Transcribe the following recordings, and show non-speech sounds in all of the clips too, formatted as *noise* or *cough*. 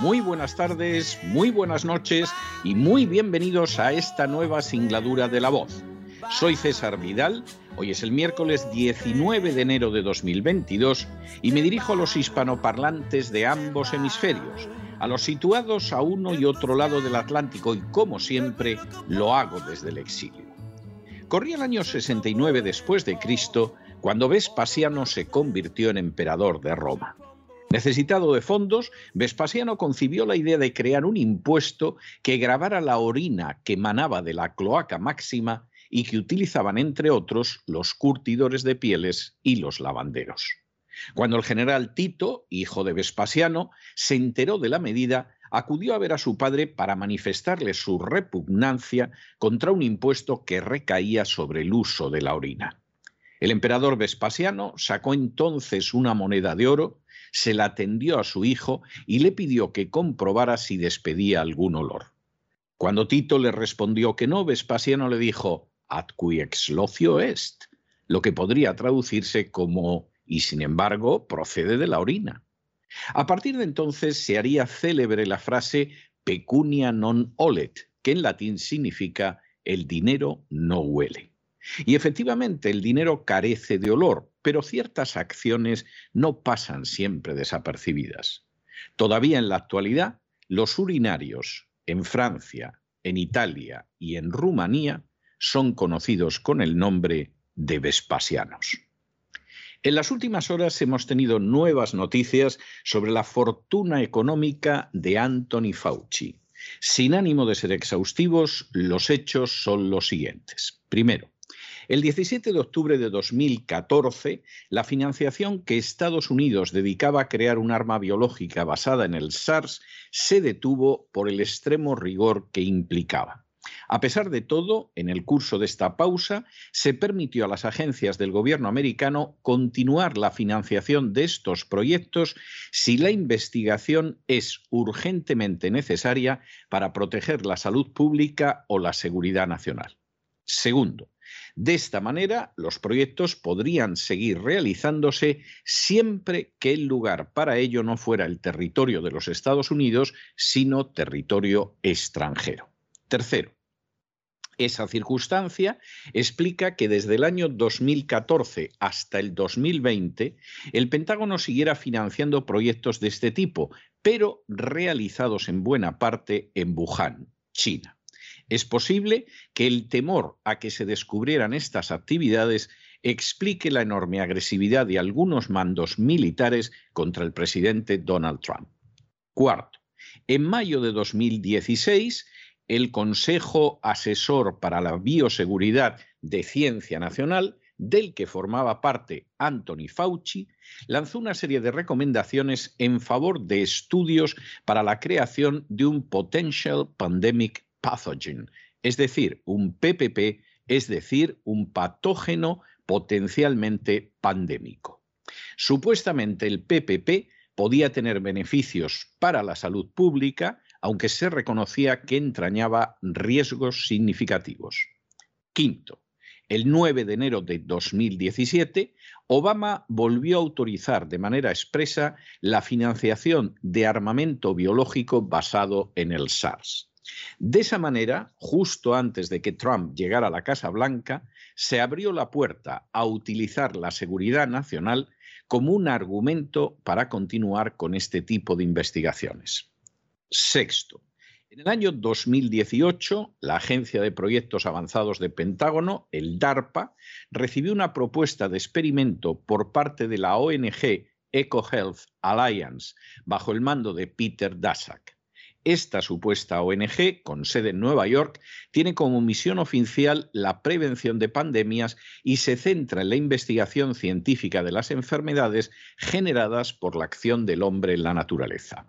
muy buenas tardes, muy buenas noches y muy bienvenidos a esta nueva singladura de la voz. Soy César Vidal, hoy es el miércoles 19 de enero de 2022 y me dirijo a los hispanoparlantes de ambos hemisferios, a los situados a uno y otro lado del Atlántico y como siempre lo hago desde el exilio. Corría el año 69 después de Cristo cuando Vespasiano se convirtió en emperador de Roma. Necesitado de fondos, Vespasiano concibió la idea de crear un impuesto que grabara la orina que emanaba de la cloaca máxima y que utilizaban, entre otros, los curtidores de pieles y los lavanderos. Cuando el general Tito, hijo de Vespasiano, se enteró de la medida, acudió a ver a su padre para manifestarle su repugnancia contra un impuesto que recaía sobre el uso de la orina. El emperador Vespasiano sacó entonces una moneda de oro, se la tendió a su hijo y le pidió que comprobara si despedía algún olor. Cuando Tito le respondió que no, Vespasiano le dijo, ad qui ex locio est, lo que podría traducirse como, y sin embargo, procede de la orina. A partir de entonces se haría célebre la frase pecunia non olet, que en latín significa el dinero no huele. Y efectivamente el dinero carece de olor, pero ciertas acciones no pasan siempre desapercibidas. Todavía en la actualidad, los urinarios en Francia, en Italia y en Rumanía son conocidos con el nombre de Vespasianos. En las últimas horas hemos tenido nuevas noticias sobre la fortuna económica de Anthony Fauci. Sin ánimo de ser exhaustivos, los hechos son los siguientes. Primero, el 17 de octubre de 2014, la financiación que Estados Unidos dedicaba a crear un arma biológica basada en el SARS se detuvo por el extremo rigor que implicaba. A pesar de todo, en el curso de esta pausa, se permitió a las agencias del gobierno americano continuar la financiación de estos proyectos si la investigación es urgentemente necesaria para proteger la salud pública o la seguridad nacional. Segundo, de esta manera, los proyectos podrían seguir realizándose siempre que el lugar para ello no fuera el territorio de los Estados Unidos, sino territorio extranjero. Tercero, esa circunstancia explica que desde el año 2014 hasta el 2020 el Pentágono siguiera financiando proyectos de este tipo, pero realizados en buena parte en Wuhan, China. Es posible que el temor a que se descubrieran estas actividades explique la enorme agresividad de algunos mandos militares contra el presidente Donald Trump. Cuarto, en mayo de 2016, el Consejo Asesor para la Bioseguridad de Ciencia Nacional, del que formaba parte Anthony Fauci, lanzó una serie de recomendaciones en favor de estudios para la creación de un Potential Pandemic pathogen, es decir, un PPP, es decir, un patógeno potencialmente pandémico. Supuestamente el PPP podía tener beneficios para la salud pública, aunque se reconocía que entrañaba riesgos significativos. Quinto, el 9 de enero de 2017, Obama volvió a autorizar de manera expresa la financiación de armamento biológico basado en el SARS. De esa manera, justo antes de que Trump llegara a la Casa Blanca, se abrió la puerta a utilizar la seguridad nacional como un argumento para continuar con este tipo de investigaciones. Sexto, en el año 2018, la Agencia de Proyectos Avanzados de Pentágono, el DARPA, recibió una propuesta de experimento por parte de la ONG EcoHealth Alliance, bajo el mando de Peter Daszak. Esta supuesta ONG, con sede en Nueva York, tiene como misión oficial la prevención de pandemias y se centra en la investigación científica de las enfermedades generadas por la acción del hombre en la naturaleza.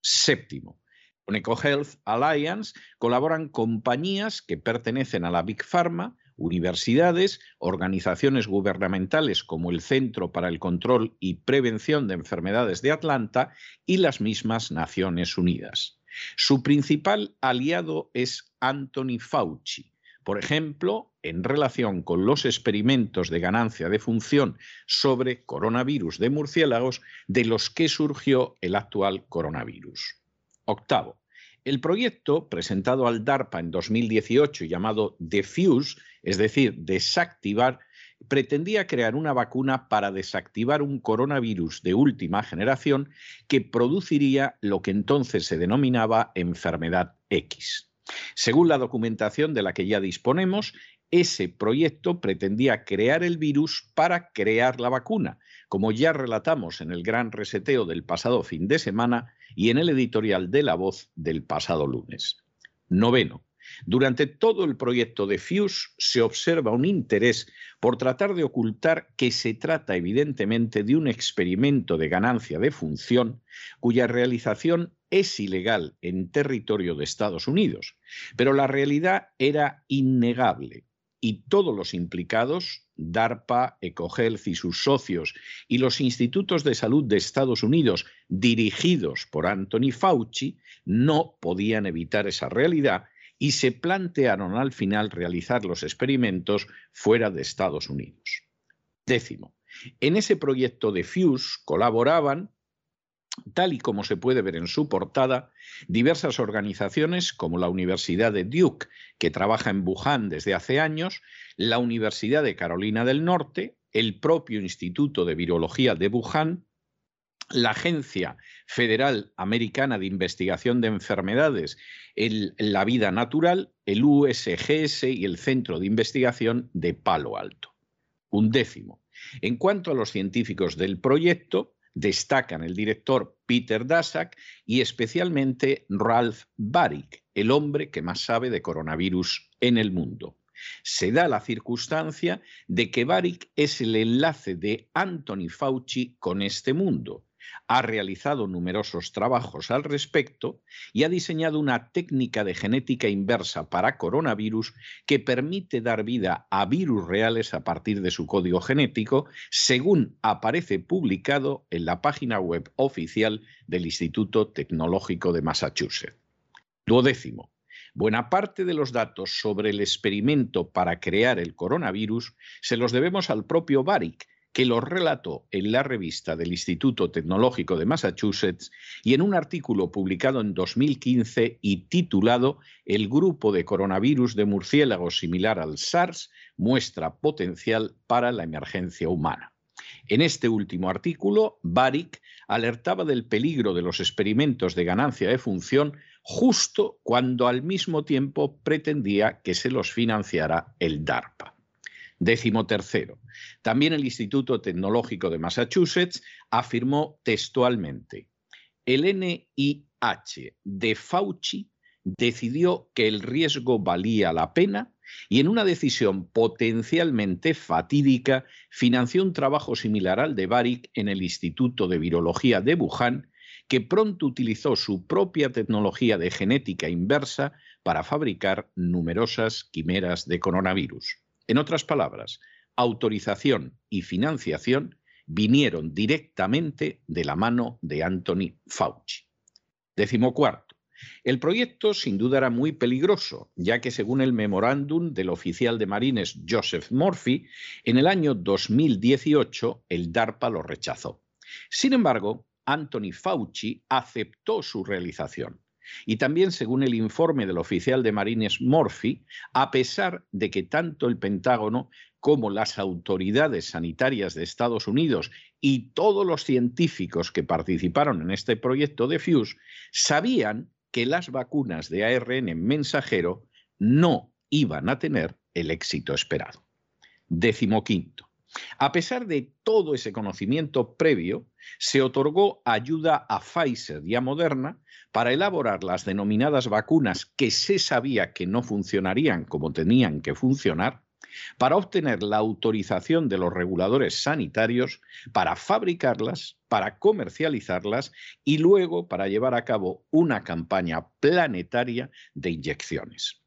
Séptimo, con EcoHealth Alliance colaboran compañías que pertenecen a la Big Pharma, universidades, organizaciones gubernamentales como el Centro para el Control y Prevención de Enfermedades de Atlanta y las mismas Naciones Unidas. Su principal aliado es Anthony Fauci, por ejemplo, en relación con los experimentos de ganancia de función sobre coronavirus de murciélagos de los que surgió el actual coronavirus. Octavo, el proyecto presentado al DARPA en 2018 llamado Defuse, es decir, desactivar, pretendía crear una vacuna para desactivar un coronavirus de última generación que produciría lo que entonces se denominaba enfermedad X. Según la documentación de la que ya disponemos, ese proyecto pretendía crear el virus para crear la vacuna, como ya relatamos en el gran reseteo del pasado fin de semana y en el editorial de La Voz del pasado lunes. Noveno. Durante todo el proyecto de Fuse se observa un interés por tratar de ocultar que se trata evidentemente de un experimento de ganancia de función cuya realización es ilegal en territorio de Estados Unidos. Pero la realidad era innegable y todos los implicados, DARPA, EcoHealth y sus socios, y los institutos de salud de Estados Unidos, dirigidos por Anthony Fauci, no podían evitar esa realidad y se plantearon al final realizar los experimentos fuera de Estados Unidos. Décimo, en ese proyecto de FUSE colaboraban Tal y como se puede ver en su portada, diversas organizaciones como la Universidad de Duke, que trabaja en Wuhan desde hace años, la Universidad de Carolina del Norte, el propio Instituto de Virología de Wuhan, la Agencia Federal Americana de Investigación de Enfermedades en la Vida Natural, el USGS y el Centro de Investigación de Palo Alto. Un décimo. En cuanto a los científicos del proyecto, destacan el director Peter Daszak y especialmente Ralph Baric, el hombre que más sabe de coronavirus en el mundo. Se da la circunstancia de que Baric es el enlace de Anthony Fauci con este mundo ha realizado numerosos trabajos al respecto y ha diseñado una técnica de genética inversa para coronavirus que permite dar vida a virus reales a partir de su código genético, según aparece publicado en la página web oficial del Instituto Tecnológico de Massachusetts. Duodécimo. Buena parte de los datos sobre el experimento para crear el coronavirus se los debemos al propio Baric, que lo relató en la revista del Instituto Tecnológico de Massachusetts y en un artículo publicado en 2015 y titulado El grupo de coronavirus de murciélagos similar al SARS muestra potencial para la emergencia humana. En este último artículo, Baric alertaba del peligro de los experimentos de ganancia de función justo cuando al mismo tiempo pretendía que se los financiara el DARPA. Décimo tercero. También el Instituto Tecnológico de Massachusetts afirmó textualmente, el NIH de Fauci decidió que el riesgo valía la pena y en una decisión potencialmente fatídica financió un trabajo similar al de Baric en el Instituto de Virología de Wuhan, que pronto utilizó su propia tecnología de genética inversa para fabricar numerosas quimeras de coronavirus. En otras palabras, autorización y financiación vinieron directamente de la mano de Anthony Fauci. Décimo cuarto. El proyecto sin duda era muy peligroso, ya que según el memorándum del oficial de Marines Joseph Murphy, en el año 2018 el DARPA lo rechazó. Sin embargo, Anthony Fauci aceptó su realización. Y también, según el informe del oficial de Marines Murphy, a pesar de que tanto el Pentágono como las autoridades sanitarias de Estados Unidos y todos los científicos que participaron en este proyecto de FUSE sabían que las vacunas de ARN mensajero no iban a tener el éxito esperado. Décimo quinto. A pesar de todo ese conocimiento previo, se otorgó ayuda a Pfizer y a Moderna para elaborar las denominadas vacunas que se sabía que no funcionarían como tenían que funcionar, para obtener la autorización de los reguladores sanitarios para fabricarlas, para comercializarlas y luego para llevar a cabo una campaña planetaria de inyecciones.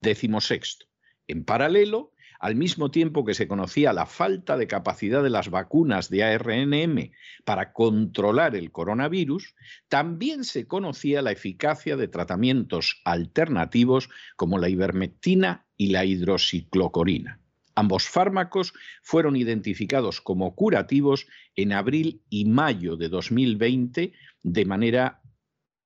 Décimo sexto. En paralelo, al mismo tiempo que se conocía la falta de capacidad de las vacunas de ARNM para controlar el coronavirus, también se conocía la eficacia de tratamientos alternativos como la ivermectina y la hidroxiclocorina. Ambos fármacos fueron identificados como curativos en abril y mayo de 2020 de manera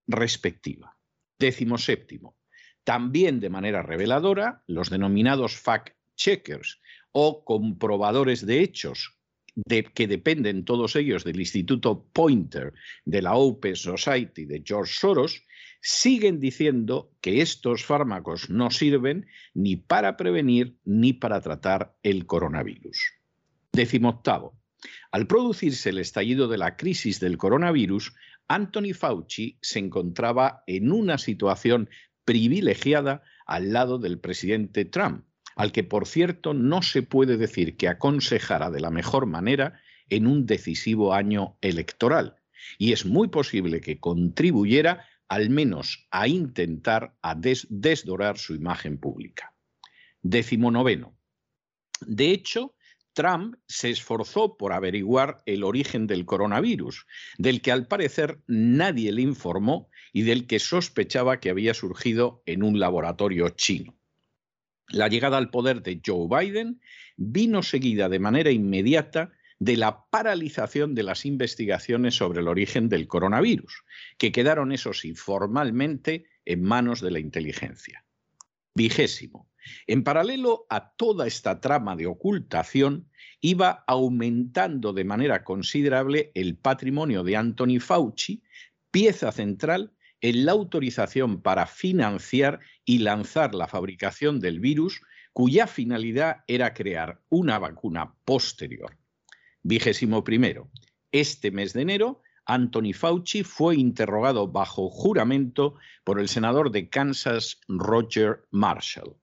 respectiva. Décimo séptimo. También de manera reveladora, los denominados fact checkers o comprobadores de hechos de, que dependen todos ellos del Instituto Pointer de la Open Society de George Soros, siguen diciendo que estos fármacos no sirven ni para prevenir ni para tratar el coronavirus. Décimo octavo. Al producirse el estallido de la crisis del coronavirus, Anthony Fauci se encontraba en una situación privilegiada al lado del presidente Trump, al que por cierto no se puede decir que aconsejara de la mejor manera en un decisivo año electoral. Y es muy posible que contribuyera al menos a intentar a desdorar su imagen pública. Décimo noveno. De hecho, Trump se esforzó por averiguar el origen del coronavirus, del que al parecer nadie le informó y del que sospechaba que había surgido en un laboratorio chino. La llegada al poder de Joe Biden vino seguida de manera inmediata de la paralización de las investigaciones sobre el origen del coronavirus, que quedaron, eso sí, formalmente en manos de la inteligencia. Vigésimo. En paralelo a toda esta trama de ocultación, iba aumentando de manera considerable el patrimonio de Anthony Fauci, pieza central en la autorización para financiar y lanzar la fabricación del virus, cuya finalidad era crear una vacuna posterior. Vigésimo. Este mes de enero, Anthony Fauci fue interrogado bajo juramento por el senador de Kansas, Roger Marshall.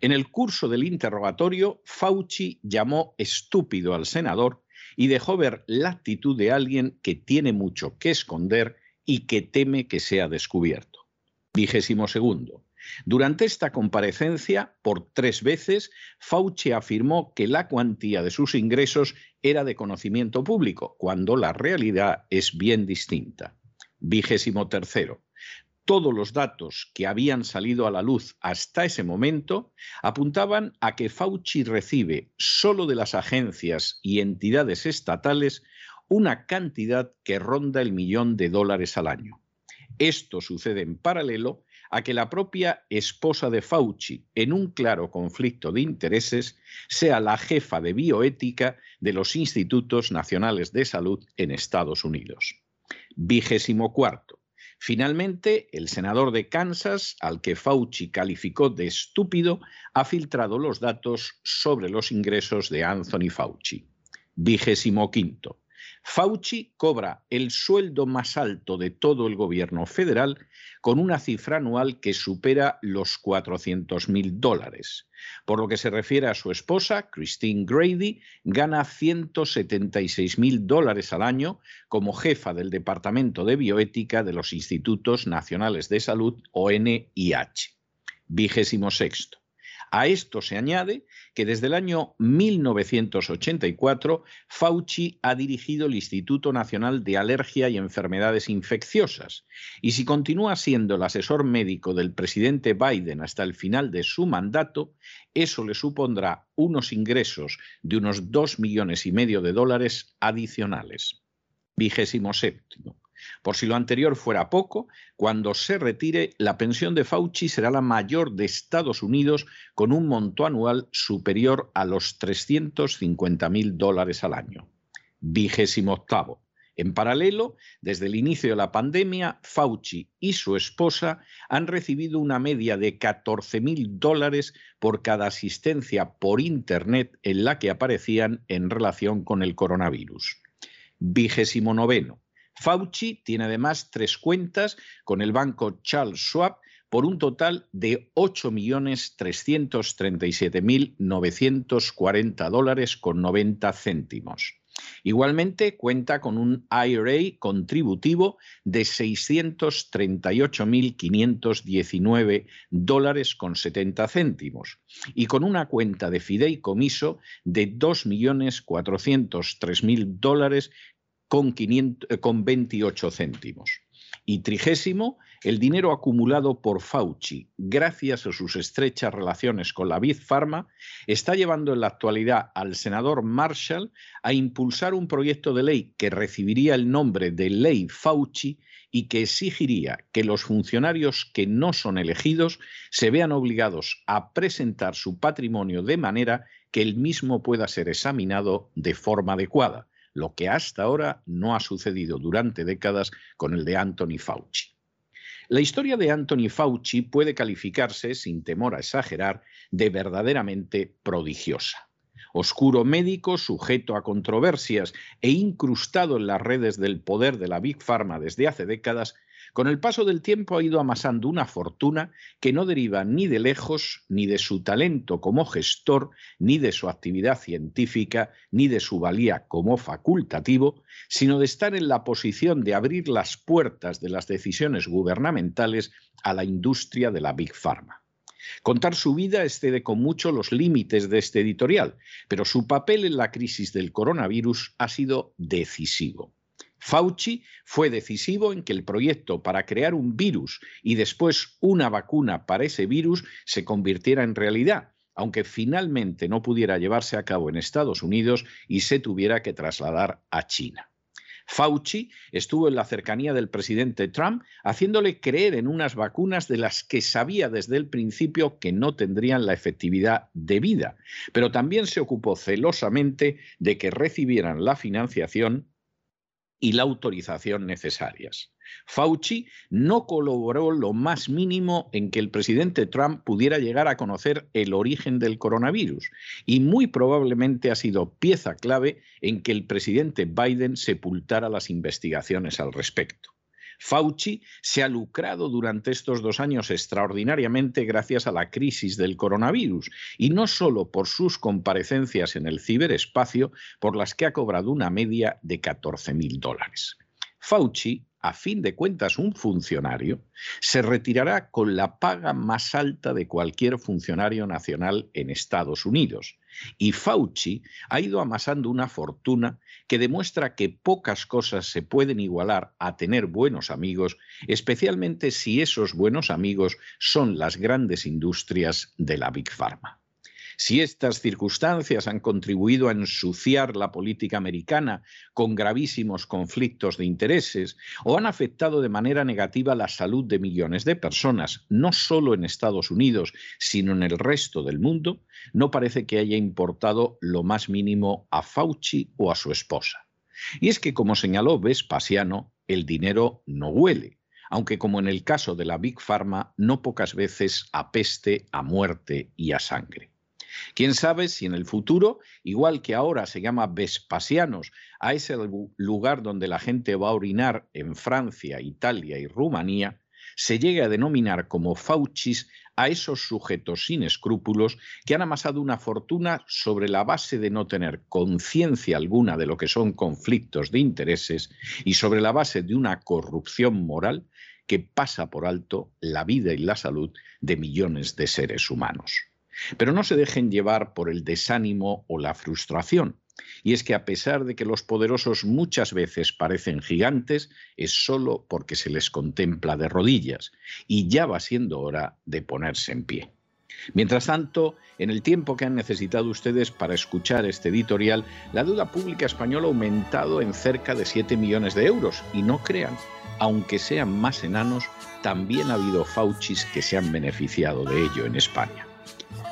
En el curso del interrogatorio, Fauci llamó estúpido al senador y dejó ver la actitud de alguien que tiene mucho que esconder y que teme que sea descubierto. Vigésimo segundo. Durante esta comparecencia, por tres veces, Fauci afirmó que la cuantía de sus ingresos era de conocimiento público, cuando la realidad es bien distinta. Vigésimo tercero. Todos los datos que habían salido a la luz hasta ese momento apuntaban a que Fauci recibe solo de las agencias y entidades estatales una cantidad que ronda el millón de dólares al año. Esto sucede en paralelo a que la propia esposa de Fauci, en un claro conflicto de intereses, sea la jefa de bioética de los Institutos Nacionales de Salud en Estados Unidos. Vigésimo cuarto. Finalmente, el senador de Kansas, al que Fauci calificó de estúpido, ha filtrado los datos sobre los ingresos de Anthony Fauci. Vigésimo quinto. Fauci cobra el sueldo más alto de todo el gobierno federal con una cifra anual que supera los 400 mil dólares. Por lo que se refiere a su esposa, Christine Grady, gana 176 mil dólares al año como jefa del Departamento de Bioética de los Institutos Nacionales de Salud, ONIH. Vigésimo sexto. A esto se añade que desde el año 1984 Fauci ha dirigido el Instituto Nacional de Alergia y Enfermedades Infecciosas y si continúa siendo el asesor médico del presidente Biden hasta el final de su mandato, eso le supondrá unos ingresos de unos dos millones y medio de dólares adicionales. Vigésimo séptimo. Por si lo anterior fuera poco, cuando se retire, la pensión de Fauci será la mayor de Estados Unidos con un monto anual superior a los 350 mil dólares al año. Vigésimo octavo. En paralelo, desde el inicio de la pandemia, Fauci y su esposa han recibido una media de 14 mil dólares por cada asistencia por Internet en la que aparecían en relación con el coronavirus. Vigésimo noveno. Fauci tiene además tres cuentas con el banco Charles Schwab por un total de 8.337.940 dólares con 90 céntimos. Igualmente cuenta con un IRA contributivo de 638.519 dólares con 70 céntimos y con una cuenta de fideicomiso de 2.403.000 dólares con, con 28 céntimos. Y trigésimo, el dinero acumulado por Fauci, gracias a sus estrechas relaciones con la Big Pharma, está llevando en la actualidad al senador Marshall a impulsar un proyecto de ley que recibiría el nombre de Ley Fauci y que exigiría que los funcionarios que no son elegidos se vean obligados a presentar su patrimonio de manera que el mismo pueda ser examinado de forma adecuada, lo que hasta ahora no ha sucedido durante décadas con el de Anthony Fauci. La historia de Anthony Fauci puede calificarse, sin temor a exagerar, de verdaderamente prodigiosa. Oscuro médico, sujeto a controversias e incrustado en las redes del poder de la Big Pharma desde hace décadas, con el paso del tiempo ha ido amasando una fortuna que no deriva ni de lejos, ni de su talento como gestor, ni de su actividad científica, ni de su valía como facultativo, sino de estar en la posición de abrir las puertas de las decisiones gubernamentales a la industria de la Big Pharma. Contar su vida excede con mucho los límites de este editorial, pero su papel en la crisis del coronavirus ha sido decisivo. Fauci fue decisivo en que el proyecto para crear un virus y después una vacuna para ese virus se convirtiera en realidad, aunque finalmente no pudiera llevarse a cabo en Estados Unidos y se tuviera que trasladar a China. Fauci estuvo en la cercanía del presidente Trump, haciéndole creer en unas vacunas de las que sabía desde el principio que no tendrían la efectividad debida, pero también se ocupó celosamente de que recibieran la financiación y la autorización necesarias. Fauci no colaboró lo más mínimo en que el presidente Trump pudiera llegar a conocer el origen del coronavirus y muy probablemente ha sido pieza clave en que el presidente Biden sepultara las investigaciones al respecto. Fauci se ha lucrado durante estos dos años extraordinariamente gracias a la crisis del coronavirus y no solo por sus comparecencias en el ciberespacio, por las que ha cobrado una media de 14 mil dólares. Fauci a fin de cuentas un funcionario, se retirará con la paga más alta de cualquier funcionario nacional en Estados Unidos. Y Fauci ha ido amasando una fortuna que demuestra que pocas cosas se pueden igualar a tener buenos amigos, especialmente si esos buenos amigos son las grandes industrias de la Big Pharma. Si estas circunstancias han contribuido a ensuciar la política americana con gravísimos conflictos de intereses o han afectado de manera negativa la salud de millones de personas, no solo en Estados Unidos, sino en el resto del mundo, no parece que haya importado lo más mínimo a Fauci o a su esposa. Y es que, como señaló Vespasiano, el dinero no huele aunque como en el caso de la Big Pharma, no pocas veces apeste a muerte y a sangre. Quién sabe si en el futuro, igual que ahora se llama Vespasianos, a ese lugar donde la gente va a orinar en Francia, Italia y Rumanía, se llegue a denominar como fauchis a esos sujetos sin escrúpulos que han amasado una fortuna sobre la base de no tener conciencia alguna de lo que son conflictos de intereses y sobre la base de una corrupción moral que pasa por alto la vida y la salud de millones de seres humanos. Pero no se dejen llevar por el desánimo o la frustración. Y es que a pesar de que los poderosos muchas veces parecen gigantes, es solo porque se les contempla de rodillas, y ya va siendo hora de ponerse en pie. Mientras tanto, en el tiempo que han necesitado ustedes para escuchar este editorial, la deuda pública española ha aumentado en cerca de 7 millones de euros. Y no crean, aunque sean más enanos, también ha habido fauchis que se han beneficiado de ello en España.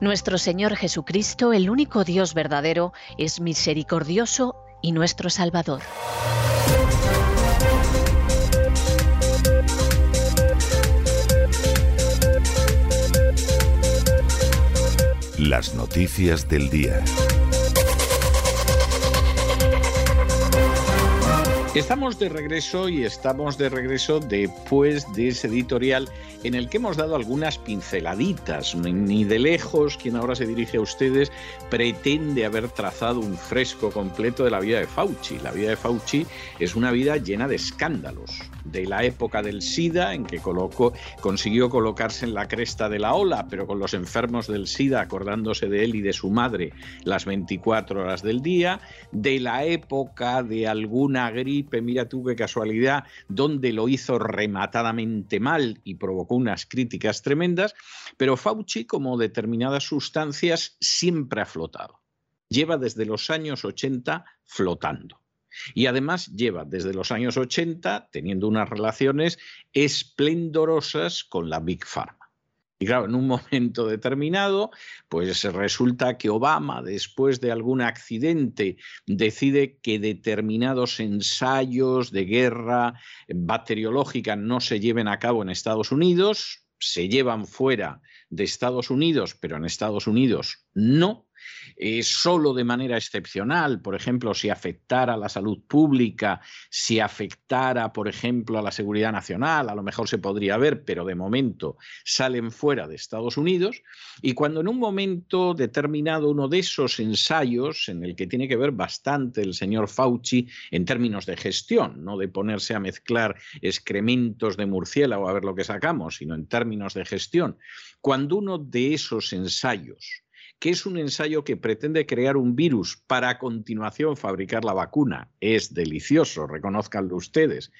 Nuestro Señor Jesucristo, el único Dios verdadero, es misericordioso y nuestro Salvador. Las noticias del día. Estamos de regreso y estamos de regreso después de ese editorial en el que hemos dado algunas pinceladitas. Ni de lejos quien ahora se dirige a ustedes pretende haber trazado un fresco completo de la vida de Fauci. La vida de Fauci es una vida llena de escándalos. De la época del SIDA, en que colocó, consiguió colocarse en la cresta de la ola, pero con los enfermos del SIDA acordándose de él y de su madre las 24 horas del día. De la época de alguna gripe mira tú casualidad, donde lo hizo rematadamente mal y provocó unas críticas tremendas, pero Fauci, como determinadas sustancias, siempre ha flotado. Lleva desde los años 80 flotando. Y además lleva desde los años 80 teniendo unas relaciones esplendorosas con la Big Pharma. Y claro, en un momento determinado, pues resulta que Obama, después de algún accidente, decide que determinados ensayos de guerra bacteriológica no se lleven a cabo en Estados Unidos, se llevan fuera de Estados Unidos, pero en Estados Unidos no, eh, solo de manera excepcional, por ejemplo, si afectara a la salud pública, si afectara, por ejemplo, a la seguridad nacional, a lo mejor se podría ver, pero de momento salen fuera de Estados Unidos. Y cuando en un momento determinado uno de esos ensayos, en el que tiene que ver bastante el señor Fauci en términos de gestión, no de ponerse a mezclar excrementos de murciélago a ver lo que sacamos, sino en términos de gestión, cuando uno de esos ensayos que es un ensayo que pretende crear un virus para a continuación fabricar la vacuna. Es delicioso, reconozcanlo ustedes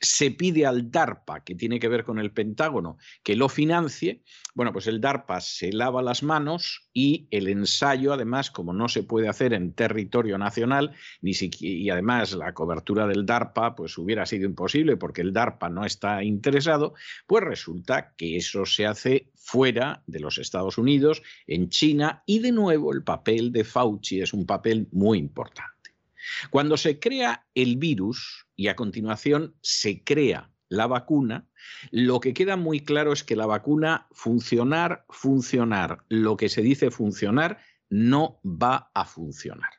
se pide al DARPA, que tiene que ver con el Pentágono, que lo financie, bueno, pues el DARPA se lava las manos y el ensayo, además, como no se puede hacer en territorio nacional, ni y además la cobertura del DARPA pues hubiera sido imposible porque el DARPA no está interesado, pues resulta que eso se hace fuera de los Estados Unidos, en China, y de nuevo el papel de Fauci es un papel muy importante. Cuando se crea el virus y a continuación se crea la vacuna, lo que queda muy claro es que la vacuna funcionar, funcionar, lo que se dice funcionar, no va a funcionar.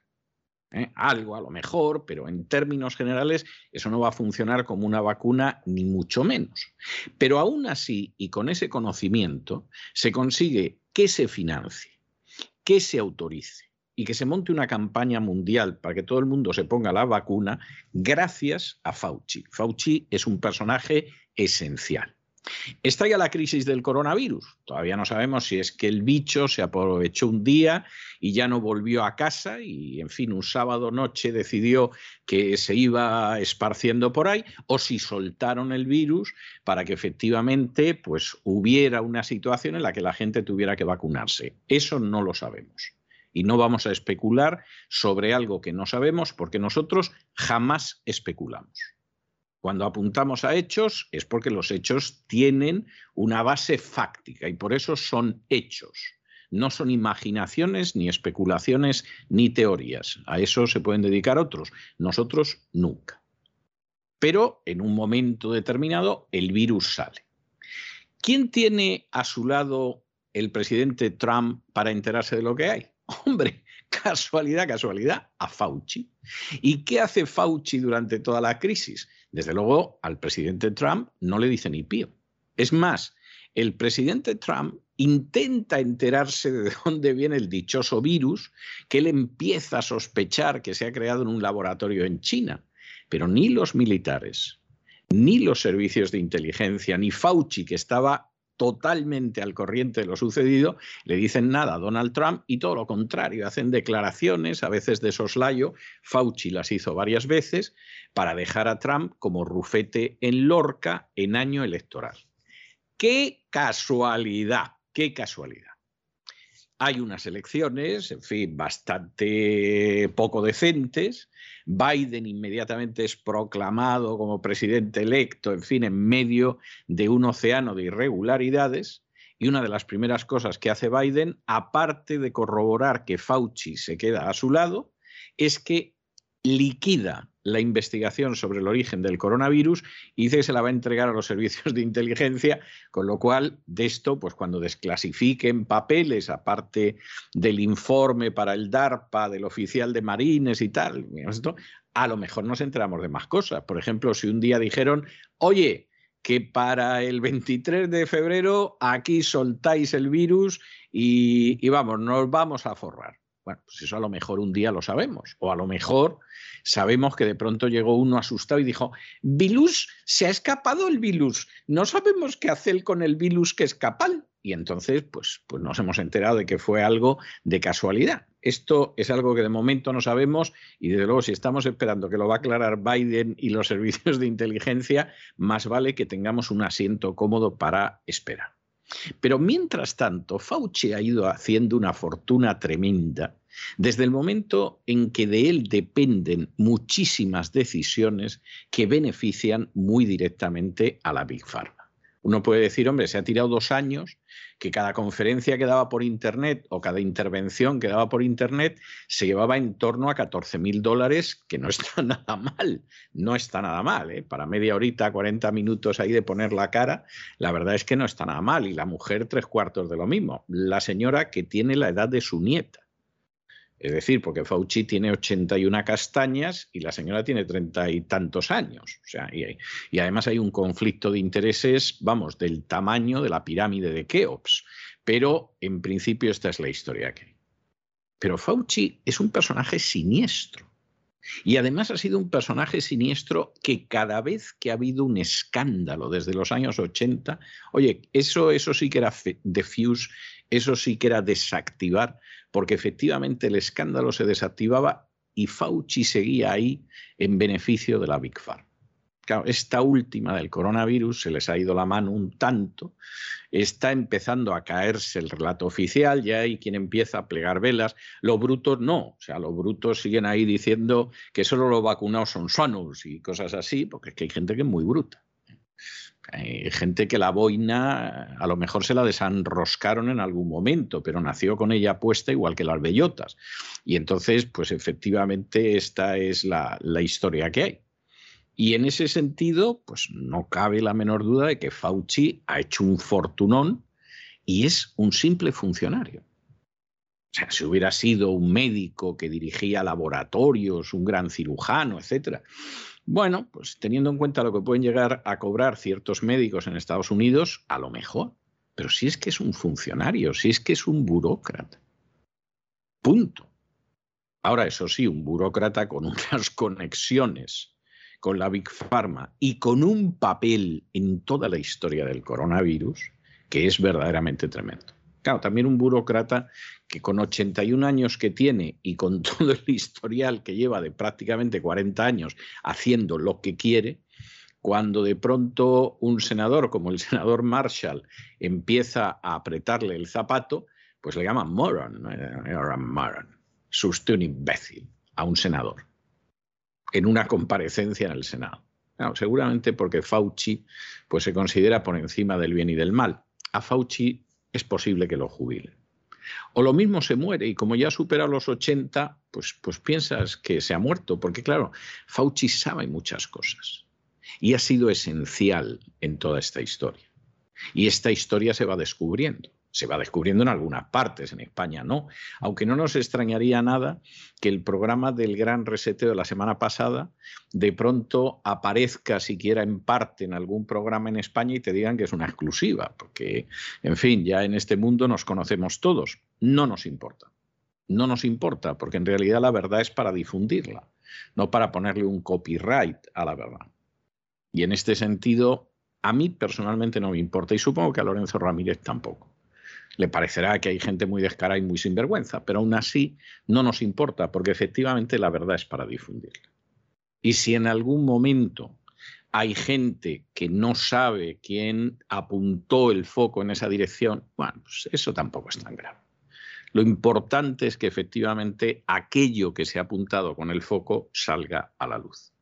¿eh? Algo a lo mejor, pero en términos generales eso no va a funcionar como una vacuna, ni mucho menos. Pero aún así, y con ese conocimiento, se consigue que se financie, que se autorice y que se monte una campaña mundial para que todo el mundo se ponga la vacuna gracias a Fauci. Fauci es un personaje esencial. Está ya la crisis del coronavirus. Todavía no sabemos si es que el bicho se aprovechó un día y ya no volvió a casa y, en fin, un sábado noche decidió que se iba esparciendo por ahí o si soltaron el virus para que efectivamente pues, hubiera una situación en la que la gente tuviera que vacunarse. Eso no lo sabemos y no vamos a especular sobre algo que no sabemos porque nosotros jamás especulamos. Cuando apuntamos a hechos es porque los hechos tienen una base fáctica y por eso son hechos. No son imaginaciones, ni especulaciones, ni teorías. A eso se pueden dedicar otros. Nosotros nunca. Pero en un momento determinado el virus sale. ¿Quién tiene a su lado el presidente Trump para enterarse de lo que hay? Hombre, *laughs* casualidad, casualidad, a Fauci. ¿Y qué hace Fauci durante toda la crisis? Desde luego, al presidente Trump no le dice ni pío. Es más, el presidente Trump intenta enterarse de *laughs* dónde viene el dichoso virus, que él empieza a sospechar que se ha creado en un laboratorio en China. Pero ni los militares, ni los servicios de inteligencia, ni Fauci, que estaba totalmente al corriente de lo sucedido, le dicen nada a Donald Trump y todo lo contrario, hacen declaraciones, a veces de soslayo, Fauci las hizo varias veces, para dejar a Trump como rufete en Lorca en año electoral. ¡Qué casualidad! ¡Qué casualidad! Hay unas elecciones, en fin, bastante poco decentes. Biden inmediatamente es proclamado como presidente electo, en fin, en medio de un océano de irregularidades. Y una de las primeras cosas que hace Biden, aparte de corroborar que Fauci se queda a su lado, es que liquida la investigación sobre el origen del coronavirus y dice que se la va a entregar a los *laughs* servicios de inteligencia, con lo cual de esto, pues cuando desclasifiquen papeles, aparte del informe para el DARPA, del oficial de Marines y tal, a lo mejor nos enteramos de más cosas. Por ejemplo, si un día dijeron, oye, que para el 23 de febrero aquí soltáis el virus y, y vamos, nos vamos a forrar. Bueno, pues eso a lo mejor un día lo sabemos. O a lo mejor sabemos que de pronto llegó uno asustado y dijo, Vilus, se ha escapado el virus. No sabemos qué hacer con el virus que escapa. Y entonces, pues, pues nos hemos enterado de que fue algo de casualidad. Esto es algo que de momento no sabemos y desde luego si estamos esperando que lo va a aclarar Biden y los *laughs* servicios de inteligencia, más vale que tengamos un asiento cómodo para esperar. Pero mientras tanto, Fauci ha ido haciendo una fortuna tremenda desde el momento en que de él dependen muchísimas decisiones que benefician muy directamente a la Big Pharma. Uno puede decir, hombre, se ha tirado dos años, que cada conferencia que daba por Internet o cada intervención que daba por Internet se llevaba en torno a 14 mil dólares, que no *laughs* está nada mal, no está nada mal. ¿eh? Para media horita, 40 minutos ahí de poner la cara, la verdad es que no está nada mal. Y la mujer tres cuartos de lo mismo. La señora que tiene la edad de su nieta. Es decir, porque Fauci tiene 81 castañas y la señora tiene treinta y tantos años. O sea, y, además hay un conflicto de intereses, vamos, del tamaño de la pirámide de Keops. Pero en principio esta es la historia que hay. Pero Fauci es un personaje siniestro. Y además ha sido un personaje siniestro que cada vez que ha habido un escándalo desde los años 80, oye, eso, eso sí que era defuse, eso sí que era desactivar porque efectivamente el escándalo se desactivaba y Fauci seguía ahí en beneficio de la Big Pharma. Esta última del coronavirus se les ha ido la mano un tanto, está empezando a caerse el relato oficial, ya hay quien empieza a plegar velas, los brutos no, o sea, los brutos siguen ahí diciendo que solo los vacunados son sanos y cosas así, porque es que hay gente que es muy bruta. Hay gente que la boina a lo mejor se la desenroscaron en algún momento, pero nació con ella puesta igual que las bellotas. Y entonces, pues efectivamente esta es la, la historia que hay. Y en ese sentido, pues no cabe la menor duda de que Fauci ha hecho un fortunón y es un simple funcionario. O sea, si hubiera sido un médico que dirigía laboratorios, un gran cirujano, etcétera, bueno, pues teniendo en cuenta lo que pueden llegar a cobrar ciertos médicos en Estados Unidos, a lo mejor. Pero si es que es un funcionario, si es que es un burócrata. Punto. Ahora, eso sí, un burócrata con unas *laughs* conexiones con la Big Pharma y con un papel en toda la historia del coronavirus que es verdaderamente tremendo. Claro, también un burócrata que con 81 años que tiene y con *laughs* todo el historial que lleva de prácticamente 40 años haciendo lo que quiere, cuando de pronto un senador como el *laughs* senador Marshall empieza a apretarle el zapato, pues le llaman moron, moron, suste un imbécil a un senador en una comparecencia en el Senado. seguramente porque Fauci pues, se considera por encima del bien y del mal. A Fauci es posible que lo jubile. O lo mismo se muere y como ya supera los 80, pues, pues piensas que se ha muerto, porque claro, Fauci sabe muchas cosas y ha sido esencial en toda esta historia. Y esta historia se va descubriendo se va descubriendo en algunas partes, en España no. Aunque no nos extrañaría nada que el programa del gran reseteo de la semana pasada de pronto aparezca siquiera en parte en algún programa en España y te digan que es una exclusiva, porque, en fin, ya en este mundo nos conocemos todos. No nos importa. No nos importa, porque en realidad la verdad es para difundirla, no para ponerle un copyright a la verdad. Y en este sentido, A mí personalmente no me importa y supongo que a Lorenzo Ramírez tampoco. Le parecerá que hay gente muy descarada y muy sinvergüenza, pero aún así no nos importa porque efectivamente la verdad es para difundirla. Y si en algún momento hay gente que no sabe quién apuntó el foco en esa dirección, bueno, pues eso tampoco es tan grave. Lo importante es que efectivamente aquello que se ha apuntado con el foco salga a la luz.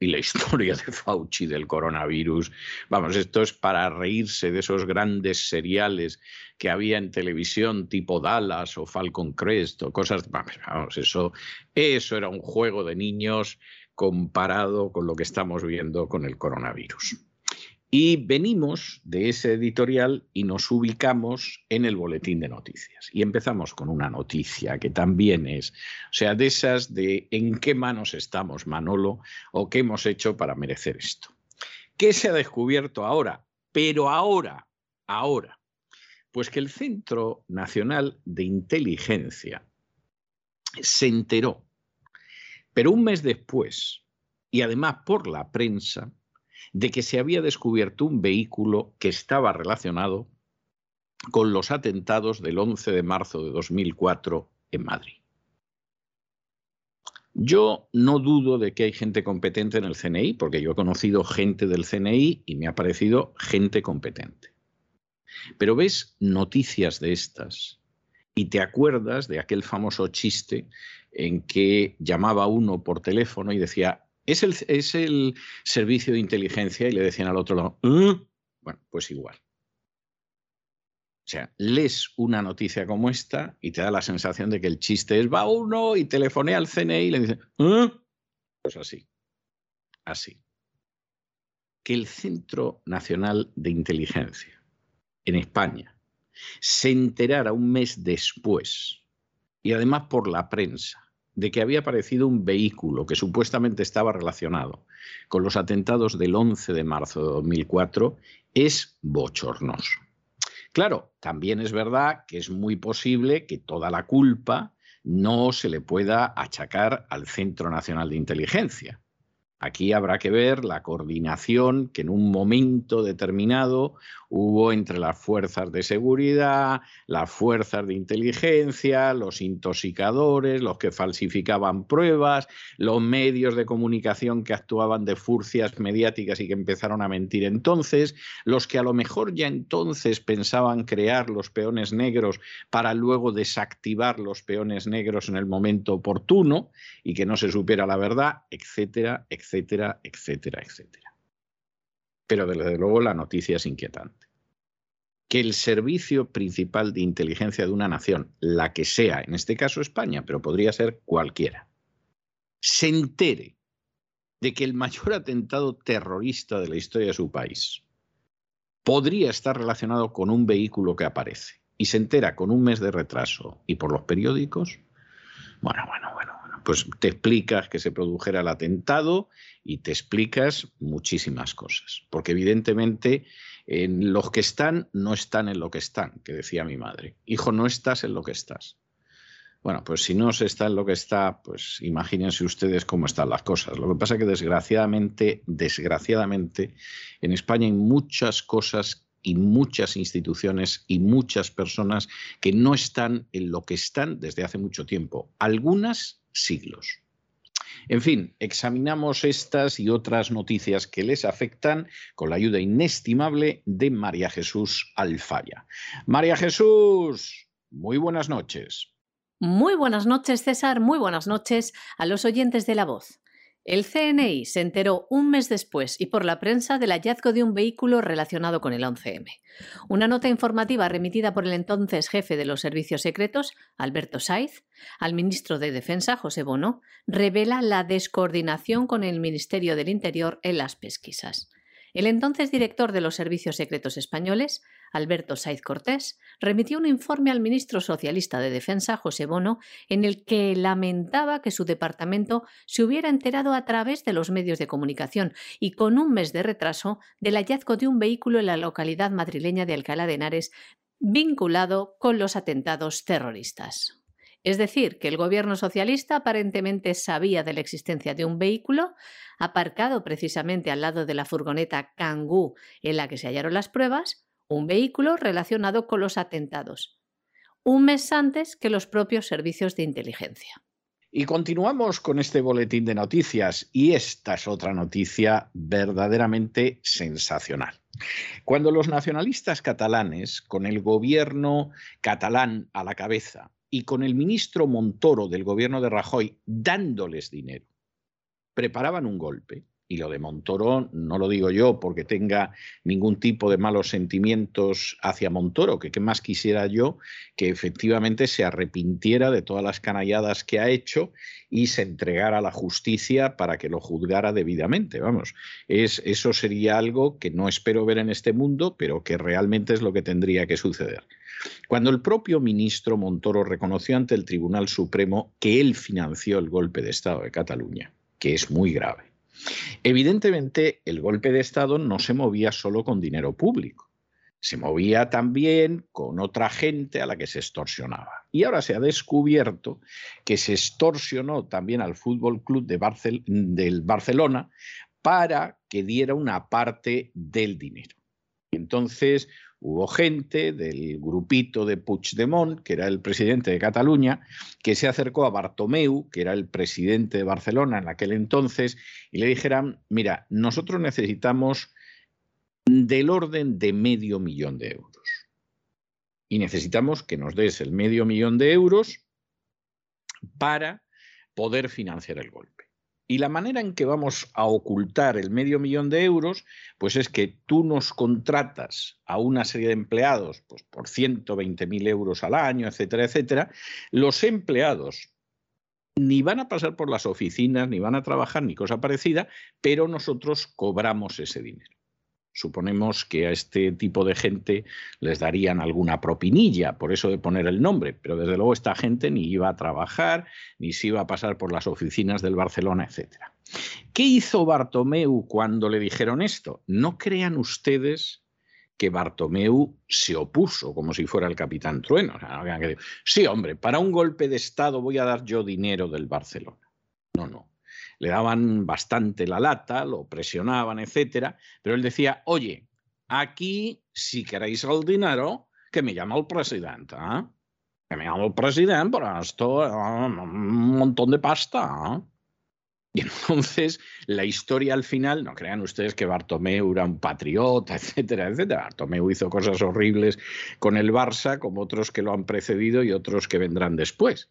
Y la *laughs* historia de Fauci del coronavirus, vamos, esto es para reírse de esos grandes seriales que había en televisión tipo Dallas o Falcon Crest o cosas, vamos, eso, eso era un juego de niños comparado con lo que estamos viendo con el coronavirus. Y venimos de ese editorial y nos ubicamos en el boletín de noticias. Y empezamos con una noticia que también es, o sea, de esas de en qué manos estamos, Manolo, o qué hemos hecho para merecer esto. ¿Qué se ha descubierto ahora? Pero ahora, ahora, pues que el Centro Nacional de Inteligencia se enteró, pero un mes después, y además por la prensa, de que se había descubierto un vehículo que estaba relacionado con los atentados del 11 de marzo de 2004 en Madrid. Yo no dudo de que hay gente competente en el CNI, porque yo he conocido gente del CNI y me ha parecido gente competente. Pero ves noticias de estas y te acuerdas de aquel famoso chiste en que llamaba uno por teléfono y decía, es el, servicio de inteligencia y le decían al otro lado, ¿Eh?". bueno, pues igual. O sea, lees una noticia como esta y te da la sensación de que el chiste es, va uno y telefonea al CNI y le dice, ¿Eh?". pues así, así. Que el Centro Nacional de Inteligencia en España se enterara un mes después, y además por la prensa, de que había aparecido un vehículo que supuestamente estaba relacionado con los atentados del 11 de marzo de 2004 es bochornoso. Claro, también es verdad que es muy posible que toda la culpa no se le pueda achacar al Centro Nacional de Inteligencia. Aquí habrá que ver la coordinación que en un momento determinado hubo entre las fuerzas de seguridad, las fuerzas de inteligencia, los intoxicadores, los que falsificaban pruebas, los medios de comunicación que actuaban de furcias mediáticas y que empezaron a mentir entonces, los que a lo mejor ya entonces pensaban crear los peones negros para luego desactivar los peones negros en el momento oportuno y que no se supiera la verdad, etcétera, etcétera etcétera, etcétera, etcétera. Pero desde luego la noticia es inquietante. Que el servicio principal de inteligencia de una nación, la que sea, en este caso España, pero podría ser cualquiera, se entere de que el mayor atentado terrorista de la historia de su país podría estar relacionado con un vehículo que aparece y se entera con un mes de retraso y por los periódicos, bueno, bueno, bueno, pues te explicas que se produjera el atentado y te explicas muchísimas cosas. Porque evidentemente en los que están no están en lo que están, que decía mi madre. Hijo, no estás en lo que estás. Bueno, pues si no se está en lo que está, pues imagínense ustedes cómo están las cosas. Lo que pasa es que desgraciadamente, desgraciadamente, en España hay muchas cosas y muchas instituciones y muchas personas que no están en lo que están desde hace mucho tiempo. Algunas siglos. En fin, examinamos estas y otras noticias que les afectan con la ayuda inestimable de María Jesús Alfaya. María Jesús, muy buenas noches. Muy buenas noches, César. Muy buenas noches a los oyentes de la voz. El CNI se enteró un mes después y por la prensa del hallazgo de un vehículo relacionado con el 11M. Una nota informativa remitida por el entonces jefe de los servicios secretos, Alberto Saiz, al ministro de Defensa, José Bono, revela la descoordinación con el Ministerio del Interior en las pesquisas. El entonces director de los servicios secretos españoles, Alberto Saiz Cortés, remitió un informe al ministro socialista de Defensa, José Bono, en el que lamentaba que su departamento se hubiera enterado a través de los medios de comunicación y con un mes de retraso del hallazgo de un vehículo en la localidad madrileña de Alcalá de Henares vinculado con los atentados terroristas. Es decir, que el gobierno socialista aparentemente sabía de la existencia de un vehículo aparcado precisamente al lado de la furgoneta Kangoo en la que se hallaron las pruebas, un vehículo relacionado con los atentados, un mes antes que los propios servicios de inteligencia. Y continuamos con este boletín de noticias y esta es otra noticia verdaderamente sensacional. Cuando los nacionalistas catalanes, con el gobierno catalán a la cabeza y con el ministro Montoro del gobierno de Rajoy dándoles dinero, preparaban un golpe, y lo de Montoro no lo digo yo porque tenga ningún tipo de malos sentimientos hacia Montoro, que más quisiera yo que efectivamente se arrepintiera de todas las canalladas que ha hecho y se entregara a la justicia para que lo juzgara debidamente. Vamos, es, eso sería algo que no espero ver en este mundo, pero que realmente es lo que tendría que suceder. Cuando el propio ministro Montoro reconoció ante el Tribunal Supremo que él financió el golpe de Estado de Cataluña, que es muy grave Evidentemente, el golpe de Estado no se movía solo con dinero público, se movía también con otra gente a la que se extorsionaba. Y ahora se ha descubierto que se extorsionó también al Fútbol Club de del Barcelona para que diera una parte del dinero. Entonces, hubo gente del grupito de Puigdemont, que era el presidente de Cataluña, que se acercó a Bartomeu, que era el presidente de Barcelona en aquel entonces, y le dijeran, mira, nosotros necesitamos del orden de medio millón de euros. Y necesitamos que nos des el medio millón de euros para poder financiar el golpe. Y la manera en que vamos a ocultar el medio millón de euros, pues es que tú nos contratas a una serie de empleados pues por 120.000 euros al año, etcétera, etcétera. Los empleados ni van a pasar por las oficinas, ni van a trabajar, ni cosa parecida, pero nosotros cobramos ese dinero. Suponemos que a este tipo de gente les darían alguna propinilla, por eso de poner el nombre, pero desde luego esta gente ni iba a trabajar, ni se iba a pasar por las oficinas del Barcelona, etc. ¿Qué hizo Bartomeu cuando le dijeron esto? No crean ustedes que Bartomeu se opuso como si fuera el capitán Trueno. sí, hombre, para un golpe de Estado voy a dar yo dinero del Barcelona. No, no le daban bastante la lata, lo presionaban, etcétera, pero él decía, oye, aquí si queréis el dinero, que me llama el presidente, ¿eh? que me llama el presidente, por esto un montón de pasta. ¿eh? Y *laughs* entonces la historia al final, no crean ustedes que Bartomeu era un patriota, *laughs* etcétera, etcétera. Bartomeu hizo cosas horribles con el Barça, como otros que lo han precedido y otros que vendrán después.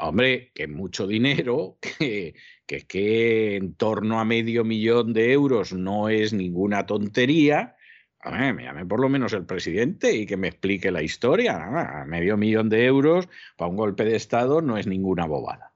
Hombre, que mucho dinero, *laughs* que, que, en torno a medio millón de euros no es ninguna tontería. A me llame por lo menos el presidente y que me explique la historia. Medio millón de euros para un golpe de Estado no es ninguna bobada.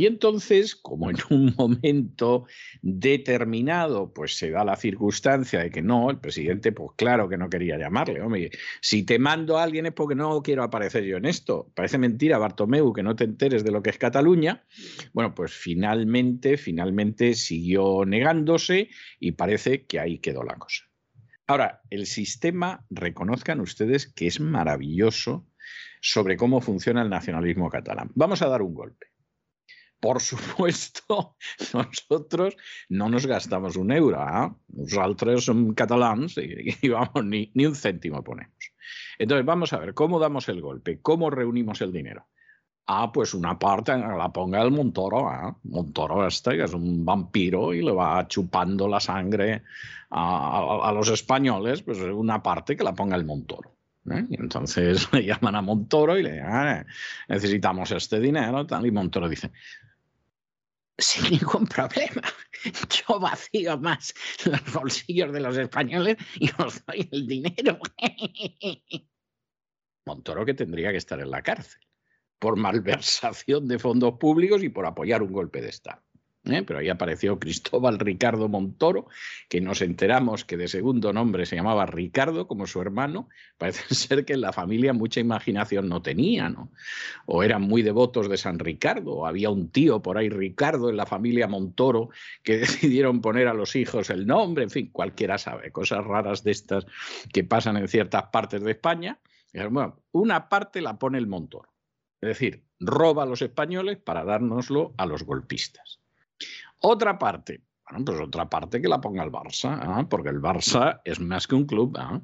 Y entonces, como en un *laughs* momento determinado, pues se da la circunstancia de que no, el presidente, pues claro que no quería llamarle. Si te mando a alguien es porque no quiero aparecer yo en esto. Parece mentira, Bartomeu, que no te enteres de lo que es Cataluña. Bueno, pues finalmente, finalmente siguió negándose y parece que ahí quedó la cosa. Ahora, el sistema, reconozcan ustedes que es maravilloso sobre cómo funciona el nacionalismo catalán. Vamos a dar un golpe por supuesto, *laughs* nosotros no nos gastamos un euro. ¿eh? Nosotros somos catalans y, vamos, ni, ni, un céntimo ponemos. Entonces, vamos a ver, ¿cómo damos el golpe? ¿Cómo reunimos el dinero? Ah, pues una parte la ponga el Montoro. ¿eh? Montoro este, que es un vampiro y le va chupando la sangre a, a los españoles, pues una parte que la ponga el Montoro. ¿eh? Y entonces *laughs* le llaman a Montoro y le dicen, ah, necesitamos este dinero, tal, y Montoro dice, sin ningún problema. *laughs* Yo vacío más los bolsillos de los españoles y os doy el dinero. *laughs* Montoro que tendría que estar en la cárcel por malversación de fondos públicos y por apoyar un golpe de Estado. ¿Eh? pero ahí apareció Cristóbal Ricardo Montoro, que nos enteramos que de segundo nombre se llamaba Ricardo, como su hermano. Parece *laughs* ser que en la familia mucha imaginación no tenía, ¿no? O eran muy devotos de San Ricardo, o había un tío por ahí, Ricardo, en la familia Montoro, que *laughs* decidieron poner a los hijos el nombre, en fin, cualquiera sabe, cosas raras de estas que pasan en ciertas partes de España. Bueno, una parte la pone el Montoro. Es decir, roba a los españoles para dárnoslo a los golpistas. Otra parte, bueno, pues otra parte que la ponga el Barça, ¿ah? porque el Barça es más que un club. ¿ah?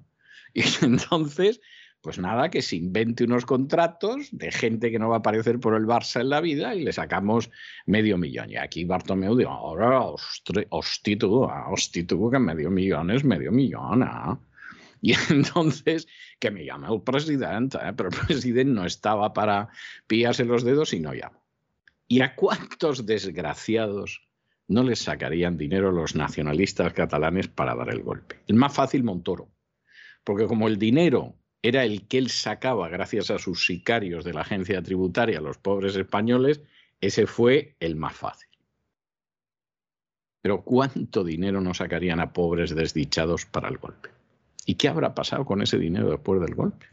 Y *laughs* entonces, pues nada, que se invente unos contratos de gente que no va a aparecer por el Barça en la vida y le sacamos medio millón. Y aquí Bartomeu dice, ahora, hosti tú, que medio millón es medio millón. ¿ah? Y *laughs* entonces, que me llama el presidente, ¿eh? pero el presidente no estaba para pillarse los dedos y no llama. ¿Y a cuántos desgraciados no les sacarían dinero los nacionalistas catalanes para dar el golpe? El más fácil, Montoro. Porque como el dinero era el que él sacaba gracias a sus sicarios de la agencia tributaria los pobres españoles, ese fue el más fácil. Pero ¿cuánto dinero no sacarían a pobres desdichados para el golpe? ¿Y qué habrá pasado con ese dinero después del golpe?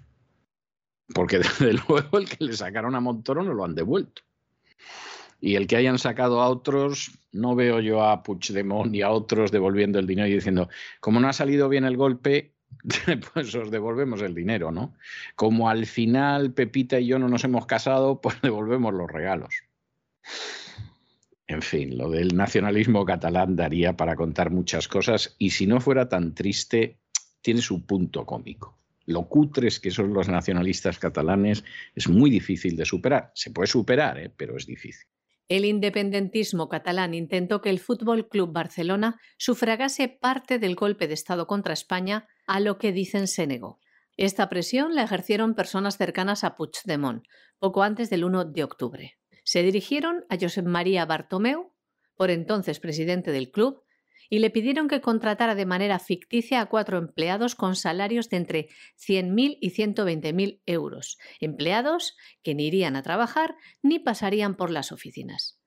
Porque *laughs* desde luego el que le sacaron a Montoro no lo han devuelto. Y el que hayan sacado a otros, no veo yo a Puigdemont y a otros devolviendo el dinero y diciendo, como no ha salido bien el golpe, *laughs* pues os devolvemos el dinero, ¿no? Como al final Pepita y yo no nos hemos casado, pues *laughs* devolvemos los regalos. En fin, lo del nacionalismo catalán daría para contar muchas cosas y si no fuera tan triste, tiene su punto cómico. Lo cutres que son los nacionalistas catalanes es muy difícil de superar. Se puede superar, ¿eh? pero es difícil. El independentismo catalán intentó que el Fútbol Club Barcelona sufragase parte del golpe de Estado contra España, a lo que dicen se negó. Esta presión la ejercieron personas cercanas a Puigdemont, poco antes del 1 de octubre. Se dirigieron a Josep María Bartomeu, por entonces presidente del club, y le pidieron que contratara de manera ficticia a cuatro empleados con salarios de entre 100.000 y 120.000 euros, empleados que ni irían a trabajar ni pasarían por las oficinas.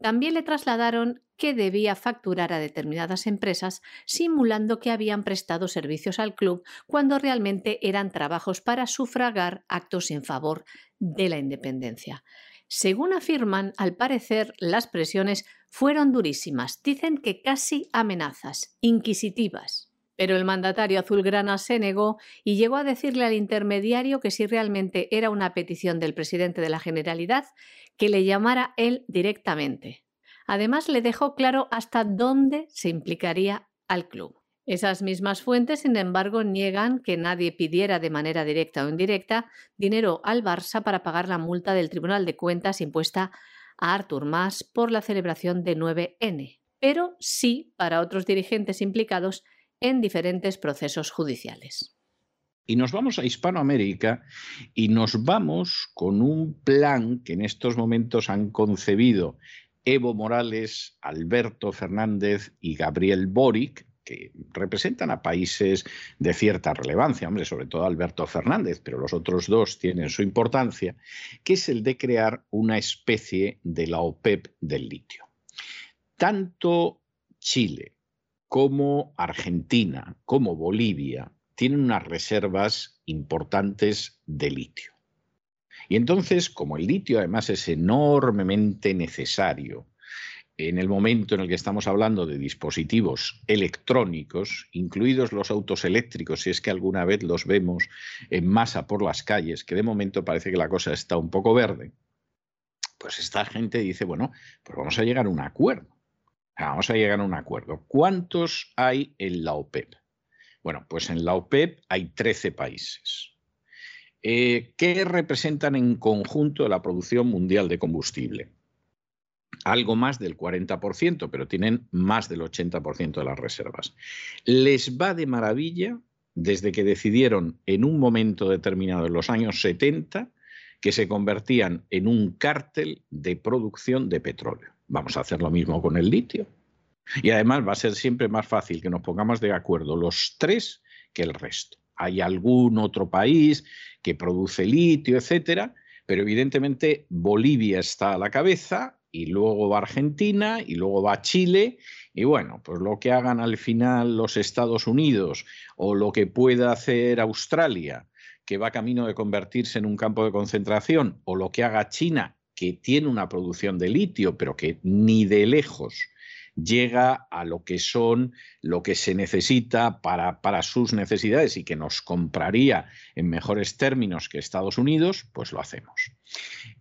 También le trasladaron que debía facturar a determinadas empresas simulando que habían prestado servicios al club cuando realmente eran trabajos para sufragar actos en favor de la independencia. Según afirman, al parecer las presiones fueron durísimas, dicen que casi amenazas, inquisitivas. Pero el mandatario azulgrana se negó y llegó a decirle al intermediario que si realmente era una petición del presidente de la Generalidad, que le llamara él directamente. Además, le dejó claro hasta dónde se implicaría al club. Esas mismas fuentes, sin embargo, niegan que nadie pidiera de manera directa o indirecta dinero al Barça para pagar la multa del Tribunal de Cuentas impuesta a Artur Mas por la celebración de 9N, pero sí para otros dirigentes implicados en diferentes procesos judiciales. Y nos vamos a Hispanoamérica y nos vamos con un plan que en estos momentos han concebido Evo Morales, Alberto Fernández y Gabriel Boric, que representan a países de cierta relevancia, hombre, sobre todo Alberto Fernández, pero los otros dos tienen su importancia, que es el de crear una especie de la OPEP del litio. Tanto Chile como Argentina, como Bolivia, tienen unas reservas importantes de litio. Y entonces, como el litio además es enormemente necesario en el momento en el que estamos hablando de dispositivos electrónicos, incluidos los autos eléctricos, si es que alguna vez los vemos en masa por las calles, que de momento parece que la cosa está un poco verde, pues esta gente dice, bueno, pues vamos a llegar a un acuerdo. Vamos a llegar a un acuerdo. ¿Cuántos hay en la OPEP? Bueno, pues en la OPEP hay 13 países. Eh, ¿Qué representan en conjunto la producción mundial de combustible? Algo más del 40%, pero tienen más del 80% de las reservas. Les va de maravilla desde que decidieron en un momento determinado, en los años 70, que se convertían en un cártel de producción de petróleo. Vamos a hacer lo mismo con el litio. Y además va a ser siempre más fácil que nos pongamos de acuerdo los tres que el resto. Hay algún otro país que produce litio, etcétera, pero evidentemente Bolivia está a la cabeza, y luego va Argentina y luego va Chile y bueno, pues lo que hagan al final los Estados Unidos o lo que pueda hacer Australia, que va camino de convertirse en un campo de concentración, o lo que haga China, que tiene una producción de litio, pero que ni de lejos llega a lo que son, lo que se necesita para, para, sus necesidades y que nos compraría en mejores términos que Estados Unidos, pues lo hacemos.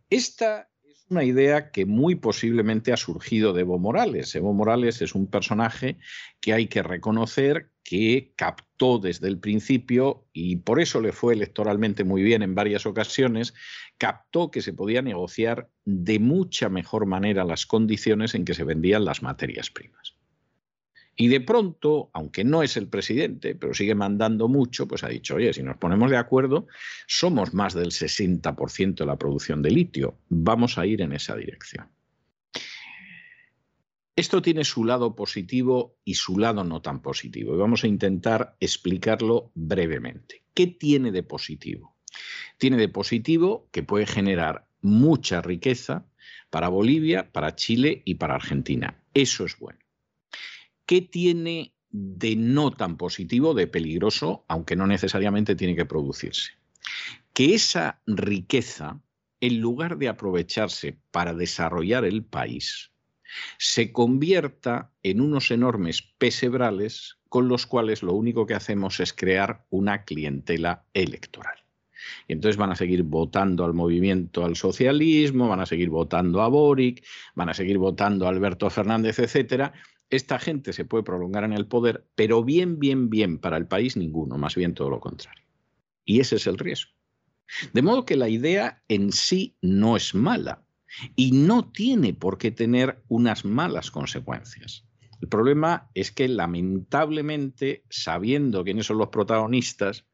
Esta una idea que muy posiblemente ha surgido de Evo Morales. Evo Morales es un personaje que hay que reconocer que captó desde el principio, y por eso le fue electoralmente muy bien en varias ocasiones, captó que se podía negociar de mucha mejor manera las condiciones en que se vendían las materias primas. Y de pronto, aunque no es el presidente, pero sigue mandando mucho, pues ha dicho, oye, si nos ponemos de acuerdo, somos más del 60% de la producción de litio, vamos a ir en esa dirección. Esto tiene su lado positivo y su lado no tan positivo. Y vamos a intentar explicarlo brevemente. ¿Qué tiene de positivo? Tiene de positivo que puede generar mucha riqueza para Bolivia, para Chile y para Argentina. Eso es bueno. ¿Qué tiene de no tan positivo, de peligroso, aunque no necesariamente tiene que producirse? Que esa riqueza, en lugar de aprovecharse para desarrollar el país, se convierta en unos enormes pesebrales con los cuales lo único que hacemos es crear una clientela electoral. Y entonces van a seguir votando al movimiento al socialismo, van a seguir votando a Boric, van a seguir votando a Alberto Fernández, etcétera. Esta gente se puede prolongar en el poder, pero bien, bien, bien para el país ninguno, más bien todo lo contrario. Y ese es el riesgo. De modo que la idea en sí no es mala, y no tiene por qué tener unas malas consecuencias. El problema es que lamentablemente, sabiendo quiénes son los protagonistas,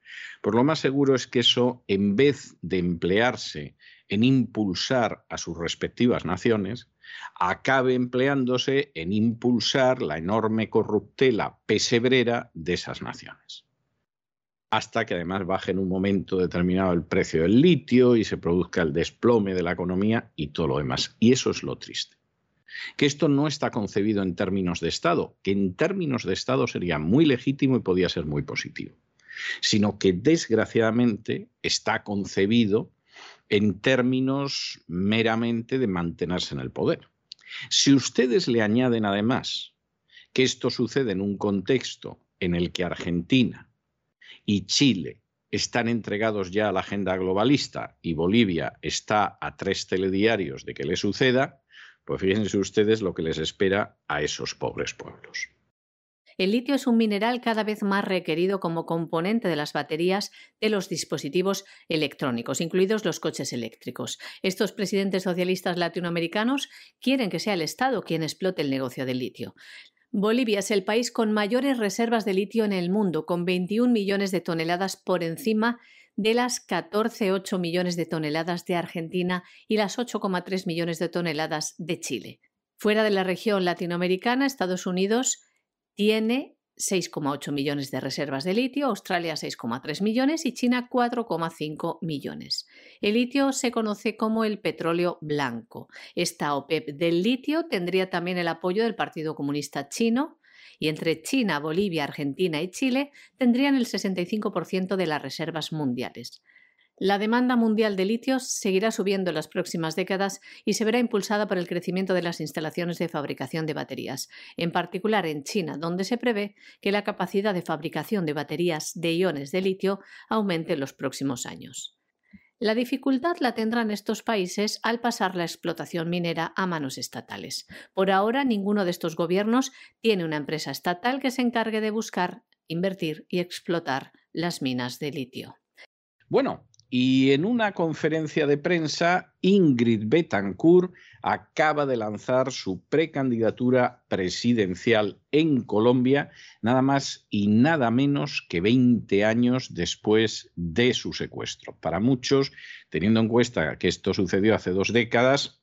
pues lo más seguro es que eso, en vez de emplearse en impulsar a sus respectivas naciones, acabe empleándose en impulsar la enorme corruptela pesebrera de esas naciones hasta que además baje en un momento determinado el precio del litio y se produzca el desplome de la economía y todo lo demás. Y eso es lo triste. Que esto no está concebido en términos de Estado, que en términos de Estado sería muy legítimo y podía ser muy positivo, sino que desgraciadamente está concebido en términos meramente de mantenerse en el poder. Si ustedes le añaden además que esto sucede en un contexto en el que Argentina y Chile están entregados ya a la agenda globalista y Bolivia está a tres telediarios de que le suceda, pues fíjense ustedes lo que les espera a esos pobres pueblos. El litio es un mineral cada vez más requerido como componente de las baterías de los dispositivos electrónicos, incluidos los coches eléctricos. Estos presidentes socialistas latinoamericanos quieren que sea el Estado quien explote el negocio del litio. Bolivia es el país con mayores reservas de litio en el mundo, con 21 millones de toneladas por encima de las 14,8 millones de toneladas de Argentina y las 8,3 millones de toneladas de Chile. Fuera de la región latinoamericana, Estados Unidos tiene 6,8 millones de reservas de litio, Australia 6,3 millones y China 4,5 millones. El litio se conoce como el petróleo blanco. Esta OPEP del litio tendría también el apoyo del Partido Comunista Chino y entre China, Bolivia, Argentina y Chile tendrían el 65% de las reservas mundiales. La demanda mundial de litio seguirá subiendo en las próximas décadas y se verá impulsada por el crecimiento de las instalaciones de fabricación de baterías, en particular en China, donde se prevé que la capacidad de fabricación de baterías de iones de litio aumente en los próximos años. La dificultad la tendrán estos países al pasar la explotación minera a manos estatales. Por ahora, ninguno de estos gobiernos tiene una empresa estatal que se encargue de buscar, invertir y explotar las minas de litio. Bueno, y en una conferencia de prensa, Ingrid Betancourt acaba de lanzar su precandidatura presidencial en Colombia, nada más y nada menos que 20 años después de su secuestro. Para muchos, teniendo en cuenta que esto sucedió hace dos décadas,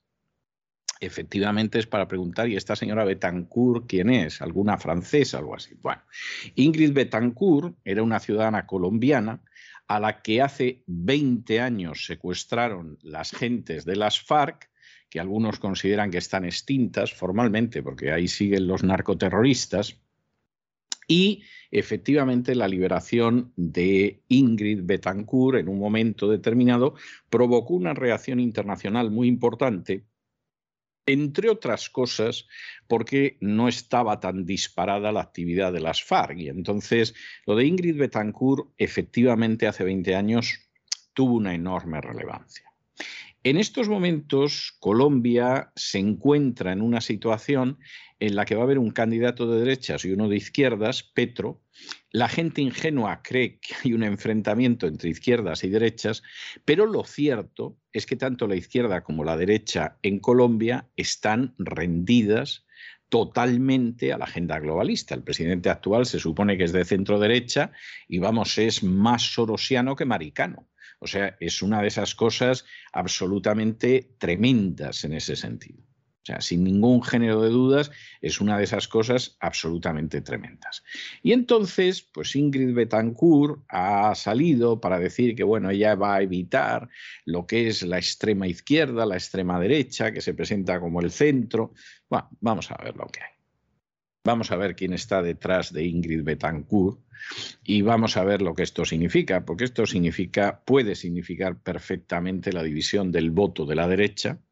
efectivamente es para preguntar, ¿y esta señora Betancourt quién es? ¿Alguna francesa o algo así? Bueno, Ingrid Betancourt era una ciudadana colombiana a la que hace 20 años secuestraron las gentes de las FARC, que algunos consideran que están extintas formalmente, porque ahí siguen los narcoterroristas, y efectivamente la liberación de Ingrid Betancourt en un momento determinado provocó una reacción internacional muy importante entre otras cosas porque no estaba tan disparada la actividad de las FARC. Y entonces lo de Ingrid Betancourt efectivamente hace 20 años tuvo una enorme relevancia. En estos momentos, Colombia se encuentra en una situación en la que va a haber un candidato de derechas y uno de izquierdas, Petro. La gente ingenua cree que hay un enfrentamiento entre izquierdas y derechas, pero lo cierto es que tanto la izquierda como la derecha en Colombia están rendidas totalmente a la agenda globalista. El presidente actual se supone que es de centro derecha y vamos, es más sorosiano que maricano. O sea, es una de esas cosas absolutamente tremendas en ese sentido. Sea, sin ningún género de dudas, es una de esas cosas absolutamente tremendas. Y entonces, pues Ingrid Betancourt ha salido para decir que, bueno, ella va a evitar lo que es la extrema izquierda, la extrema derecha, que se presenta como el centro. Bueno, vamos a ver lo que hay. Vamos a ver quién está detrás de Ingrid Betancourt y vamos a ver lo que esto significa, porque esto significa, puede significar perfectamente la división del voto de la derecha,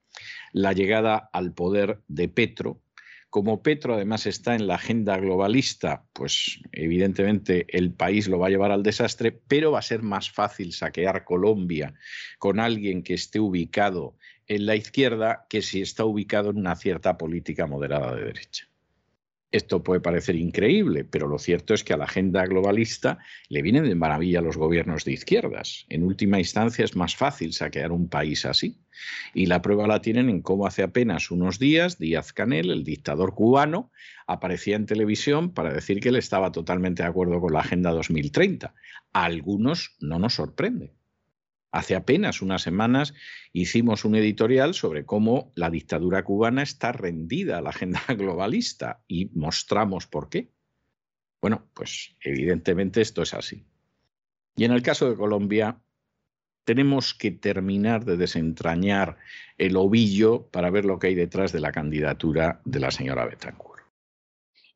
la llegada al poder de Petro. Como Petro además está en la agenda globalista, pues evidentemente el país lo va a llevar al desastre, pero va a ser más fácil saquear Colombia con alguien que esté ubicado en la izquierda que si está ubicado en una cierta política moderada de derecha. Esto puede parecer increíble, pero lo cierto es que a la agenda globalista le vienen de maravilla los gobiernos de izquierdas. En última instancia es más fácil saquear un país así. Y la prueba la tienen en cómo hace apenas unos días Díaz Canel, el dictador cubano, aparecía en televisión para decir que él estaba totalmente de acuerdo con la Agenda 2030. A algunos no nos sorprende. Hace apenas unas semanas hicimos un editorial sobre cómo la dictadura cubana está rendida a la agenda *laughs* globalista y mostramos por qué. Bueno, pues evidentemente esto es así. Y en el caso de Colombia, tenemos que terminar de desentrañar el ovillo para ver lo que hay detrás de la candidatura de la señora Betancourt.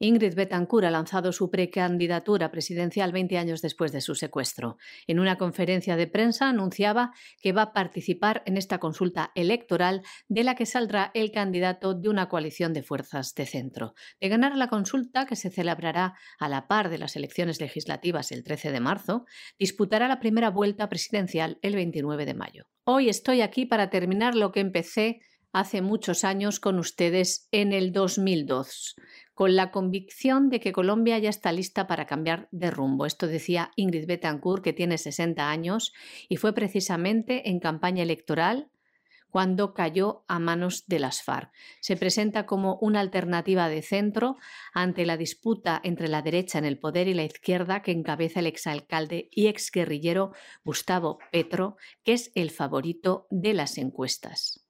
Ingrid Betancourt ha lanzado su precandidatura presidencial 20 años después de su secuestro. En una conferencia de prensa anunciaba que va a participar en esta consulta electoral de la que saldrá el candidato de una coalición de fuerzas de centro. De ganar la consulta, que se celebrará a la par de las elecciones legislativas el 13 de marzo, disputará la primera vuelta presidencial el 29 de mayo. Hoy estoy aquí para terminar lo que empecé hace muchos años con ustedes en el 2002 con la convicción de que Colombia ya está lista para cambiar de rumbo. Esto decía Ingrid Betancourt, que tiene 60 años, y fue precisamente en campaña electoral cuando cayó a manos de las FARC. Se presenta como una alternativa de centro ante la disputa entre la derecha en el poder y la izquierda que encabeza el exalcalde y exguerrillero Gustavo Petro, que es el favorito de las encuestas.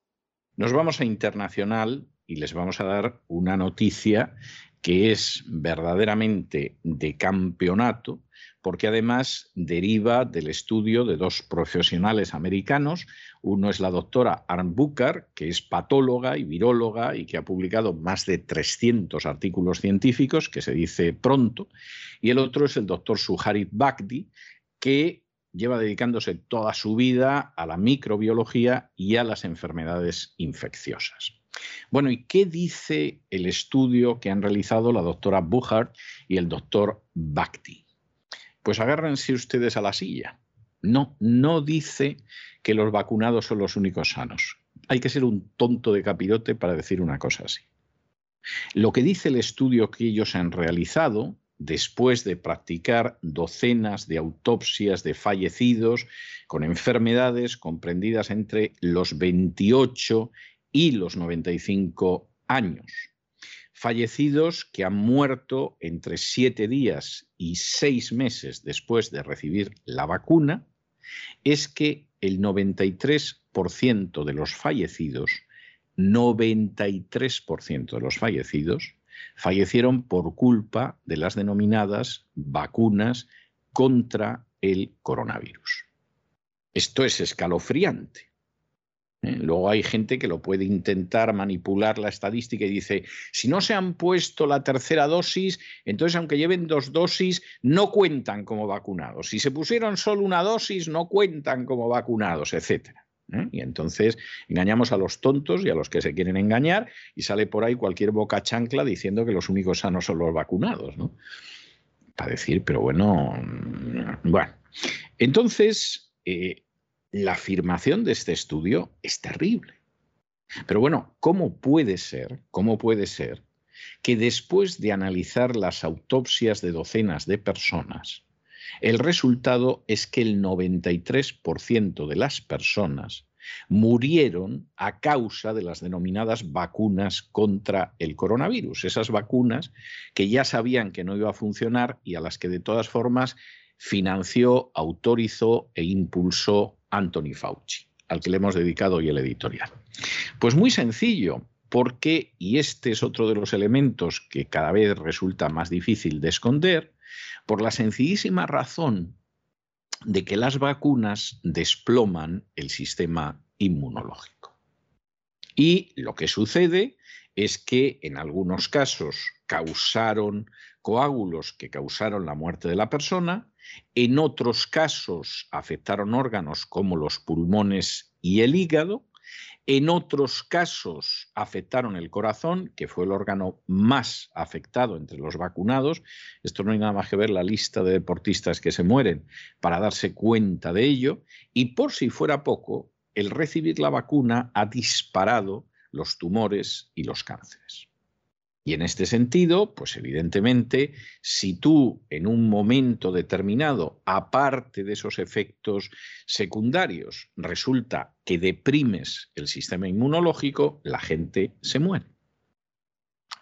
Nos vamos a internacional y les vamos a dar una noticia que es verdaderamente de campeonato, porque además deriva del estudio de dos profesionales americanos. Uno es la doctora Arn Bucher, que es patóloga y viróloga y que ha publicado más de 300 artículos científicos, que se dice pronto, y el otro es el doctor Suharit Bhakdi, que lleva dedicándose toda su vida a la microbiología y a las enfermedades infecciosas. Bueno, ¿y qué dice el estudio que han realizado la doctora Buchart y el doctor Bhakti? Pues agárrense ustedes a la silla. No, no dice que los vacunados son los únicos sanos. Hay que ser un tonto de capirote para decir una cosa así. Lo que dice el estudio que ellos han realizado, después de practicar docenas de autopsias de fallecidos con enfermedades comprendidas entre los 28 y los 95 años. Fallecidos que han muerto entre siete días y seis meses después de recibir la vacuna, es que el 93% de los fallecidos, 93% de los fallecidos, fallecieron por culpa de las denominadas vacunas contra el coronavirus. Esto es escalofriante. ¿Eh? Luego hay gente que lo puede intentar manipular la estadística y dice, si no se han puesto la tercera dosis, entonces aunque lleven dos dosis, no cuentan como vacunados. Si se pusieron solo una dosis, no cuentan como vacunados, etc. ¿eh? Y entonces engañamos a los tontos y a los que se quieren engañar y sale por ahí cualquier boca chancla diciendo que los únicos sanos son los vacunados. ¿no? Para decir, pero bueno, mm, bueno. Entonces, eh, la afirmación de este estudio es terrible. Pero bueno, ¿cómo puede ser? ¿Cómo puede ser que después de analizar las autopsias de docenas de personas, el resultado es que el 93% de las personas murieron a causa de las denominadas vacunas contra el coronavirus, esas vacunas que ya sabían que no iba a funcionar y a las que de todas formas financió, autorizó e impulsó Anthony Fauci, al que le hemos dedicado hoy el editorial. Pues muy sencillo, porque, y este es otro de los elementos que cada vez resulta más difícil de esconder, por la sencillísima razón de que las vacunas desploman el sistema inmunológico. Y lo que sucede es que en algunos casos causaron coágulos que causaron la muerte de la persona, en otros casos afectaron órganos como los pulmones y el hígado, en otros casos afectaron el corazón, que fue el órgano más afectado entre los vacunados. Esto no hay nada más que ver la lista de deportistas que se mueren para darse cuenta de ello. Y por si fuera poco, el recibir la vacuna ha disparado los tumores y los cánceres. Y en este sentido, pues evidentemente, si tú en un momento determinado, aparte de esos efectos secundarios, resulta que deprimes el sistema inmunológico, la gente se muere.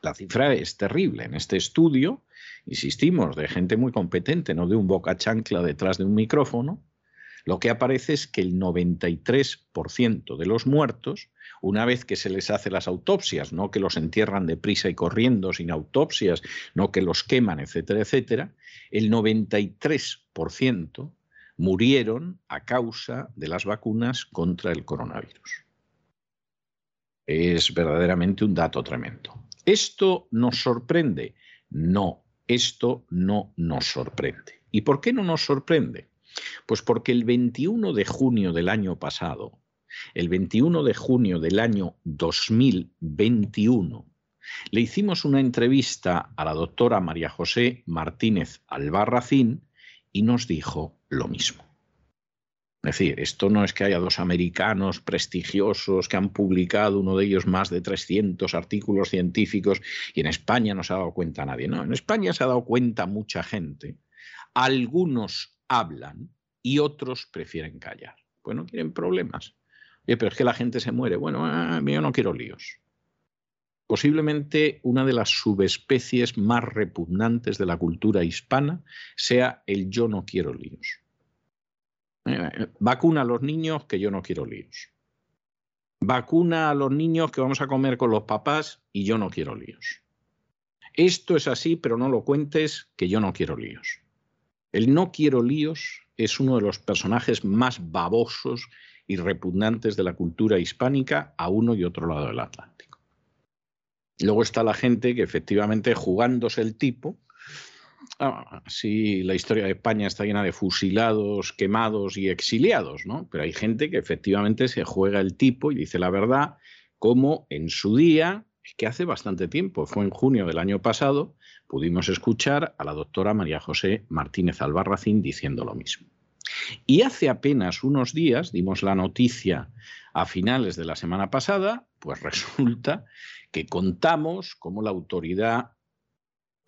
La cifra es terrible. En este estudio, insistimos, de gente muy competente, no de un boca chancla detrás de un micrófono, lo que aparece es que el 93% de los muertos una vez que se les hace las autopsias, no que los entierran deprisa y corriendo sin autopsias, no que los queman, etcétera, etcétera, el 93% murieron a causa de las vacunas contra el coronavirus. Es verdaderamente un dato tremendo. ¿Esto nos sorprende? No, esto no nos sorprende. ¿Y por qué no nos sorprende? Pues porque el 21 de junio del año pasado, el 21 de junio del año 2021, le hicimos una entrevista a la doctora María José Martínez Albarracín y nos dijo lo mismo. Es decir, esto no es que haya dos americanos prestigiosos que han publicado, uno de ellos más de 300 artículos científicos, y en España no se ha dado cuenta nadie. No, en España se ha dado cuenta mucha gente. Algunos hablan y otros prefieren callar. Pues no quieren problemas pero es que la gente se muere. Bueno, ah, yo no quiero líos. Posiblemente una de las subespecies más repugnantes de la cultura hispana sea el yo no quiero líos. Eh, vacuna a los niños que yo no quiero líos. Vacuna a los niños que vamos a comer con los papás y yo no quiero líos. Esto es así, pero no lo cuentes que yo no quiero líos. El no quiero líos es uno de los personajes más babosos y repugnantes de la cultura hispánica a uno y otro lado del Atlántico. Luego está la gente que efectivamente jugándose el tipo, ah, sí, la historia de España está llena de fusilados, quemados y exiliados, ¿no? Pero hay gente que efectivamente se juega el tipo y dice la verdad, como en su día, que hace bastante tiempo, fue en junio del año pasado, pudimos escuchar a la doctora María José Martínez Albarracín diciendo lo mismo. Y hace apenas unos días dimos la noticia a finales de la semana pasada, pues resulta que contamos cómo la autoridad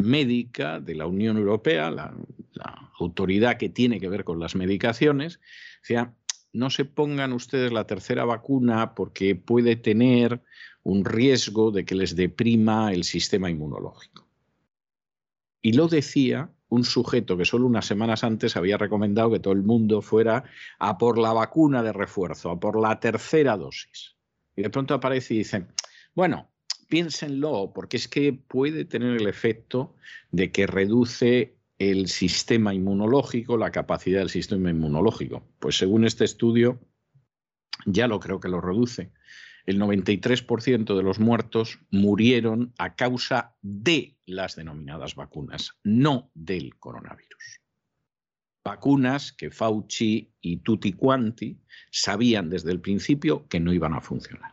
médica de la Unión Europea, la, autoridad que tiene que ver con las medicaciones, decía, no se pongan ustedes la tercera vacuna porque puede tener un riesgo de que les deprima el sistema inmunológico. Y lo decía un sujeto que solo unas semanas antes había recomendado que todo el mundo fuera a por la vacuna de refuerzo, a por la tercera dosis. Y de pronto aparece y dice, bueno, piénsenlo, porque es que puede tener el efecto de que reduce el sistema inmunológico, la capacidad del sistema inmunológico. Pues según este estudio, ya lo creo que lo reduce el 93% de los muertos murieron a causa de las denominadas vacunas, no del coronavirus. Vacunas que Fauci y Tutti Quanti sabían desde el principio que no iban a funcionar.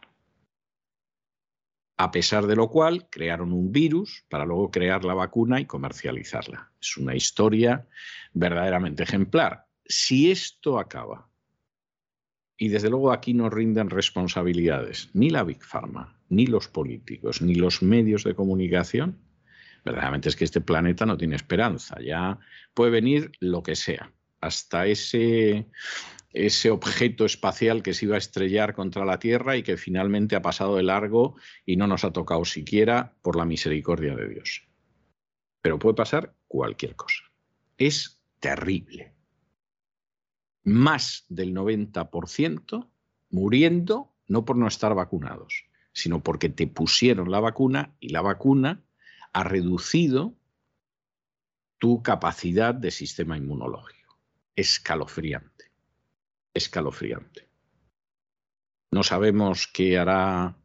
A pesar de lo cual, crearon un virus para luego crear la vacuna y comercializarla. Es una historia verdaderamente ejemplar. Si esto acaba Y desde luego aquí no rinden responsabilidades ni la Big Pharma, ni los políticos, ni los medios de comunicación. Verdaderamente es que este planeta no tiene esperanza. Ya puede venir lo que sea, hasta ese, ese objeto espacial que se iba a estrellar contra la Tierra y que finalmente ha pasado de largo y no nos ha tocado siquiera por la misericordia de Dios. Pero puede pasar cualquier cosa. Es terrible más del 90% muriendo no por no estar vacunados, sino porque te pusieron la vacuna y la vacuna ha reducido tu capacidad de sistema inmunológico. Escalofriante. Escalofriante. No sabemos qué hará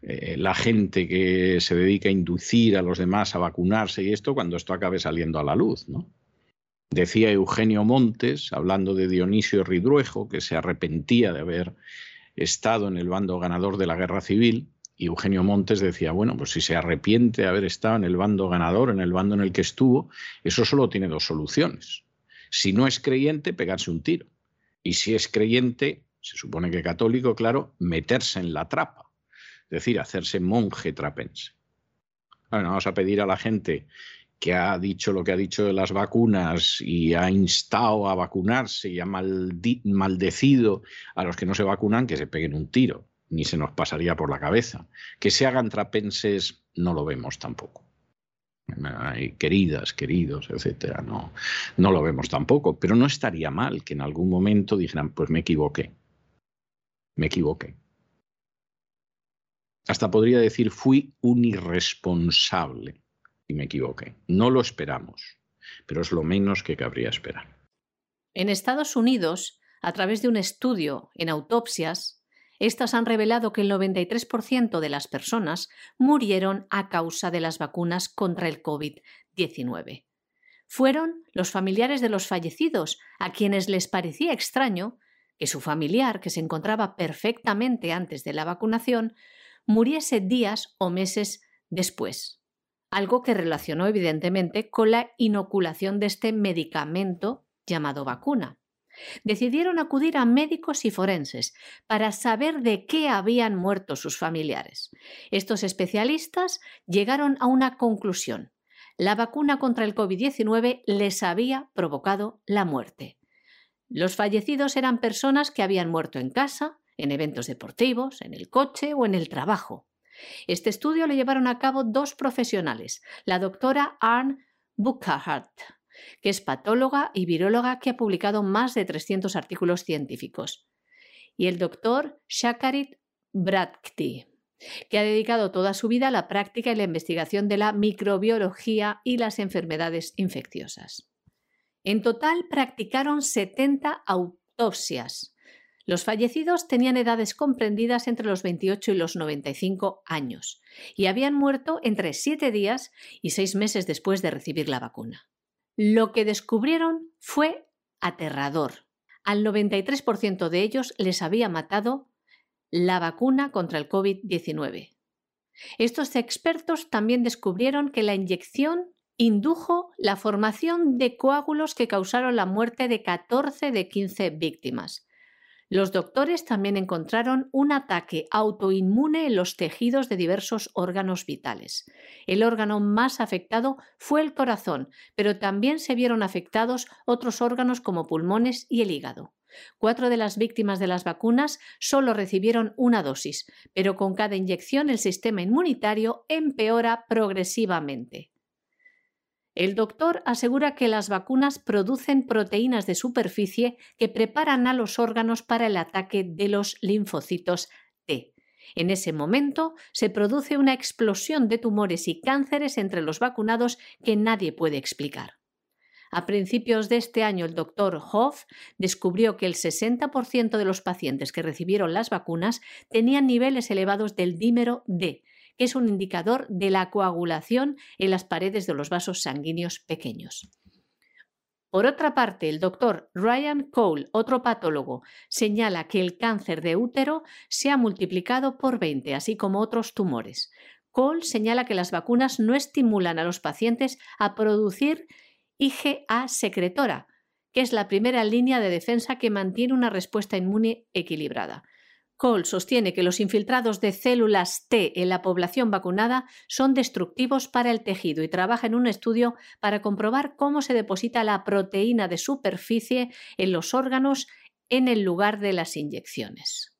eh, la gente que se dedica a inducir a los demás a vacunarse y esto cuando esto acabe saliendo a la luz, ¿no? Decía Eugenio Montes, hablando de Dionisio Ridruejo, que se arrepentía de haber estado en el bando ganador de la guerra civil, y Eugenio Montes decía, bueno, pues si se arrepiente de haber estado en el bando ganador, en el bando en el que estuvo, eso solo tiene dos soluciones. Si no es creyente, pegarse un tiro. Y si es creyente, se supone que católico, claro, meterse en la trapa, es decir, hacerse monje trapense. Bueno, vamos a pedir a la gente que ha dicho lo que ha dicho de las vacunas y ha instado a vacunarse y ha maldecido a los que no se vacunan, que se peguen un tiro, ni se nos pasaría por la cabeza. Que se hagan trapenses no lo vemos tampoco. Queridas, queridos, etcétera, no, no lo vemos tampoco, pero no estaría mal que en algún momento dijeran, pues me equivoqué, me equivoqué. Hasta podría decir, fui un irresponsable y me equivoqué. No lo esperamos, pero es lo menos que cabría esperar. En Estados Unidos, a través de un estudio en autopsias, estas han revelado que el 93% de las personas murieron a causa de las vacunas contra el COVID-19. Fueron los familiares de los fallecidos a quienes les parecía extraño que su familiar, que se encontraba perfectamente antes de la vacunación, muriese días o meses después algo que relacionó evidentemente con la inoculación de este medicamento llamado vacuna. Decidieron acudir a médicos y forenses para saber de qué habían muerto sus familiares. Estos especialistas llegaron a una conclusión. La vacuna contra el COVID-19 les había provocado la muerte. Los fallecidos eran personas que habían muerto en casa, en eventos deportivos, en el coche o en el trabajo. Este estudio lo llevaron a cabo dos profesionales, la doctora Arne Buckhart, que es patóloga y viróloga que ha publicado más de 300 artículos científicos, y el doctor Shakarit Brakti, que ha dedicado toda su vida a la práctica y la investigación de la microbiología y las enfermedades infecciosas. En total practicaron 70 autopsias los fallecidos tenían edades comprendidas entre los 28 y los 95 años y habían muerto entre 7 días y 6 meses después de recibir la vacuna. Lo que descubrieron fue aterrador. Al 93% de ellos les había matado la vacuna contra el COVID-19. Estos expertos también descubrieron que la inyección indujo la formación de coágulos que causaron la muerte de 14 de 15 víctimas. Los doctores también encontraron un ataque autoinmune en los tejidos de diversos órganos vitales. El órgano más afectado fue el corazón, pero también se vieron afectados otros órganos como pulmones y el hígado. Cuatro de las víctimas de las vacunas solo recibieron una dosis, pero con cada inyección el sistema inmunitario empeora progresivamente. El doctor asegura que las vacunas producen proteínas de superficie que preparan a los órganos para el ataque de los linfocitos T. En ese momento se produce una explosión de tumores y cánceres entre los vacunados que nadie puede explicar. A principios de este año, el doctor Hoff descubrió que el 60% de los pacientes que recibieron las vacunas tenían niveles elevados del dímero D, que es un indicador de la coagulación en las paredes de los vasos sanguíneos pequeños. Por otra parte, el doctor Ryan Cole, otro patólogo, señala que el cáncer de útero se ha multiplicado por 20, así como otros tumores. Cole señala que las vacunas no estimulan a los pacientes a producir IgA secretora, que es la primera línea de defensa que mantiene una respuesta inmune equilibrada. Cole sostiene que los infiltrados de células T en la población vacunada son destructivos para el tejido y trabaja en un estudio para comprobar cómo se deposita la proteína de superficie en los órganos en el lugar de las inyecciones.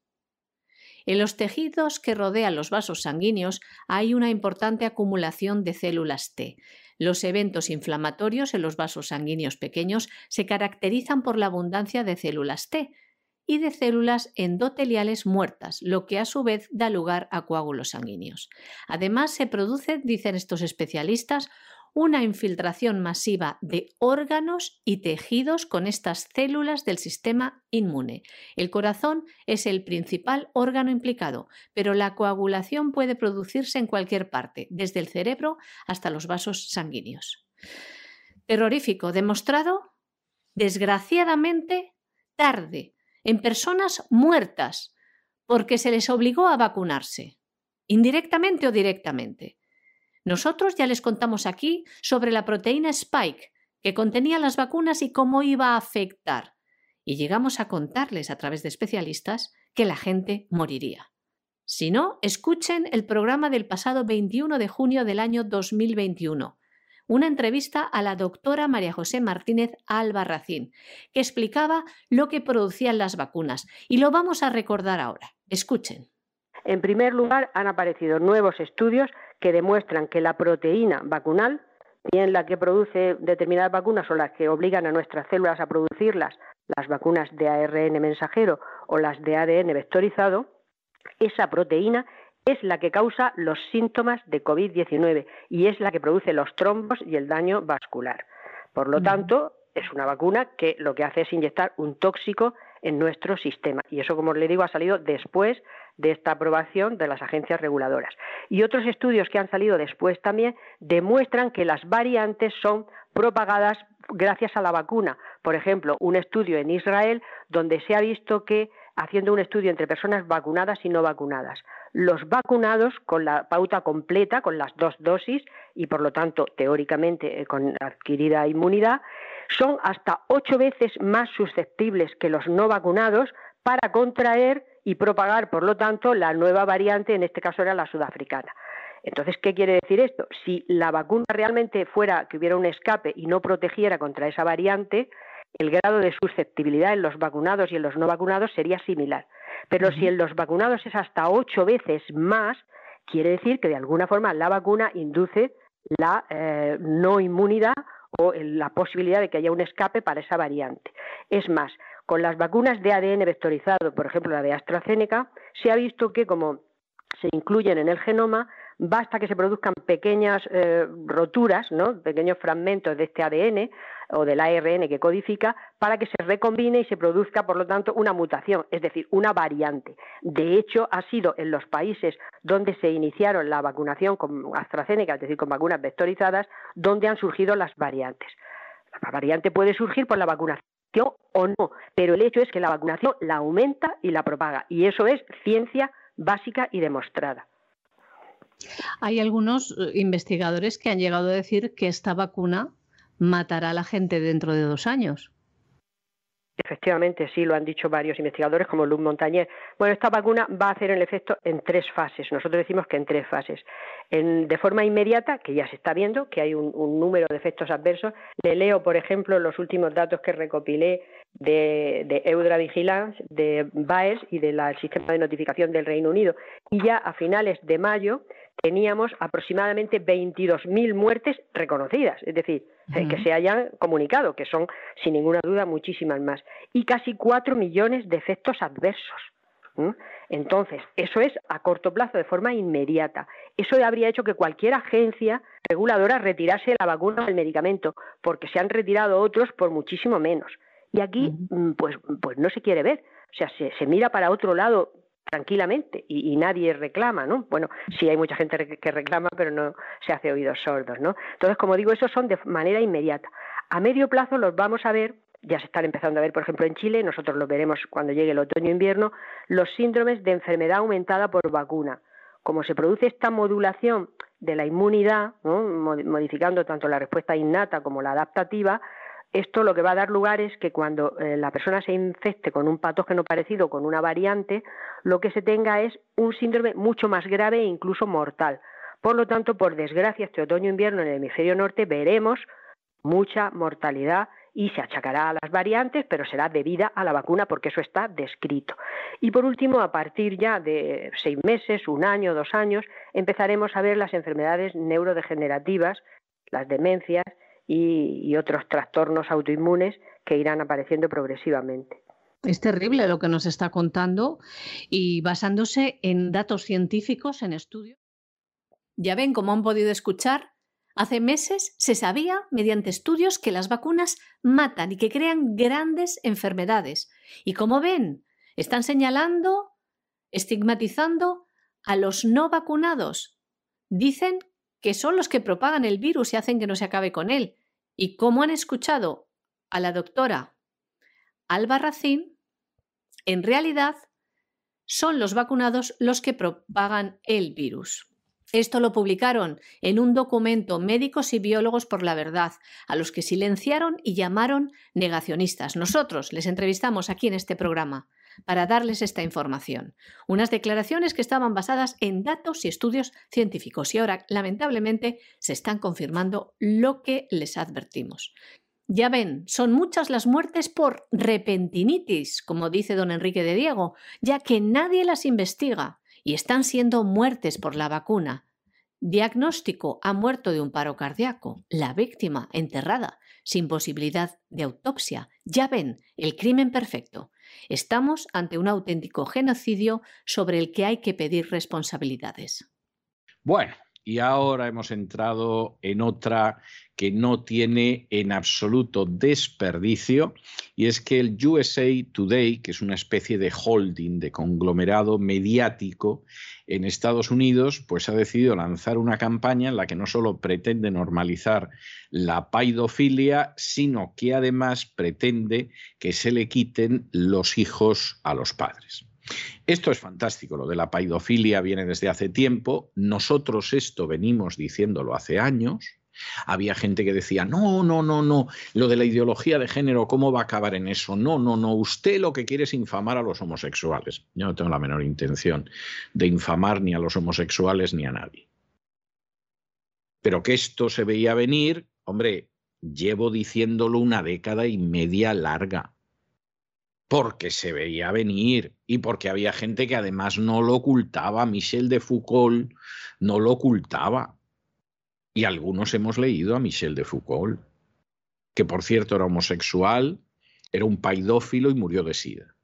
En los tejidos que rodean los vasos sanguíneos hay una importante acumulación de células T. Los eventos inflamatorios en los vasos sanguíneos pequeños se caracterizan por la abundancia de células T, y de células endoteliales muertas, lo que a su vez da lugar a coágulos sanguíneos. Además, se produce, dicen estos especialistas, una infiltración masiva de órganos y tejidos con estas células del sistema inmune. El corazón es el principal órgano implicado, pero la coagulación puede producirse en cualquier parte, desde el cerebro hasta los vasos sanguíneos. Terrorífico, demostrado, desgraciadamente, tarde, en personas muertas porque se les obligó a vacunarse, indirectamente o directamente. Nosotros ya les contamos aquí sobre la proteína Spike que contenía las vacunas y cómo iba a afectar, y llegamos a contarles a través de especialistas que la gente moriría. Si no, escuchen el programa del pasado 21 de junio del año 2021, una entrevista a la doctora María José Martínez Albarracín, que explicaba lo que producían las vacunas. Y lo vamos a recordar ahora. Escuchen. En primer lugar, han aparecido nuevos estudios que demuestran que la proteína vacunal, bien la que produce determinadas vacunas o las que obligan a nuestras células a producirlas, las vacunas de ARN mensajero o las de ADN vectorizado, esa proteína es la que causa los síntomas de COVID-19 y es la que produce los trombos y el daño vascular. Por lo tanto, es una vacuna que lo que hace es inyectar un tóxico en nuestro sistema. Y eso, como le digo, ha salido después de esta aprobación de las agencias reguladoras. Y otros estudios que han salido después también demuestran que las variantes son propagadas gracias a la vacuna. Por ejemplo, un estudio en Israel donde se ha visto que, haciendo un estudio entre personas vacunadas y no vacunadas, los vacunados con la pauta completa, con las dos dosis y por lo tanto teóricamente eh, con adquirida inmunidad, son hasta ocho veces más susceptibles que los no vacunados para contraer y propagar, por lo tanto, la nueva variante, en este caso era la sudafricana. Entonces, ¿qué quiere decir esto? Si la vacuna realmente fuera que hubiera un escape y no protegiera contra esa variante, el grado de susceptibilidad en los vacunados y en los no vacunados sería similar. Pero si en los vacunados es hasta ocho veces más, quiere decir que de alguna forma la vacuna induce la eh, no inmunidad o la posibilidad de que haya un escape para esa variante. Es más, con las vacunas de ADN vectorizado, por ejemplo la de AstraZeneca, se ha visto que como se incluyen en el genoma, basta que se produzcan pequeñas eh, roturas, ¿no? pequeños fragmentos de este ADN o del ARN que codifica para que se recombine y se produzca, por lo tanto, una mutación, es decir, una variante. De hecho, ha sido en los países donde se iniciaron la vacunación con AstraZeneca, es decir, con vacunas vectorizadas, donde han surgido las variantes. La variante puede surgir por la vacunación o no, pero el hecho es que la vacunación la aumenta y la propaga, y eso es ciencia básica y demostrada. Hay algunos eh, investigadores que han llegado a decir que esta vacuna matará a la gente dentro de dos años. Efectivamente, sí, lo han dicho varios investigadores como Luz Montañer. Bueno, esta vacuna va a hacer el efecto en tres fases. Nosotros decimos que en tres fases. de forma inmediata, que ya se está viendo, que hay un, número de efectos adversos. Le leo, por ejemplo, los últimos datos que recopilé de, de Eudra Vigilance, de BAES y del sistema de notificación del Reino Unido. Y ya a finales de mayo teníamos aproximadamente 22.000 muertes reconocidas, es decir, eh, que se hayan comunicado, que son sin ninguna duda muchísimas más, y casi 4 millones de efectos adversos. Entonces, eso es a corto plazo, de forma inmediata. Eso habría hecho que cualquier agencia reguladora retirase la vacuna o el medicamento, porque se han retirado otros por muchísimo menos. Y aquí, mm, pues, pues no se quiere ver. O sea, se mira para otro lado tranquilamente y, nadie reclama, ¿no? Bueno, sí hay mucha gente que reclama, pero no se hace oídos sordos, ¿no? Entonces, como digo, esos son de manera inmediata. A medio plazo los vamos a ver, ya se están empezando a ver, por ejemplo, en Chile, nosotros los veremos cuando llegue el otoño-invierno, los síndromes de enfermedad aumentada por vacuna. Como se produce esta modulación de la inmunidad, modificando tanto la respuesta innata como la adaptativa, Esto lo que va a dar lugar es que cuando eh, la persona se infecte con un patógeno parecido, con una variante, lo que se tenga es un síndrome mucho más grave e incluso mortal. Por lo tanto, por desgracia, este otoño-invierno en el hemisferio norte veremos mucha mortalidad y se achacará a las variantes, pero será debida a la vacuna porque eso está descrito. Y por último, a partir ya de seis meses, un año, dos años, empezaremos a ver las enfermedades neurodegenerativas, las demencias y, otros trastornos autoinmunes que irán apareciendo progresivamente. Es terrible lo que nos está contando y basándose en datos científicos, en estudios. Ya ven, como han podido escuchar, hace meses se sabía mediante estudios que las vacunas matan y que crean grandes enfermedades. Y como ven, están señalando, estigmatizando a los no vacunados. Dicen que son los que propagan el virus y hacen que no se acabe con él. Y como han escuchado a la doctora Alba Racín, en realidad son los vacunados los que propagan el virus. Esto lo publicaron en un documento Médicos y Biólogos por la Verdad, a los que silenciaron y llamaron negacionistas. Nosotros les entrevistamos aquí en este programa para darles esta información. Unas declaraciones que estaban basadas en datos y estudios científicos y ahora, lamentablemente, se están confirmando lo que les advertimos. Ya ven, son muchas las muertes por repentinitis, como dice don Enrique de Diego, ya que nadie las investiga y están siendo muertes por la vacuna. Diagnóstico, ha muerto de un paro cardíaco. La víctima, enterrada, sin posibilidad de autopsia. Ya ven, el crimen perfecto. Estamos ante un auténtico genocidio sobre el que hay que pedir responsabilidades. Bueno, y ahora hemos entrado en otra que no tiene en absoluto desperdicio, y es que el USA Today, que es una especie de holding, de conglomerado mediático en Estados Unidos, pues ha decidido lanzar una campaña en la que no solo pretende normalizar la paidofilia, sino que además pretende que se le quiten los hijos a los padres. Esto es fantástico, lo de la paidofilia viene desde hace tiempo, nosotros esto venimos diciéndolo hace años, había gente que decía, no, no, no, no, lo de la ideología de género, ¿cómo va a acabar en eso? No, no, no, usted lo que quiere es infamar a los homosexuales. Yo no tengo la menor intención de infamar ni a los homosexuales ni a nadie. Pero que esto se veía venir, hombre, llevo diciéndolo una década y media larga porque se veía venir y porque había gente que además no lo ocultaba. Michel de Foucault no lo ocultaba. Y algunos hemos leído a Michel de Foucault, que por cierto era homosexual, era un paidófilo y murió de sida.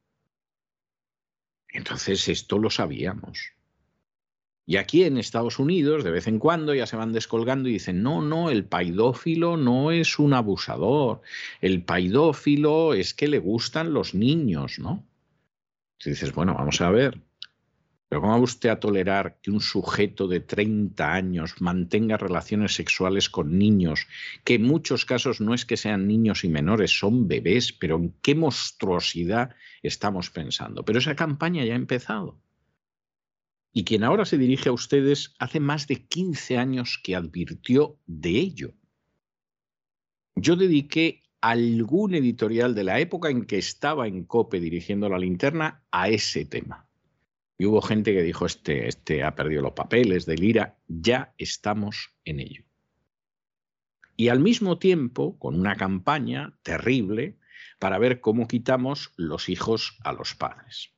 Entonces esto lo sabíamos. Y aquí en Estados Unidos, de vez en cuando, ya se van descolgando y dicen, no, no, el paidófilo no es un abusador, el paidófilo es que le gustan los niños, ¿no? Y dices, bueno, vamos a ver, pero ¿cómo va usted a tolerar que un sujeto de 30 años mantenga relaciones sexuales con niños, que en muchos casos no es que sean niños y menores, son bebés, pero en qué monstruosidad estamos pensando? Pero esa campaña ya ha empezado. Y quien ahora se dirige a ustedes hace más de 15 años que advirtió de ello. Yo dediqué algún editorial de la época en que estaba en COPE dirigiendo la linterna a ese tema. Y hubo gente que dijo, este, este ha perdido los papeles de Lira, ya estamos en ello. Y al mismo tiempo, con una campaña terrible para ver cómo quitamos los hijos a los padres.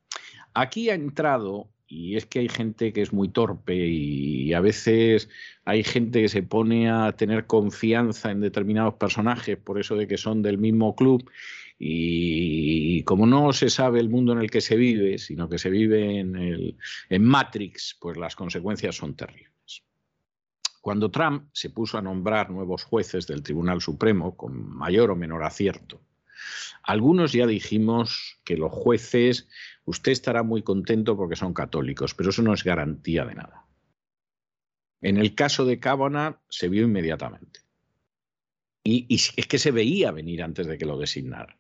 Aquí ha entrado y es que hay gente que es muy torpe y a veces hay gente que se pone a tener confianza en determinados personajes por eso de que son del mismo club y como no se sabe el mundo en el que se vive, sino que se vive en, el, en Matrix, pues las consecuencias son terribles. Cuando Trump se puso a nombrar nuevos jueces del Tribunal Supremo, con mayor o menor acierto, algunos ya dijimos que los jueces Usted estará muy contento porque son católicos, pero eso no es garantía de nada. En el caso de Kavanaugh se vio inmediatamente. Y, es que se veía venir antes de que lo designaran.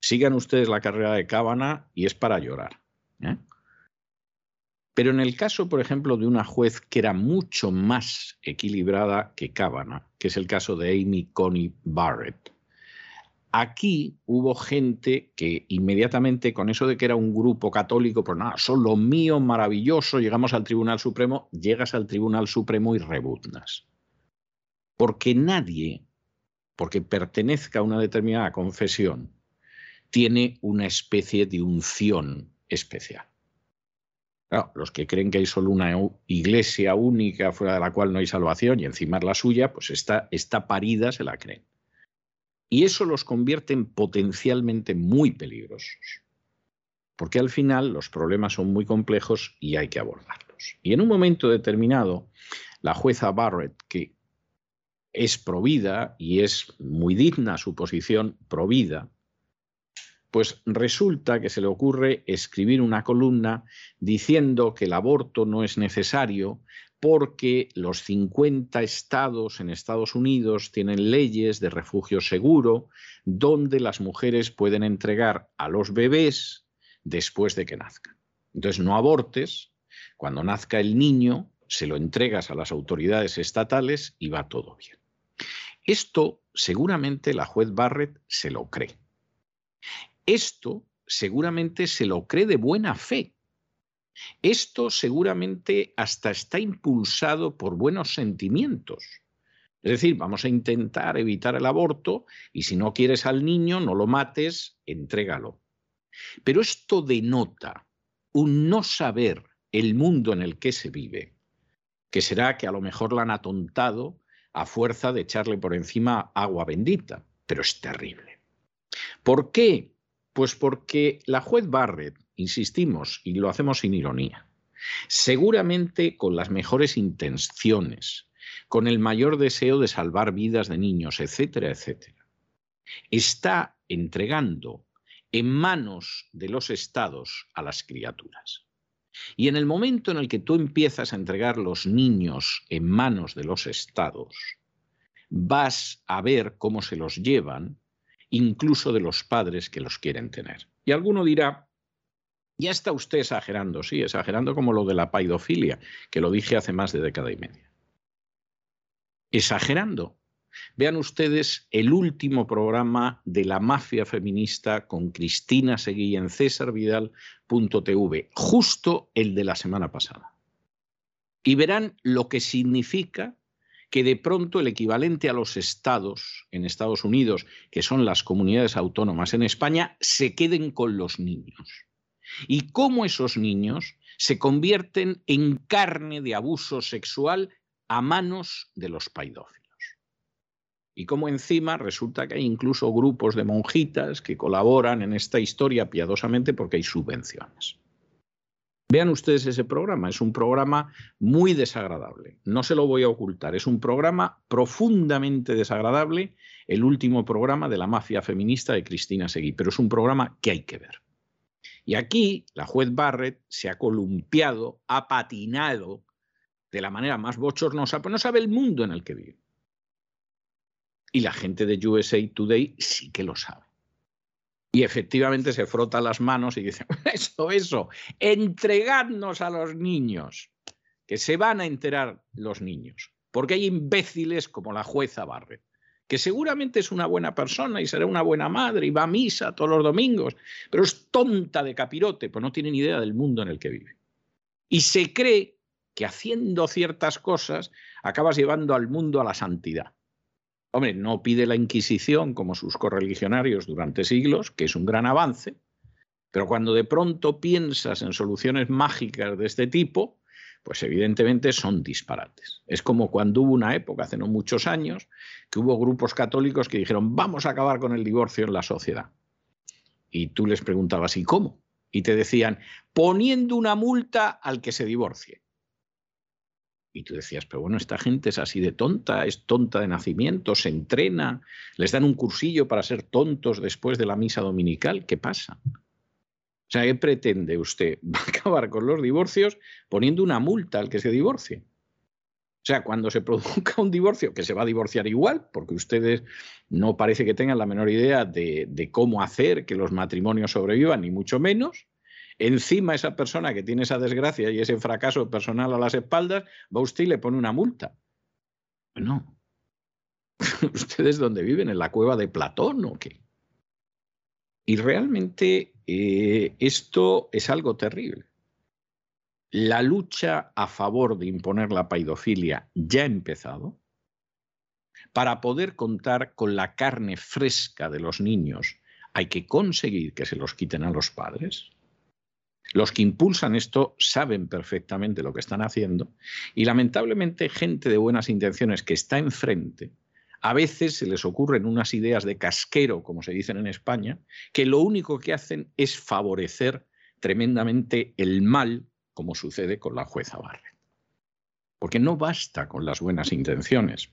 Sigan ustedes la carrera de Kavanaugh y es para llorar. ¿eh? Pero en el caso, por ejemplo, de una juez que era mucho más equilibrada que Kavanaugh, que es el caso de Amy Coney Barrett, aquí hubo gente que inmediatamente con eso de que era un grupo católico, pues nada, son lo mío, maravilloso, llegamos al Tribunal Supremo, llegas al Tribunal Supremo y rebuznas. Porque nadie, porque pertenezca a una determinada confesión, tiene una especie de unción especial. los que creen que hay solo una iglesia única fuera de la cual no hay salvación y encima es la suya, pues esta, esta parida se la creen. Y eso los convierte en potencialmente muy peligrosos. Porque al final los problemas son muy complejos y hay que abordarlos. Y en un momento determinado, la jueza Barrett, que es provida y es muy digna su posición provida, pues resulta que se le ocurre escribir una columna diciendo que el aborto no es necesario porque los 50 estados en Estados Unidos tienen leyes de refugio seguro donde las mujeres pueden entregar a los bebés después de que nazcan. Entonces no abortes, cuando nazca el niño se lo entregas a las autoridades estatales y va todo bien. Esto seguramente la juez Barrett se lo cree. Esto seguramente se lo cree de buena fe. Esto seguramente hasta está impulsado por buenos sentimientos. Es decir, vamos a intentar evitar el aborto y si no quieres al niño, no lo mates, entrégalo. Pero esto denota un no saber el mundo en el que se vive, que será que a lo mejor la han atontado a fuerza de echarle por encima agua bendita, pero es terrible. ¿Por qué? Pues porque la juez Barrett, insistimos, y lo hacemos sin ironía, seguramente con las mejores intenciones, con el mayor deseo de salvar vidas de niños, etcétera, etcétera, está entregando en manos de los estados a las criaturas. Y en el momento en el que tú empiezas a entregar los niños en manos de los estados, vas a ver cómo se los llevan incluso de los padres que los quieren tener. Y alguno dirá, ya está usted exagerando, sí, exagerando como lo de la paidofilia, que lo dije hace más de década y media. Exagerando. Vean ustedes el último programa de la mafia feminista con Cristina Seguí en cesarvidal.tv, justo el de la semana pasada. Y verán lo que significa que de pronto el equivalente a los estados en Estados Unidos, que son las comunidades autónomas en España, se queden con los niños. Y cómo esos niños se convierten en carne de abuso sexual a manos de los paidófilos. Y cómo encima resulta que hay incluso grupos de monjitas que colaboran en esta historia piadosamente porque hay subvenciones. Vean ustedes ese programa, es un programa muy desagradable, no se lo voy a ocultar, es un programa profundamente desagradable, el último programa de la mafia feminista de Cristina Seguí, pero es un programa que hay que ver. Y aquí la juez Barrett se ha columpiado, ha patinado de la manera más bochornosa, pues no sabe el mundo en el que vive. Y la gente de USA Today sí que lo sabe. Y efectivamente se frota las manos y dice, *laughs* eso, eso, entregadnos a los niños, que se van a enterar los niños, porque hay imbéciles como la jueza Barret, que seguramente es una buena persona y será una buena madre y va a misa todos los domingos, pero es tonta de capirote, pues no tiene ni idea del mundo en el que vive. Y se cree que haciendo ciertas cosas acabas llevando al mundo a la santidad. Hombre, no pide la Inquisición como sus correligionarios durante siglos, que es un gran avance, pero cuando de pronto piensas en soluciones mágicas de este tipo, pues evidentemente son disparates. Es como cuando hubo una época, hace no muchos años, que hubo grupos católicos que dijeron, vamos a acabar con el divorcio en la sociedad. Y tú les preguntabas, ¿y cómo? Y te decían, poniendo una multa al que se divorcie. Y tú decías, pero bueno, esta gente es así de tonta, es tonta de nacimiento, se entrena, les dan un cursillo para ser tontos después de la misa dominical, ¿qué pasa? O sea, ¿qué pretende usted? *laughs* Va a acabar con los divorcios poniendo una multa al que se divorcie. O sea, cuando se produzca un divorcio, que se va a divorciar igual, porque ustedes no parece que tengan la menor idea de, cómo hacer que los matrimonios sobrevivan, ni mucho menos, Encima esa persona que tiene esa desgracia y ese fracaso personal a las espaldas, va usted y le pone una multa. No. *laughs* ¿Ustedes dónde viven? ¿En la cueva de Platón o qué? Y realmente eh, esto es algo terrible. La lucha a favor de imponer la paidofilia ya ha empezado. Para poder contar con la carne fresca de los niños hay que conseguir que se los quiten a los padres. Los que impulsan esto saben perfectamente lo que están haciendo y lamentablemente gente de buenas intenciones que está enfrente, a veces se les ocurren unas ideas de casquero, como se dicen en España, que lo único que hacen es favorecer tremendamente el mal, como sucede con la jueza Barrett. Porque no basta con las buenas intenciones,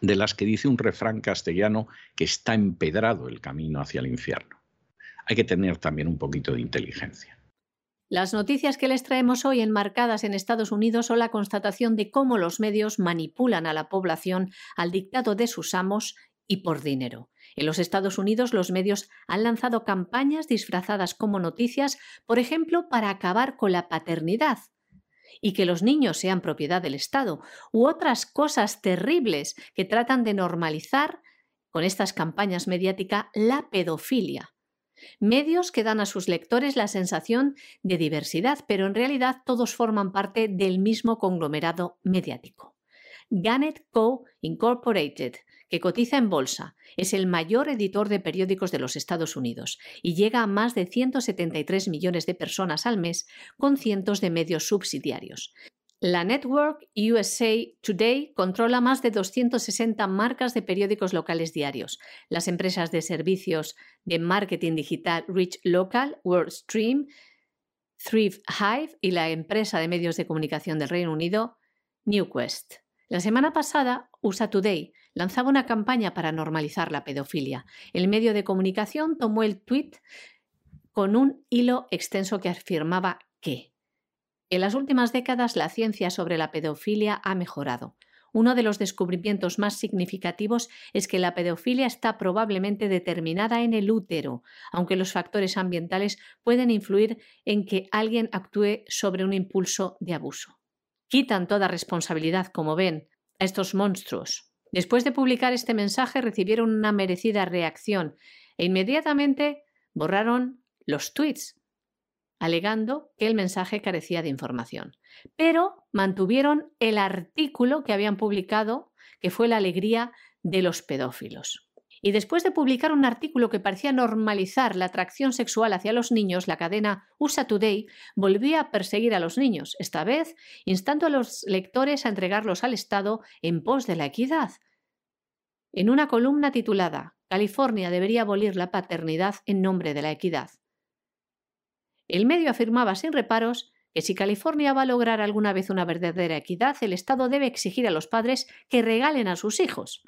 de las que dice un refrán castellano que está empedrado el camino hacia el infierno. Hay que tener también un poquito de inteligencia. Las noticias que les traemos hoy enmarcadas en Estados Unidos son la constatación de cómo los medios manipulan a la población al dictado de sus amos y por dinero. En los Estados Unidos los medios han lanzado campañas disfrazadas como noticias, por ejemplo, para acabar con la paternidad y que los niños sean propiedad del Estado, u otras cosas terribles que tratan de normalizar con estas campañas mediáticas la pedofilia. Medios que dan a sus lectores la sensación de diversidad, pero en realidad todos forman parte del mismo conglomerado mediático. Gannett Co. Incorporated, que cotiza en bolsa, es el mayor editor de periódicos de los Estados Unidos y llega a más de 173 millones de personas al mes con cientos de medios subsidiarios. La Network USA Today controla más de 260 marcas de periódicos locales diarios. Las empresas de servicios de marketing digital Rich Local, WorldStream, Thrive Hive y la empresa de medios de comunicación del Reino Unido, NewQuest. La semana pasada, USA Today lanzaba una campaña para normalizar la pedofilia. El medio de comunicación tomó el tweet con un hilo extenso que afirmaba que en las últimas décadas la ciencia sobre la pedofilia ha mejorado. Uno de los descubrimientos más significativos es que la pedofilia está probablemente determinada en el útero, aunque los factores ambientales pueden influir en que alguien actúe sobre un impulso de abuso. Quitan toda responsabilidad, como ven, a estos monstruos. Después de publicar este mensaje recibieron una merecida reacción e inmediatamente borraron los tweets alegando que el mensaje carecía de información. Pero mantuvieron el artículo que habían publicado, que fue la alegría de los pedófilos. Y después de publicar un artículo que parecía normalizar la atracción sexual hacia los niños, la cadena USA Today volvía a perseguir a los niños, esta vez instando a los lectores a entregarlos al Estado en pos de la equidad. En una columna titulada California debería abolir la paternidad en nombre de la equidad. El medio afirmaba sin reparos que si California va a lograr alguna vez una verdadera equidad, el Estado debe exigir a los padres que regalen a sus hijos.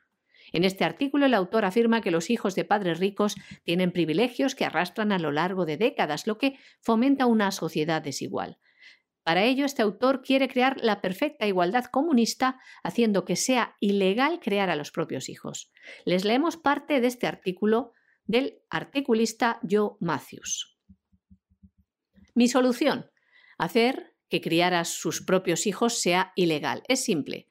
En este artículo el autor afirma que los hijos de padres ricos tienen privilegios que arrastran a lo largo de décadas, lo que fomenta una sociedad desigual. Para ello, este autor quiere crear la perfecta igualdad comunista, haciendo que sea ilegal crear a los propios hijos. Les leemos parte de este artículo del articulista Joe Matthews. Mi solución, hacer que criar a sus propios hijos sea ilegal. Es simple.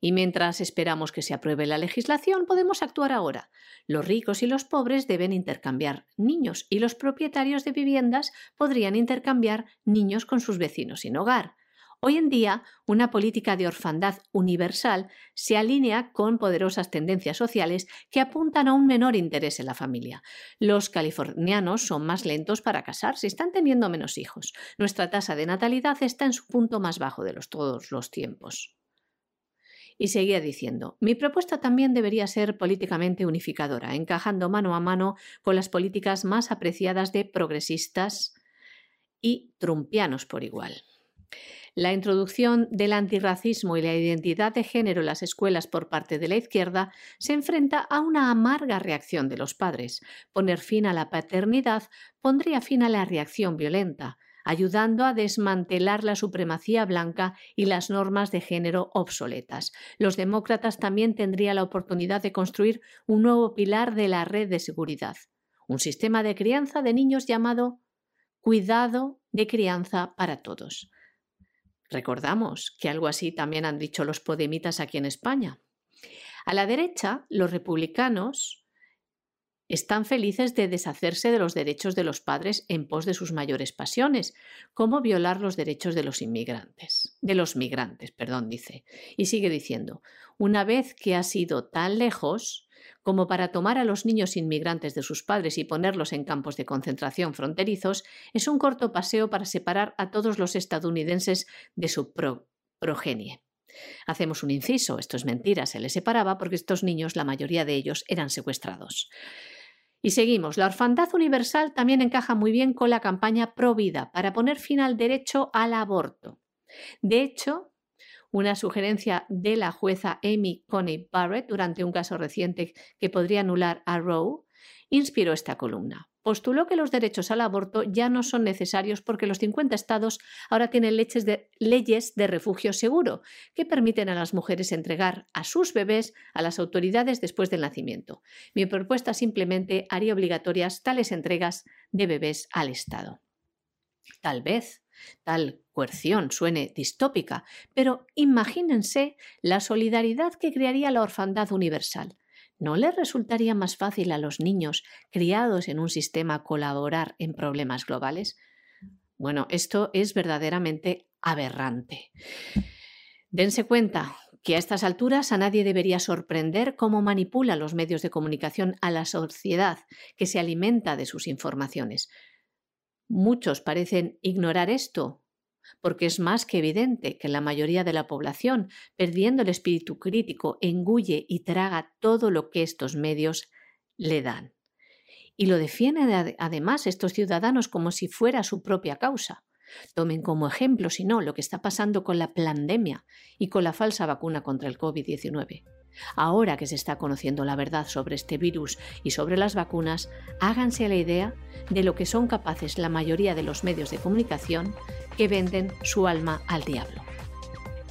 Y mientras esperamos que se apruebe la legislación, podemos actuar ahora. Los ricos y los pobres deben intercambiar niños y los propietarios de viviendas podrían intercambiar niños con sus vecinos sin hogar. Hoy en día, una política de orfandad universal se alinea con poderosas tendencias sociales que apuntan a un menor interés en la familia. Los californianos son más lentos para casarse, están teniendo menos hijos. Nuestra tasa de natalidad está en su punto más bajo de los, todos los tiempos. Y seguía diciendo, mi propuesta también debería ser políticamente unificadora, encajando mano a mano con las políticas más apreciadas de progresistas y trumpianos por igual. La introducción del antirracismo y la identidad de género en las escuelas por parte de la izquierda se enfrenta a una amarga reacción de los padres. Poner fin a la paternidad pondría fin a la reacción violenta, ayudando a desmantelar la supremacía blanca y las normas de género obsoletas. Los demócratas también tendrían la oportunidad de construir un nuevo pilar de la red de seguridad, un sistema de crianza de niños llamado cuidado de crianza para todos. Recordamos que algo así también han dicho los podemitas aquí en España. A la derecha, los republicanos están felices de deshacerse de los derechos de los padres en pos de sus mayores pasiones, como violar los derechos de los inmigrantes, de los migrantes, perdón, dice. Y sigue diciendo, una vez que ha sido tan lejos como para tomar a los niños inmigrantes de sus padres y ponerlos en campos de concentración fronterizos, es un corto paseo para separar a todos los estadounidenses de su progenie. Hacemos un inciso, esto es mentira, se les separaba porque estos niños, la mayoría de ellos, eran secuestrados. Y seguimos. La orfandad universal también encaja muy bien con la campaña Pro Vida para poner fin al derecho al aborto. De hecho, una sugerencia de la jueza Amy Coney Barrett durante un caso reciente que podría anular a Roe inspiró esta columna postuló que los derechos al aborto ya no son necesarios porque los 50 estados ahora tienen de, leyes de refugio seguro que permiten a las mujeres entregar a sus bebés a las autoridades después del nacimiento. Mi propuesta simplemente haría obligatorias tales entregas de bebés al Estado. Tal vez tal coerción suene distópica, pero imagínense la solidaridad que crearía la orfandad universal. ¿No les resultaría más fácil a los niños criados en un sistema colaborar en problemas globales? Bueno, esto es verdaderamente aberrante. Dense cuenta que a estas alturas a nadie debería sorprender cómo manipula los medios de comunicación a la sociedad que se alimenta de sus informaciones. Muchos parecen ignorar esto porque es más que evidente que la mayoría de la población, perdiendo el espíritu crítico, engulle y traga todo lo que estos medios le dan. Y lo defienden además estos ciudadanos como si fuera su propia causa. Tomen como ejemplo, si no, lo que está pasando con la pandemia y con la falsa vacuna contra el COVID-19. Ahora que se está conociendo la verdad sobre este virus y sobre las vacunas, háganse la idea de lo que son capaces la mayoría de los medios de comunicación que venden su alma al diablo.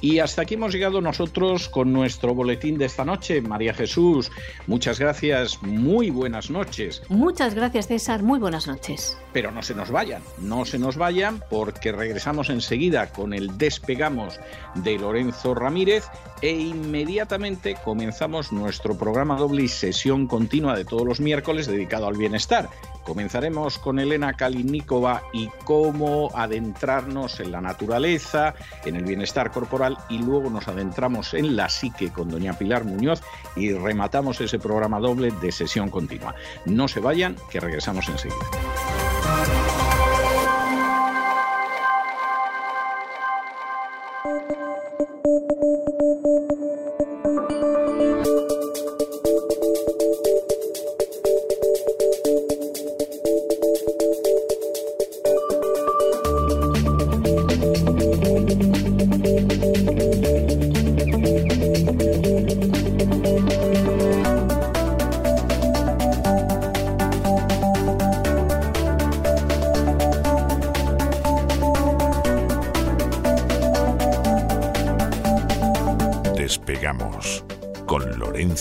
Y hasta aquí hemos llegado nosotros con nuestro boletín de esta noche. María Jesús, muchas gracias, muy buenas noches. Muchas gracias César, muy buenas noches. Pero no se nos vayan, no se nos vayan porque regresamos enseguida con el Despegamos de Lorenzo Ramírez e inmediatamente comenzamos nuestro programa doble y sesión continua de todos los miércoles dedicado al bienestar. Comenzaremos con Elena Kalinikova y cómo adentrarnos en la naturaleza, en el bienestar corporal y luego nos adentramos en la psique con doña Pilar Muñoz y rematamos ese programa doble de sesión continua. No se vayan, que regresamos enseguida.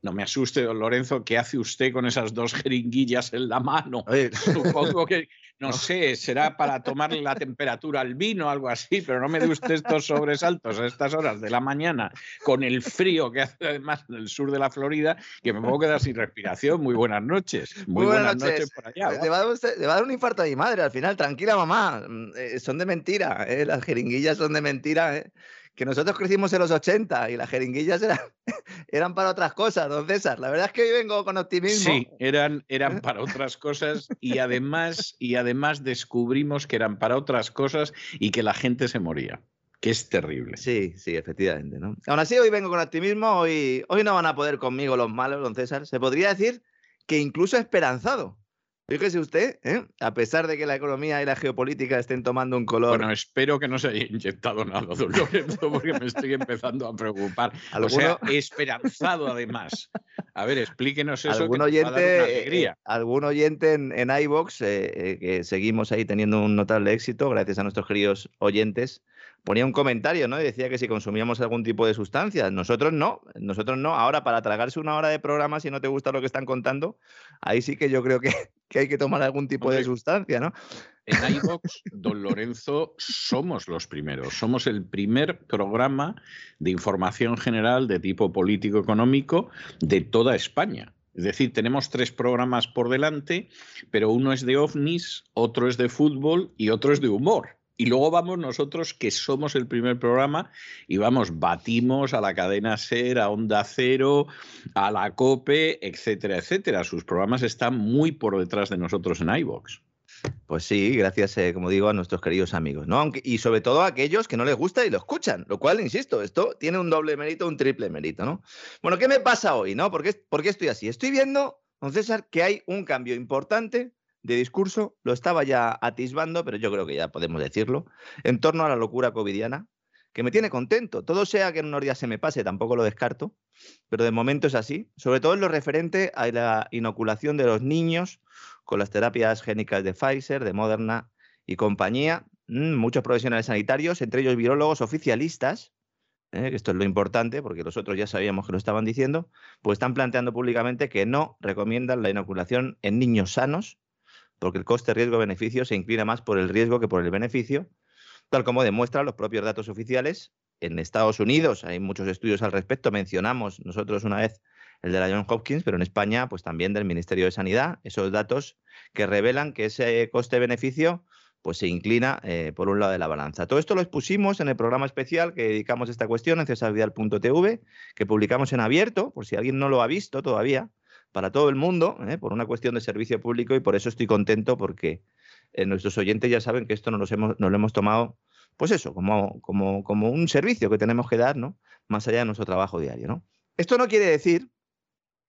No me asuste, don Lorenzo, ¿qué hace usted con esas dos jeringuillas en la mano? Supongo que, *laughs* no sé, será para tomarle la temperatura al vino o algo así, pero no me dé usted estos sobresaltos a estas horas de la mañana, con el frío que hace además en el sur de la Florida, que me puedo quedar sin respiración. Muy buenas noches. Muy, buenas, noches. por allá. Le va, a dar un infarto a mi madre al final. Tranquila, mamá. Mm, eh, son de mentira. ¿eh? Las jeringuillas son de mentira. ¿eh? Que nosotros crecimos en los 80 y las jeringuillas eran, *laughs* eran para otras cosas, don César. La verdad es que hoy vengo con optimismo. Sí, eran, eran para otras cosas *laughs* y además, y además descubrimos que eran para otras cosas y que la gente se moría. Que es terrible. Sí, sí, efectivamente. ¿no? Aún así, hoy vengo con optimismo. Hoy, hoy no van a poder conmigo los malos, don César. Se podría decir que incluso esperanzado. Fíjese usted, ¿eh? a pesar de que la economía y la geopolítica estén tomando un color. Bueno, espero que no se haya inyectado nada, don Lorenzo, porque me estoy empezando a preocupar. *laughs* O sea, esperanzado además. A ver, explíquenos eso. Algún que oyente, alegría. eh, algún oyente en, en iVoox, eh, eh, que seguimos ahí teniendo un notable éxito, gracias a nuestros queridos oyentes, ponía un comentario, ¿no? Y decía que si consumíamos algún tipo de sustancia. Nosotros no, nosotros no. Ahora, para tragarse una hora de programa, si no te gusta lo que están contando, ahí sí que yo creo que, *laughs* que hay que tomar algún tipo de sustancia, ¿no? En *laughs* iVox, don Lorenzo, somos los primeros. Somos el primer programa de información general de tipo político-económico de toda España. Es decir, tenemos tres programas por delante, pero uno es de ovnis, otro es de fútbol y otro es de humor. Y luego vamos nosotros, que somos el primer programa, y vamos, batimos a la cadena SER, a Onda Cero, a la COPE, etcétera, etcétera. Sus programas están muy por detrás de nosotros en iVox. Pues sí, gracias, eh, como digo, a nuestros queridos amigos, ¿no? Aunque, y sobre todo a aquellos que no les gusta y lo escuchan, lo cual, insisto, esto tiene un doble mérito, un triple mérito, ¿no? Bueno, ¿qué me pasa hoy, no? ¿Por por qué estoy así? Estoy viendo, don César, que hay un cambio importante de discurso, lo estaba ya atisbando, pero yo creo que ya podemos decirlo, en torno a la locura covidiana, que me tiene contento. Todo sea que en unos días se me pase, tampoco lo descarto, pero de momento es así, sobre todo en lo referente a la inoculación de los niños con las terapias génicas de Pfizer, de Moderna y compañía. Mm, muchos profesionales sanitarios, entre ellos virólogos oficialistas, eh, que esto es lo importante, porque los otros ya sabíamos que lo estaban diciendo, pues están planteando públicamente que no recomiendan la inoculación en niños sanos, porque el coste riesgo-beneficio se inclina más por el riesgo que por el beneficio, tal como demuestran los propios datos oficiales. En Estados Unidos hay muchos estudios al respecto, mencionamos nosotros una vez el de la Johns Hopkins, pero en España, pues también del Ministerio de Sanidad, esos datos que revelan que ese coste-beneficio pues se inclina eh, por un lado de la balanza. Todo esto lo expusimos en el programa especial que dedicamos a esta cuestión en cesarvidal.tv, que publicamos en abierto, por si alguien no lo ha visto todavía, para todo el mundo, ¿eh? por una cuestión de servicio público y por eso estoy contento porque eh, nuestros oyentes ya saben que esto nos, hemos, lo hemos tomado, pues eso, como, como, como un servicio que tenemos que dar, ¿no? Más allá de nuestro trabajo diario, ¿no? Esto no quiere decir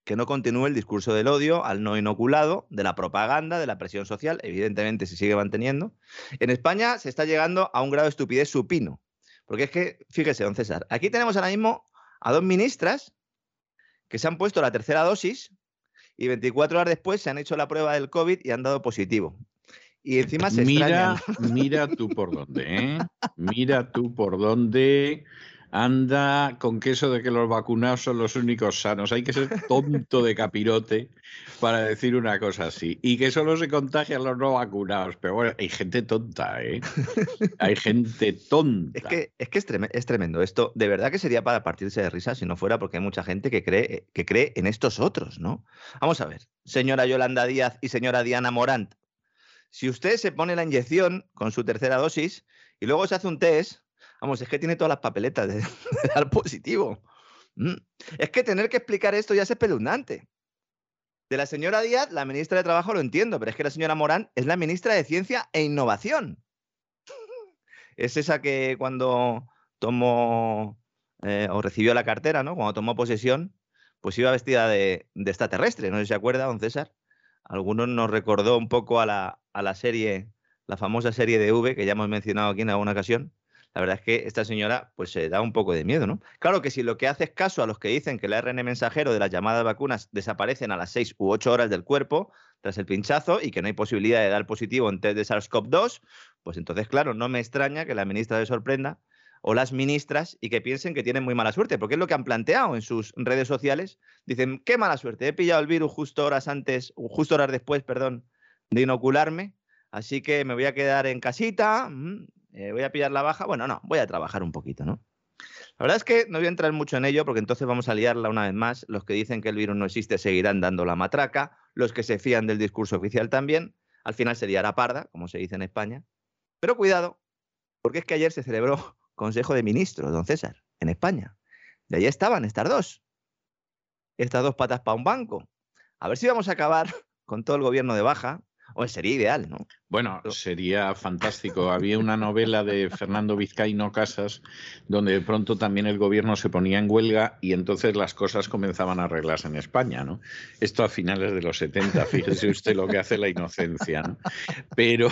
que no continúe el discurso del odio al no inoculado, de la propaganda, de la presión social, evidentemente se sigue manteniendo. En España se está llegando a un grado de estupidez supino, porque es que, fíjese, don César, aquí tenemos ahora mismo a dos ministras que se han puesto la tercera dosis y 24 horas después se han hecho la prueba del COVID y han dado positivo. Y encima se Mira, extrañan. mira tú por dónde, ¿eh? Mira tú por dónde anda con que eso de que los vacunados son los únicos sanos. Hay que ser tonto de capirote para decir una cosa así. Y que solo se contagian los no vacunados. Pero bueno, hay gente tonta, ¿eh? Hay gente tonta. Es que, es, que es, treme- es tremendo esto. De verdad que sería para partirse de risa si no fuera porque hay mucha gente que cree, que cree en estos otros, ¿no? Vamos a ver, señora Yolanda Díaz y señora Diana Morant. Si usted se pone la inyección con su tercera dosis y luego se hace un test, vamos, es que tiene todas las papeletas *laughs* de, dar positivo. Mm. Es que tener que explicar esto ya es espeluznante. De la señora Díaz, la ministra de Trabajo lo entiendo, pero es que la señora Morán es la ministra de Ciencia e Innovación. *laughs* Es esa que cuando tomó eh, o recibió la cartera, ¿no? Cuando tomó posesión, pues iba vestida de, de extraterrestre. No sé si se acuerda, don César. Algunos nos recordó un poco a la, a la serie, la famosa serie de V, que ya hemos mencionado aquí en alguna ocasión. La verdad es que esta señora pues se da un poco de miedo, ¿no? Claro que si lo que hace es caso a los que dicen que el ARN mensajero de las llamadas vacunas desaparecen a las 6 u 8 horas del cuerpo tras el pinchazo y que no hay posibilidad de dar positivo en test de SARS-CoV-2, pues entonces, claro, no me extraña que la ministra se sorprenda o las ministras y que piensen que tienen muy mala suerte, porque es lo que han planteado en sus redes sociales. Dicen, qué mala suerte, he pillado el virus justo horas antes, justo horas después, perdón, de inocularme, así que me voy a quedar en casita, mm, eh, voy a pillar la baja, bueno, no, voy a trabajar un poquito, ¿no? La verdad es que no voy a entrar mucho en ello porque entonces vamos a liarla una vez más. Los que dicen que el virus no existe seguirán dando la matraca, los que se fían del discurso oficial también. Al final se liará parda, como se dice en España. Pero cuidado, porque es que ayer se celebró *laughs* Consejo de Ministros, don César, en España. De allí estaban estas dos. Estas dos patas para un banco. A ver si vamos a acabar *laughs* con todo el gobierno de baja, O sería ideal, ¿no? Bueno, sería fantástico. *laughs* Había una novela de Fernando Vizcaíno Casas donde de pronto también el gobierno se ponía en huelga y entonces las cosas comenzaban a arreglarse en España, ¿no? Esto a finales de los 70, fíjese usted lo que hace la inocencia, ¿no? Pero,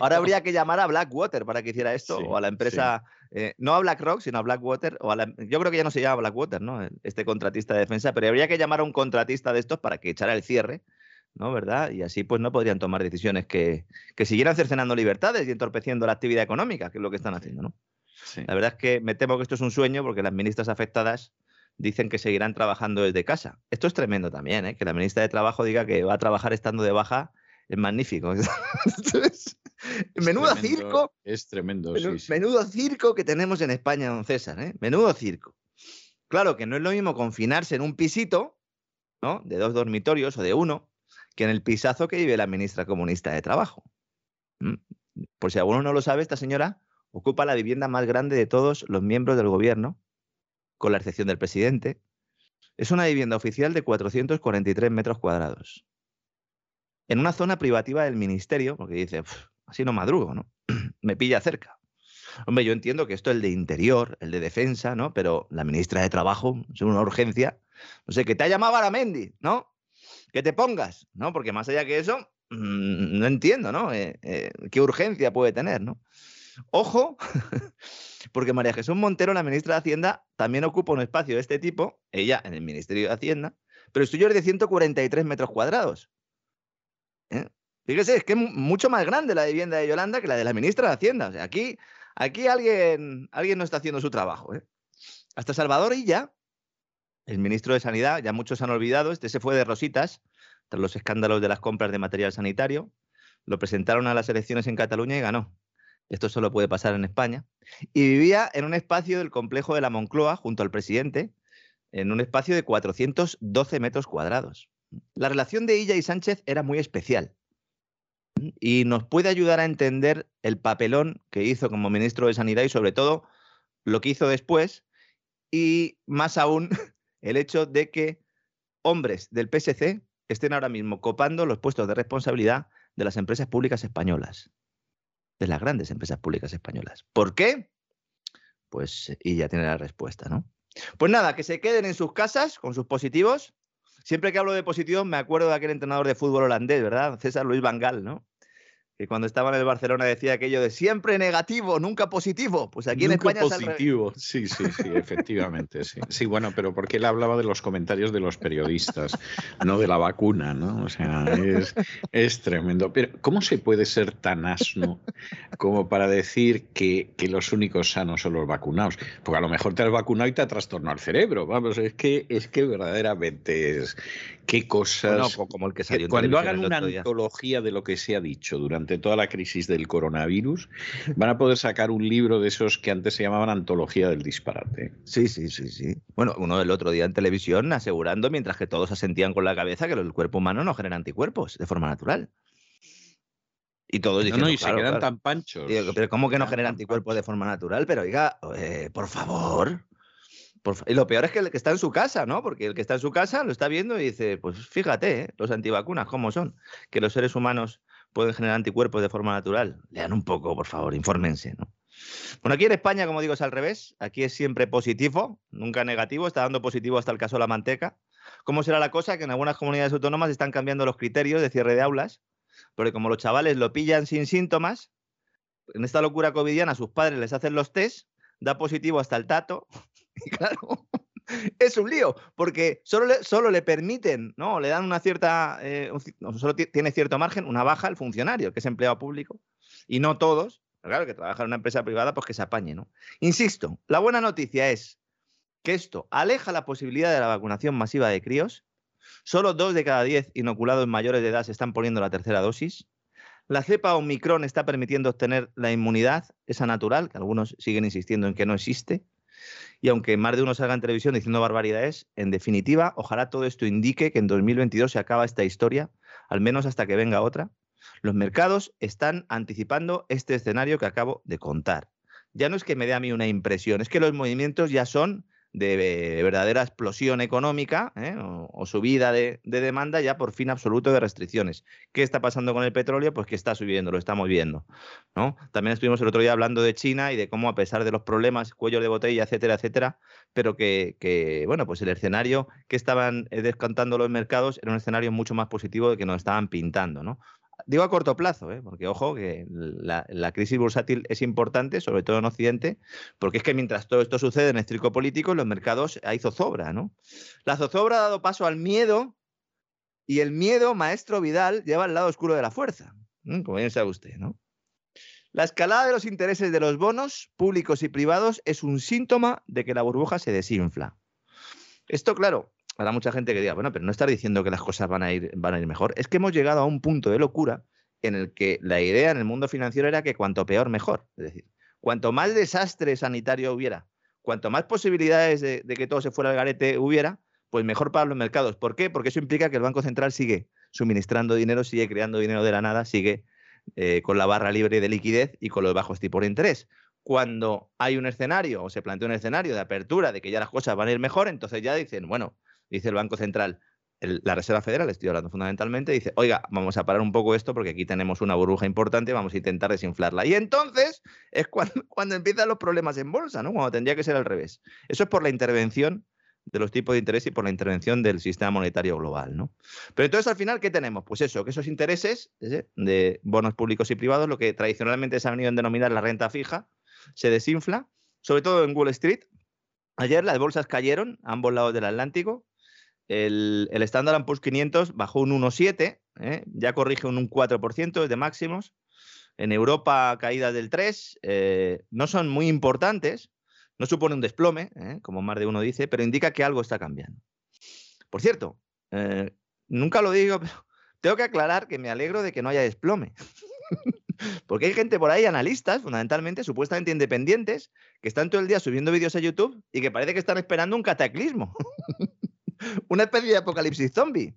Ahora habría que llamar a Blackwater para que hiciera esto, Sí, o a la empresa, eh, no a BlackRock, sino a Blackwater, o a la- yo creo que ya no se llama Blackwater, ¿no? Este contratista de defensa, pero habría que llamar a un contratista de estos para que echara el cierre, ¿no? ¿Verdad? Y así pues no podrían tomar decisiones que, que siguieran cercenando libertades y entorpeciendo la actividad económica, que es lo que están haciendo, ¿no? Sí. La verdad es que me temo que esto es un sueño porque las ministras afectadas dicen que seguirán trabajando desde casa. Esto es tremendo también, ¿eh? que la ministra de Trabajo diga que va a trabajar estando de baja es magnífico. *laughs* Es- Menudo tremendo, circo, Es tremendo, sí, sí. menudo circo que tenemos en España, don César. ¿eh? Menudo circo. Claro que no es lo mismo confinarse en un pisito, ¿no? De dos dormitorios o de uno, que en el pisazo que vive la ministra comunista de Trabajo. ¿Mm? Por si alguno no lo sabe, esta señora ocupa la vivienda más grande de todos los miembros del gobierno, con la excepción del presidente. Es una vivienda oficial de 443 metros cuadrados. En una zona privativa del ministerio, porque dice, "Uf, así no madrugo, ¿no? *clears throat* Me pilla cerca. Hombre, yo entiendo que esto es el de interior, el de defensa, ¿no? Pero la ministra de Trabajo, es una urgencia. No sé, que te ha llamado Aramendi, ¿no? Que te pongas, ¿no? Porque más allá que eso, mm, no entiendo, ¿no? Eh, eh, ¿Qué urgencia puede tener, ¿no? Ojo, *laughs* porque María Jesús Montero, la ministra de Hacienda, también ocupa un espacio de este tipo, ella en el Ministerio de Hacienda, pero el suyo es de 143 metros cuadrados. ¿Eh? Fíjese, es que es mu- mucho más grande la vivienda de Yolanda que la de la ministra de Hacienda. O sea, aquí, aquí alguien, alguien no está haciendo su trabajo. ¿eh? Hasta Salvador Illa, el ministro de Sanidad, ya muchos han olvidado, este se fue de rositas tras los escándalos de las compras de material sanitario. Lo presentaron a las elecciones en Cataluña y ganó. Esto solo puede pasar en España. Y vivía en un espacio del complejo de la Moncloa, junto al presidente, en un espacio de 412 metros cuadrados. La relación de Illa y Sánchez era muy especial y nos puede ayudar a entender el papelón que hizo como ministro de Sanidad y sobre todo lo que hizo después y más aún *laughs* el hecho de que hombres del PSC estén ahora mismo copando los puestos de responsabilidad de las empresas públicas españolas, de las grandes empresas públicas españolas. ¿Por qué? Pues y ya tiene la respuesta, ¿no? Pues nada, que se queden en sus casas con sus positivos. Siempre que hablo de positivos me acuerdo de aquel entrenador de fútbol holandés, ¿verdad? César Luis Van Gaal, ¿no? Que cuando estaba en el Barcelona decía aquello de siempre negativo, nunca positivo. Pues aquí en Nunca España es positivo. Sí, sí, sí, efectivamente, sí. Sí, bueno, pero porque él hablaba de los comentarios de los periodistas, no de la vacuna, ¿no? O sea, es, es tremendo. Pero, ¿cómo se puede ser tan asno como para decir que, que los únicos sanos son los vacunados? Porque a lo mejor te has vacunado y te ha trastornado el cerebro. Vamos, es que, es que verdaderamente es. Qué cosas. Bueno, co- como el que que salió en cuando hagan una antología de lo que se ha dicho durante toda la crisis del coronavirus, van a poder sacar un libro de esos que antes se llamaban antología del disparate. Sí, sí, sí, sí. Bueno, uno el otro día en televisión asegurando, mientras que todos asentían con la cabeza, que el cuerpo humano no genera anticuerpos de forma natural. Y todos No, diciendo, no, y se quedan claro. tan panchos. Digo, pero ¿cómo que no genera anticuerpos de forma natural? Pero oiga, eh, por favor. por fa- y lo peor es que el que está en su casa, ¿no? Porque el que está en su casa lo está viendo y dice, pues fíjate, ¿eh? los antivacunas, ¿cómo son? Que los seres humanos pueden generar anticuerpos de forma natural. Lean un poco, por favor, infórmense, ¿no? Bueno, aquí en España, como digo, es al revés. Aquí es siempre positivo, nunca negativo. Está dando positivo hasta el caso de la manteca. ¿Cómo será la cosa? Que en algunas comunidades autónomas están cambiando los criterios de cierre de aulas, porque como los chavales lo pillan sin síntomas, en esta locura covidiana sus padres les hacen los test, da positivo hasta el tato, *laughs* y claro, es un lío, porque solo le, solo le permiten, ¿no? Le dan una cierta, eh, solo ti- tiene cierto margen, una baja al funcionario, que es empleado público, y no todos, claro, que trabaja en una empresa privada, pues que se apañe, ¿no? Insisto, la buena noticia es que esto aleja la posibilidad de la vacunación masiva de críos. Solo dos de cada diez inoculados mayores de edad se están poniendo la tercera dosis. La cepa Omicron está permitiendo obtener la inmunidad, esa natural, que algunos siguen insistiendo en que no existe. Y aunque más de uno salga en televisión diciendo barbaridades, en definitiva, ojalá todo esto indique que en 2022 se acaba esta historia, al menos hasta que venga otra. Los mercados están anticipando este escenario que acabo de contar. Ya no es que me dé a mí una impresión, es que los movimientos ya son de verdadera explosión económica ¿eh? o, subida de, demanda ya por fin absoluto de restricciones. ¿Qué está pasando con el petróleo? Pues que está subiendo, lo estamos viendo. ¿no? También estuvimos el otro día hablando de China y de cómo a pesar de los problemas, cuello de botella, etcétera, etcétera, pero que, bueno, pues el escenario que estaban eh, descontando los mercados era un escenario mucho más positivo de que nos estaban pintando. ¿no? Digo a corto plazo, ¿eh? porque ojo, que la, crisis bursátil es importante, sobre todo en Occidente, porque es que mientras todo esto sucede en estricto político, en los mercados hay zozobra, ¿no? La zozobra ha dado paso al miedo y el miedo, maestro Vidal, lleva al lado oscuro de la fuerza, como bien sabe usted, ¿no? La escalada de los intereses de los bonos públicos y privados es un síntoma de que la burbuja se desinfla. Esto, claro, Habrá mucha gente que diga, bueno, pero no estar diciendo que las cosas van a, ir, van a ir mejor. Es que hemos llegado a un punto de locura en el que la idea en el mundo financiero era que cuanto peor, mejor. Es decir, cuanto más desastre sanitario hubiera, cuanto más posibilidades de, que todo se fuera al garete hubiera, pues mejor para los mercados. ¿Por qué? Porque eso implica que el Banco Central sigue suministrando dinero, sigue creando dinero de la nada, sigue eh, con la barra libre de liquidez y con los bajos tipos de interés. Cuando hay un escenario o se plantea un escenario de apertura de que ya las cosas van a ir mejor, entonces ya dicen, bueno, dice el Banco Central, la Reserva Federal, estoy hablando fundamentalmente, dice, oiga, vamos a parar un poco esto porque aquí tenemos una burbuja importante, vamos a intentar desinflarla. Y entonces es *laughs* cuando, empiezan los problemas en bolsa, ¿no? Cuando tendría que ser al revés. Eso es por la intervención de los tipos de interés y por la intervención del sistema monetario global, ¿no? Pero entonces al final, ¿qué tenemos? Pues eso, que esos intereses de bonos públicos y privados, lo que tradicionalmente se ha venido a denominar la renta fija, se desinfla, sobre todo en Wall Street. Ayer las bolsas cayeron a ambos lados del Atlántico, el, el Standard Poor's 500 bajó un 1,7, ¿eh? ya corrige un 4% de máximos. En Europa, caídas del 3, eh, no son muy importantes, no supone un desplome, ¿eh? como más de uno dice, pero indica que algo está cambiando. Por cierto, nunca lo digo, *laughs* pero tengo que aclarar que me alegro de que no haya desplome. *laughs* Porque hay gente por ahí, analistas, fundamentalmente, supuestamente independientes, que están todo el día subiendo vídeos a YouTube y que parece que están esperando un cataclismo. *laughs* una especie de apocalipsis zombie.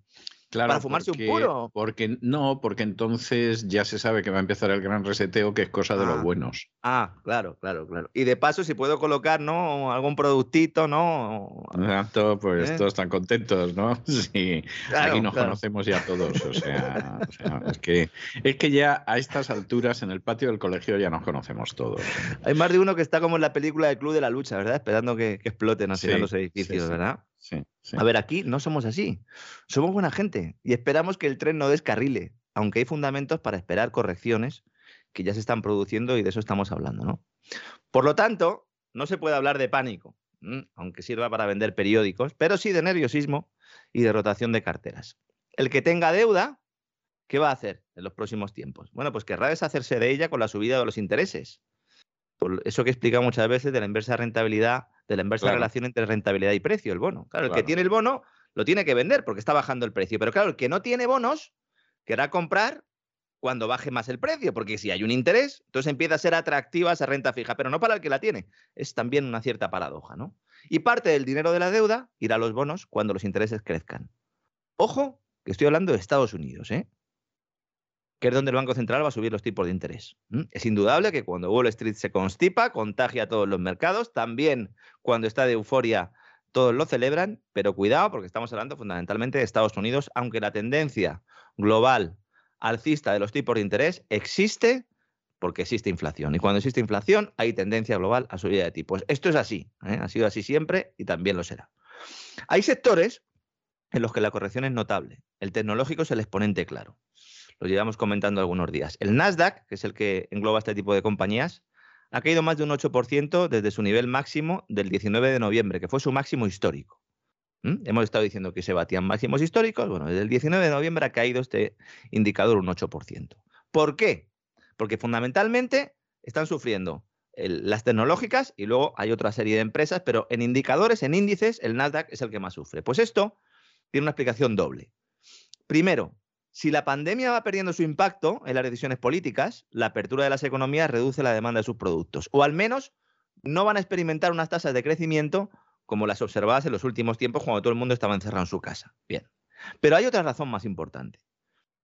Claro, para fumarse un puro. Porque no, porque entonces ya se sabe que va a empezar el gran reseteo, que es cosa de los ah. buenos. Ah, claro, claro, claro. Y de paso, si puedo colocar, ¿no? Algún productito, ¿no? Exacto, pues ¿Eh? todos están contentos, ¿no? *laughs* Sí. Aquí nos conocemos ya todos. O sea, es, que, es que ya a estas alturas en el patio del colegio ya nos conocemos todos. Hay más de uno que está como en la película del Club de la Lucha, ¿verdad? Esperando que, exploten así los edificios, ¿verdad? A ver, aquí no somos así. Somos buena gente y esperamos que el tren no descarrile, aunque hay fundamentos para esperar correcciones que ya se están produciendo y de eso estamos hablando, ¿no? Por lo tanto, no se puede hablar de pánico, aunque sirva para vender periódicos, pero sí de nerviosismo y de rotación de carteras. El que tenga deuda, ¿qué va a hacer en los próximos tiempos? Bueno, pues querrá deshacerse de ella con la subida de los intereses. Por eso que explica muchas veces de la inversa rentabilidad de la inversa relación entre rentabilidad y precio, el bono. Claro, el que tiene el bono lo tiene que vender porque está bajando el precio. Pero claro, el que no tiene bonos querrá comprar cuando baje más el precio, porque si hay un interés, entonces empieza a ser atractiva esa renta fija, pero no para el que la tiene. Es también una cierta paradoja, ¿no? Y parte del dinero de la deuda irá a los bonos cuando los intereses crezcan. Ojo, que estoy hablando de Estados Unidos, ¿eh? Que es donde el Banco Central va a subir los tipos de interés. Es indudable que cuando Wall Street se constipa, contagia a todos los mercados, también cuando está de euforia todos lo celebran, pero cuidado porque estamos hablando fundamentalmente de Estados Unidos, aunque la tendencia global alcista de los tipos de interés existe porque existe inflación. Y cuando existe inflación hay tendencia global a subida de tipos. Esto es así, ¿eh? ha sido así siempre y también lo será. Hay sectores en los que la corrección es notable. El tecnológico es el exponente claro lo llevamos comentando algunos días. El Nasdaq, que es el que engloba este tipo de compañías, ha caído más de un 8% desde su nivel máximo del 19 de noviembre, que fue su máximo histórico. ¿Mm? Hemos estado diciendo que se batían máximos históricos. Bueno, desde el 19 de noviembre ha caído este indicador un 8%. ¿Por qué? Porque fundamentalmente están sufriendo las tecnológicas y luego hay otra serie de empresas, pero en indicadores, en índices, el Nasdaq es el que más sufre. Pues esto tiene una explicación doble. Primero, si la pandemia va perdiendo su impacto en las decisiones políticas, la apertura de las economías reduce la demanda de sus productos, o al menos no van a experimentar unas tasas de crecimiento como las observadas en los últimos tiempos cuando todo el mundo estaba encerrado en su casa. Bien. Pero hay otra razón más importante.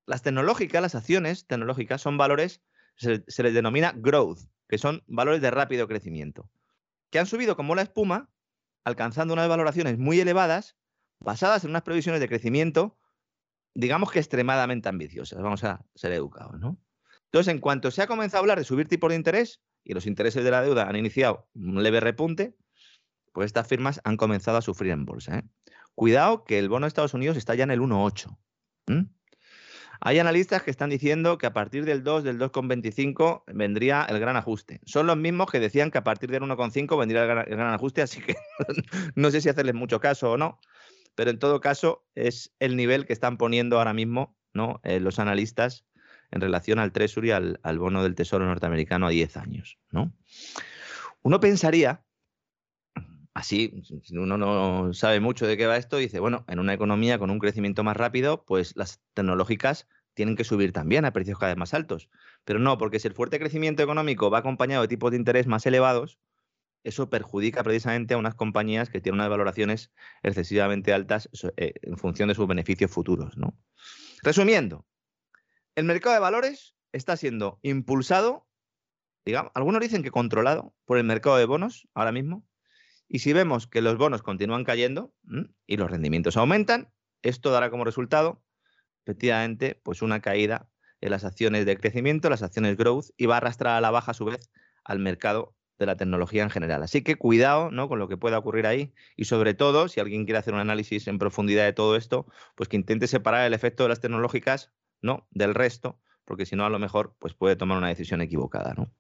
Las tecnológicas, las acciones tecnológicas son valores, se, se les denomina growth, que son valores de rápido crecimiento, que han subido como la espuma alcanzando unas valoraciones muy elevadas basadas en unas previsiones de crecimiento, digamos que extremadamente ambiciosas. Vamos a ser educados, ¿no? Entonces, en cuanto se ha comenzado a hablar de subir tipos de interés y los intereses de la deuda han iniciado un leve repunte, pues estas firmas han comenzado a sufrir en bolsa. ¿eh? Cuidado que el bono de Estados Unidos está ya en el 1,8. Hay analistas que están diciendo que a partir del 2, del 2,25 vendría el gran ajuste. Son los mismos que decían que a partir del 1,5 vendría el gran, ajuste, así que *laughs* no sé si hacerles mucho caso o no, pero en todo caso es el nivel que están poniendo ahora mismo ¿no? Eh, los analistas en relación al Treasury, al, al, bono del Tesoro norteamericano a 10 años. ¿no? Uno pensaría, así, uno no sabe mucho de qué va esto, dice, bueno, en una economía con un crecimiento más rápido, pues las tecnológicas tienen que subir también a precios cada vez más altos. Pero no, porque si el fuerte crecimiento económico va acompañado de tipos de interés más elevados, eso perjudica precisamente a unas compañías que tienen unas valoraciones excesivamente altas eh, en función de sus beneficios futuros. ¿no? Resumiendo, el mercado de valores está siendo impulsado, digamos, algunos dicen que controlado por el mercado de bonos ahora mismo, y si vemos que los bonos continúan cayendo y los rendimientos aumentan, esto dará como resultado, efectivamente, pues una caída en las acciones de crecimiento, las acciones growth, y va a arrastrar a la baja a su vez al mercado de la tecnología en general. Así que cuidado ¿no? con lo que pueda ocurrir ahí y sobre todo, si alguien quiere hacer un análisis en profundidad de todo esto, pues que intente separar el efecto de las tecnológicas ¿no? del resto, porque si no, a lo mejor pues puede tomar una decisión equivocada. ¿no?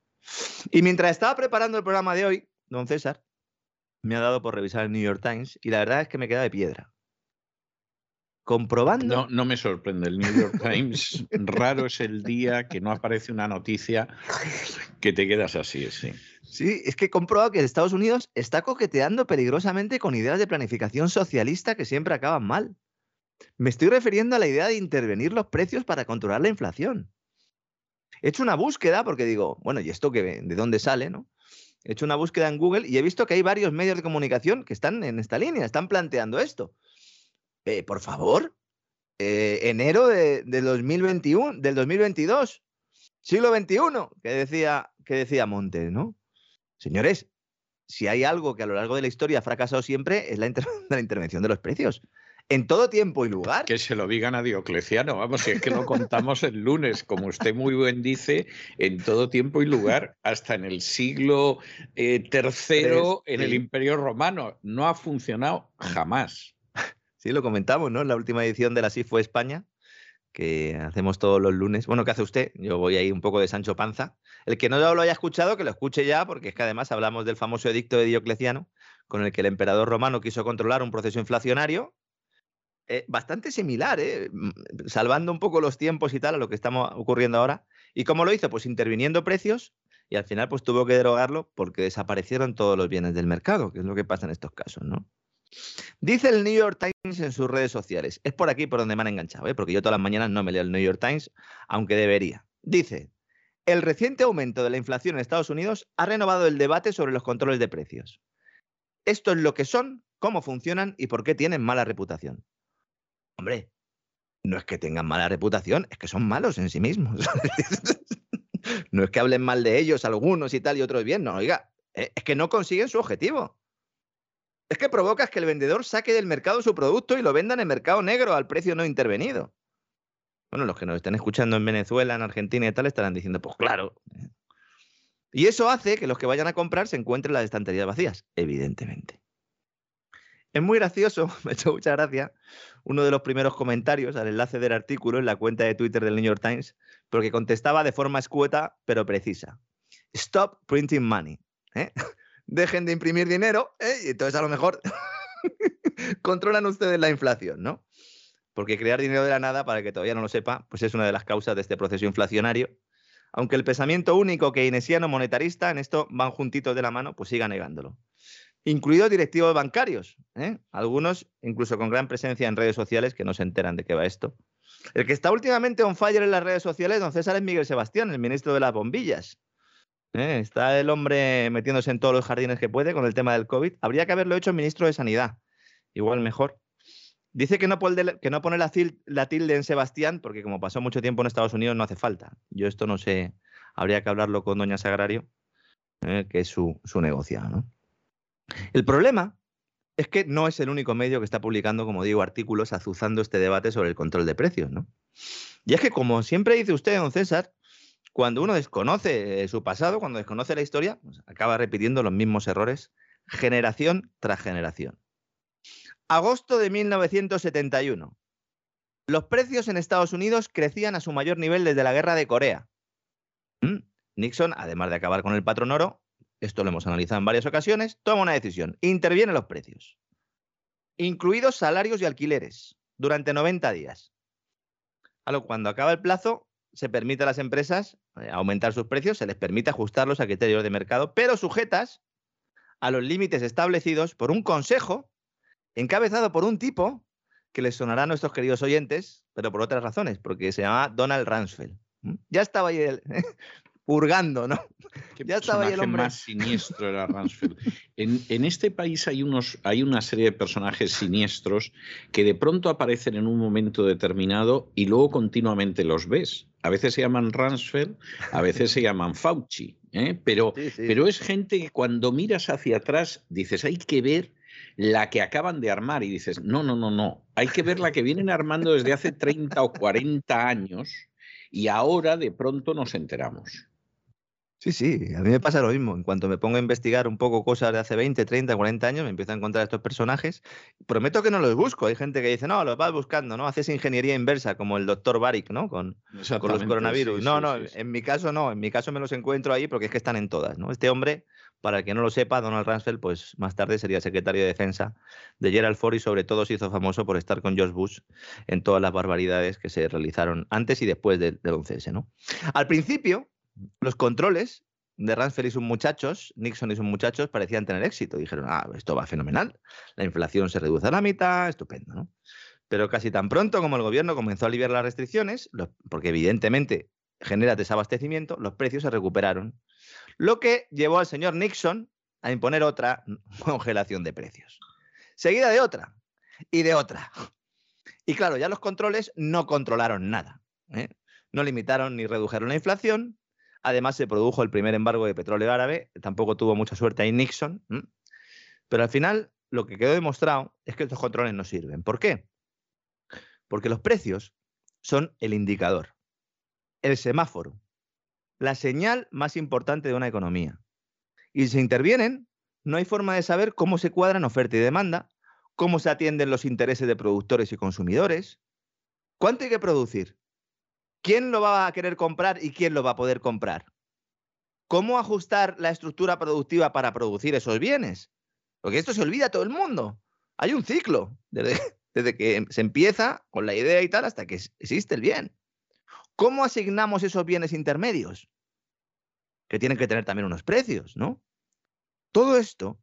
Y mientras estaba preparando el programa de hoy, don César, me ha dado por revisar el New York Times y la verdad es que me queda de piedra. Comprobando. No, no me sorprende. El New York Times, raro es el día que no aparece una noticia que te quedas así, sí. Sí, es que he comprobado que Estados Unidos está coqueteando peligrosamente con ideas de planificación socialista que siempre acaban mal. Me estoy refiriendo a la idea de intervenir los precios para controlar la inflación. He hecho una búsqueda porque digo, bueno, ¿y esto qué, de dónde sale, no? He hecho una búsqueda en Google y he visto que hay varios medios de comunicación que están en esta línea, están planteando esto. Eh, por favor, eh, enero de, 2021, del 2022, siglo XXI, que decía, que decía Montes, ¿no? Señores, si hay algo que a lo largo de la historia ha fracasado siempre es la, *laughs* la intervención de los precios en todo tiempo y lugar. Que se lo digan a Diocleciano, vamos, si es que lo contamos el lunes, como usted muy bien dice, en todo tiempo y lugar, hasta en el siglo eh, tercero en el Imperio Romano. No ha funcionado jamás. Sí, lo comentamos, ¿no? La última edición de la SIFO España, que hacemos todos los lunes. Bueno, ¿qué hace usted? Yo voy ahí un poco de Sancho Panza. El que no lo haya escuchado, que lo escuche ya, porque es que además hablamos del famoso edicto de Diocleciano, con el que el emperador romano quiso controlar un proceso inflacionario eh, bastante similar, ¿eh? Mm, salvando un poco los tiempos y tal a lo que estamos ocurriendo ahora. ¿Y cómo lo hizo? Pues interviniendo precios y al final pues tuvo que derogarlo porque desaparecieron todos los bienes del mercado, que es lo que pasa en estos casos, ¿no? Dice el New York Times en sus redes sociales, es por aquí por donde me han enganchado, ¿eh? porque yo todas las mañanas no me leo el New York Times, aunque debería. Dice, el reciente aumento de la inflación en Estados Unidos ha renovado el debate sobre los controles de precios. Esto es lo que son, cómo funcionan y por qué tienen mala reputación. Hombre, no es que tengan mala reputación, es que son malos en sí mismos. *laughs* no es que hablen mal de ellos algunos y tal y otros bien, no, oiga, eh, es que no consiguen su objetivo. Es que provocas que el vendedor saque del mercado su producto y lo venda en el mercado negro al precio no intervenido. Bueno, los que nos estén escuchando en Venezuela, en Argentina y tal, estarán diciendo, pues claro. Y eso hace que los que vayan a comprar se encuentren las estanterías vacías, evidentemente. Es muy gracioso, *laughs* me ha hecho mucha gracia, uno de los primeros comentarios al enlace del artículo en la cuenta de Twitter del New York Times, porque contestaba de forma escueta pero precisa. Stop printing money. ¿eh? Dejen de imprimir dinero ¿eh? y entonces a lo mejor *laughs* controlan ustedes la inflación, ¿no? Porque crear dinero de la nada, para que todavía no lo sepa, pues es una de las causas de este proceso inflacionario. Aunque el pensamiento único keynesiano monetarista en esto van juntitos de la mano, pues siga negándolo incluidos directivos bancarios, ¿eh? algunos incluso con gran presencia en redes sociales que no se enteran de qué va esto. El que está últimamente on fire en las redes sociales, don César, es Miguel Sebastián, el ministro de las bombillas. ¿Eh? Está el hombre metiéndose en todos los jardines que puede con el tema del COVID. Habría que haberlo hecho ministro de Sanidad. Igual mejor. Dice que no, pone, la, tilde en Sebastián porque como pasó mucho tiempo en Estados Unidos no hace falta. Yo esto no sé, habría que hablarlo con doña Sagrario, ¿eh? que es su, su negocio. El problema es que no es el único medio que está publicando, como digo, artículos azuzando este debate sobre el control de precios, ¿no? Y es que, como siempre dice usted, don César, cuando uno desconoce su pasado, cuando desconoce la historia, pues acaba repitiendo los mismos errores generación tras generación. Agosto de 1971. Los precios en Estados Unidos crecían a su mayor nivel desde la guerra de Corea. ¿Mm? Nixon, además de acabar con el patrón oro, esto lo hemos analizado en varias ocasiones, toma una decisión, interviene los precios, incluidos salarios y alquileres, durante 90 días. cuando acaba el plazo, se permite a las empresas eh, aumentar sus precios, se les permite ajustarlos a criterios de mercado, pero sujetas a los límites establecidos por un consejo encabezado por un tipo que les sonará a nuestros queridos oyentes, pero por otras razones, porque se llama Donald Rumsfeld. Ya estaba ahí el, *laughs* purgando, ¿no? ya estaba ahí el hombre. más siniestro era. En, en, este país hay, unos, hay una serie de personajes siniestros que de pronto aparecen en un momento determinado y luego continuamente los ves. A veces se llaman Rumsfeld, a veces se llaman Fauci, ¿eh? pero, pero es gente que cuando miras hacia atrás dices, hay que ver la que acaban de armar y dices, no, no, no, no, hay que ver la que vienen armando desde hace 30 o 40 años y ahora de pronto nos enteramos. Sí, sí, a mí me pasa lo mismo. En cuanto me pongo a investigar un poco cosas de hace 20, 30, 40 años, me empiezo a encontrar estos personajes. Prometo que no los busco. Hay gente que dice, no, los vas buscando, ¿no? Haces ingeniería inversa, como el doctor Barik, ¿no? Con, con los coronavirus. no, no, en mi caso no. En mi caso me los encuentro ahí porque es que están en todas, ¿no? Este hombre, para el que no lo sepa, Donald Rumsfeld, pues más tarde sería secretario de defensa de Gerald Ford y sobre todo se hizo famoso por estar con George Bush en todas las barbaridades que se realizaron antes y después del, del 11S, ¿no? Al principio, los controles de Rumsfeld y sus muchachos, Nixon y sus muchachos, parecían tener éxito. Dijeron, ah, esto va fenomenal, la inflación se reduce a la mitad, estupendo, ¿no? Pero casi tan pronto como el gobierno comenzó a aliviar las restricciones, porque evidentemente genera desabastecimiento, los precios se recuperaron, lo que llevó al señor Nixon a imponer otra congelación de precios, seguida de otra y de otra. Y claro, ya los controles no controlaron nada. ¿eh? No limitaron ni redujeron la inflación, Además, se produjo el primer embargo de petróleo árabe, tampoco tuvo mucha suerte ahí Nixon, pero al final lo que quedó demostrado es que estos controles no sirven. ¿Por qué? Porque los precios son el indicador, el semáforo, la señal más importante de una economía. Y si se intervienen, no hay forma de saber cómo se cuadran oferta y demanda, cómo se atienden los intereses de productores y consumidores, cuánto hay que producir, ¿Quién lo va a querer comprar y quién lo va a poder comprar? ¿Cómo ajustar la estructura productiva para producir esos bienes? Porque esto se olvida a todo el mundo. Hay un ciclo, desde, *laughs* que se empieza con la idea y tal hasta que existe el bien. ¿Cómo asignamos esos bienes intermedios? Que tienen que tener también unos precios, ¿no? Todo esto,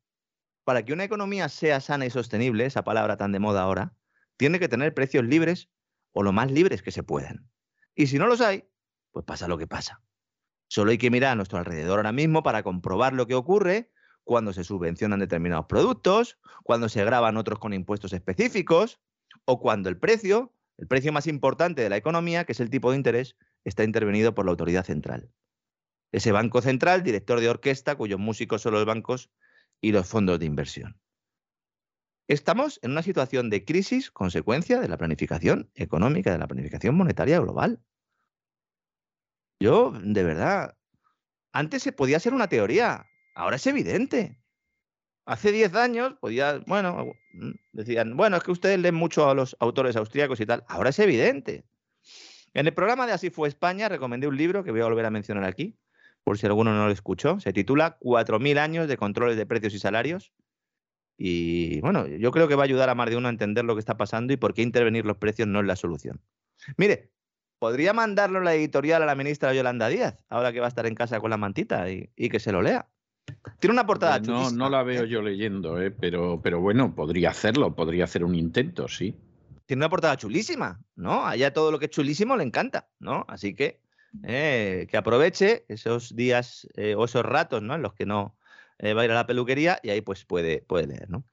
para que una economía sea sana y sostenible, esa palabra tan de moda ahora, tiene que tener precios libres o lo más libres que se puedan. Y si no los hay, pues pasa lo que pasa. Solo hay que mirar a nuestro alrededor ahora mismo para comprobar lo que ocurre cuando se subvencionan determinados productos, cuando se graban otros con impuestos específicos o cuando el precio, el precio más importante de la economía, que es el tipo de interés, está intervenido por la autoridad central. Ese banco central, director de orquesta, cuyos músicos son los bancos y los fondos de inversión. Estamos en una situación de crisis consecuencia de la planificación económica, de la planificación monetaria global. Yo, de verdad, antes se podía ser una teoría, ahora es evidente. Hace 10 años podía, bueno, decían, bueno, es que ustedes leen mucho a los autores austríacos y tal, ahora es evidente. En el programa de Así fue España recomendé un libro que voy a volver a mencionar aquí, por si alguno no lo escuchó, se titula 4.000 años de controles de precios y salarios y bueno, yo creo que va a ayudar a más de uno a entender lo que está pasando y por qué intervenir los precios no es la solución. Mire, podría mandarlo la editorial a la ministra Yolanda Díaz, ahora que va a estar en casa con la mantita y, que se lo lea. Tiene una portada No, no la veo yo leyendo, ¿eh? pero, pero bueno, podría hacerlo, podría hacer un intento, sí. Tiene una portada chulísima, ¿no? Allá todo lo que es chulísimo le encanta, ¿no? Así que eh, que aproveche esos días eh, o esos ratos, ¿no? En los que no, eh, va a ir a la peluquería y ahí pues puede, puede leer, ¿no?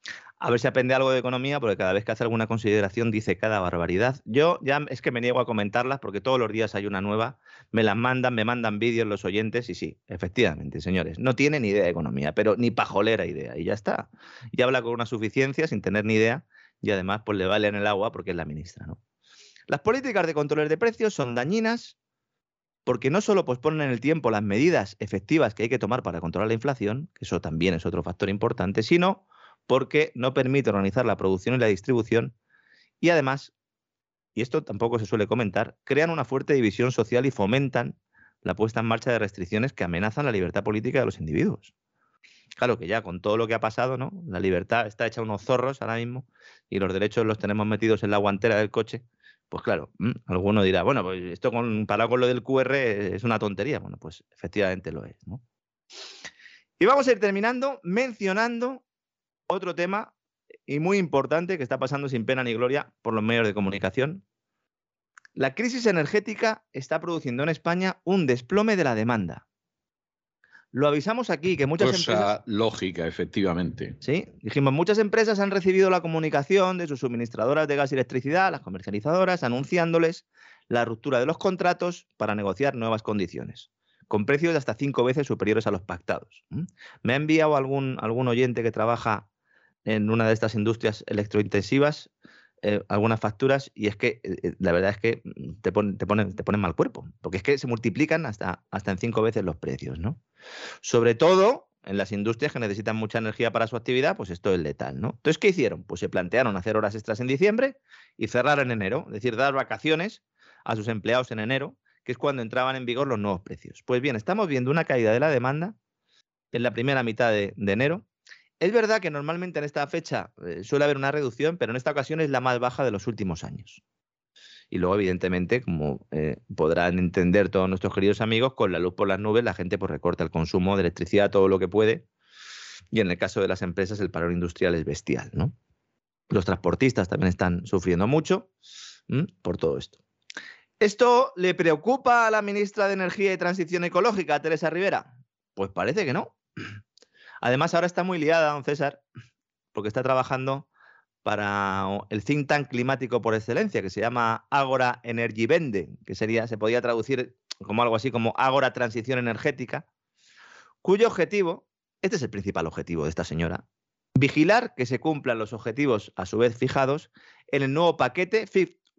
a ver si aprende algo de economía, porque cada vez que hace alguna consideración dice cada barbaridad. Yo ya es que me niego a comentarlas porque todos los días hay una nueva, me las mandan, me mandan vídeos los oyentes y sí, efectivamente, señores, no tiene ni idea de economía, pero ni pajolera idea y ya está. Y habla con una suficiencia sin tener ni idea y además pues le vale en el agua porque es la ministra. Las políticas de control de precios son dañinas porque no solo posponen en el tiempo las medidas efectivas que hay que tomar para controlar la inflación, que eso también es otro factor importante, sino porque no permite organizar la producción y la distribución y además, y esto tampoco se suele comentar, crean una fuerte división social y fomentan la puesta en marcha de restricciones que amenazan la libertad política de los individuos. Claro que ya con todo lo que ha pasado, ¿no? La libertad está hecha unos zorros ahora mismo y los derechos los tenemos metidos en la guantera del coche. Pues claro, alguno dirá, bueno, pues esto comparado con lo del QR es una tontería. Bueno, pues efectivamente lo es, ¿no? Y vamos a ir terminando mencionando otro tema y muy importante que está pasando sin pena ni gloria por los medios de comunicación. La crisis energética está produciendo en España un desplome de la demanda. Lo avisamos aquí, que muchas Cosa empresas... lógica, efectivamente. Sí, dijimos, muchas empresas han recibido la comunicación de sus suministradoras de gas y electricidad, las comercializadoras, anunciándoles la ruptura de los contratos para negociar nuevas condiciones, con precios de hasta cinco veces superiores a los pactados. Me ha enviado algún, algún oyente que trabaja en una de estas industrias electrointensivas eh, algunas facturas y es que eh, eh, la verdad es que mm, te ponen, mal cuerpo, porque es que se multiplican hasta, hasta en cinco veces los precios, ¿no? Sobre todo en las industrias que necesitan mucha energía para su actividad, pues esto es letal, ¿no? Entonces, ¿qué hicieron? Pues se plantearon hacer horas extras en diciembre y cerrar en enero, es decir, dar vacaciones a sus empleados en enero, que es cuando entraban en vigor los nuevos precios. Pues bien, estamos viendo una caída de la demanda en la primera mitad de enero es verdad que normalmente en esta fecha eh, suele haber una reducción, pero en esta ocasión es la más baja de los últimos años. Y luego, evidentemente, como eh, podrán entender todos nuestros queridos amigos, con la luz por las nubes la gente pues, recorta el consumo de electricidad todo lo que puede. Y en el caso de las empresas, el paro industrial es bestial. ¿no? Los transportistas también están sufriendo mucho por todo esto. ¿Esto le preocupa a la ministra de Energía y Transición Ecológica, Teresa Rivera? Pues parece que no. Además, ahora está muy liada, don César, porque está trabajando para el think tank climático por excelencia, que se llama Agora Energy Vende, que sería, se podría traducir como algo así como Agora Transición Energética, cuyo objetivo, este es el principal objetivo de esta señora, vigilar que se cumplan los objetivos a su vez fijados en el nuevo paquete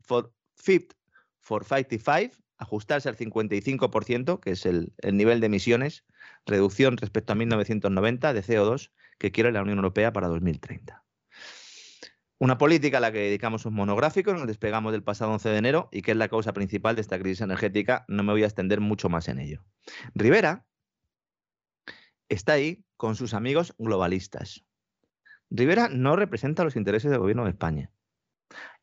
for, Fit for 55, ajustarse al 55%, que es el, el nivel de emisiones reducción respecto a 1990 de CO2 que quiere la Unión Europea para 2030. Una política a la que dedicamos un monográfico, nos despegamos del pasado 11 de enero y que es la causa principal de esta crisis energética. No me voy a extender mucho más en ello. Rivera está ahí con sus amigos globalistas. Rivera no representa los intereses del gobierno de España.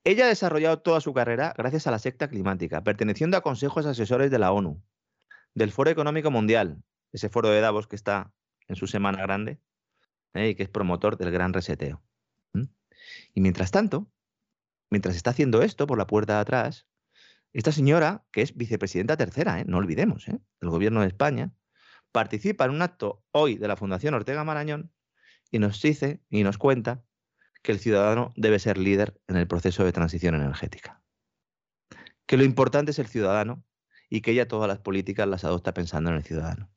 Ella ha desarrollado toda su carrera gracias a la secta climática, perteneciendo a consejos asesores de la ONU, del Foro Económico Mundial, ese foro de Davos que está en su semana grande ¿eh? y que es promotor del gran reseteo. Y mientras tanto, mientras está haciendo esto por la puerta de atrás, esta señora, que es vicepresidenta tercera, ¿eh? no olvidemos, ¿eh? del gobierno de España, participa en un acto hoy de la Fundación Ortega Marañón y nos dice y nos cuenta que el ciudadano debe ser líder en el proceso de transición energética. Que lo importante es el ciudadano y que ella todas las políticas las adopta pensando en el ciudadano.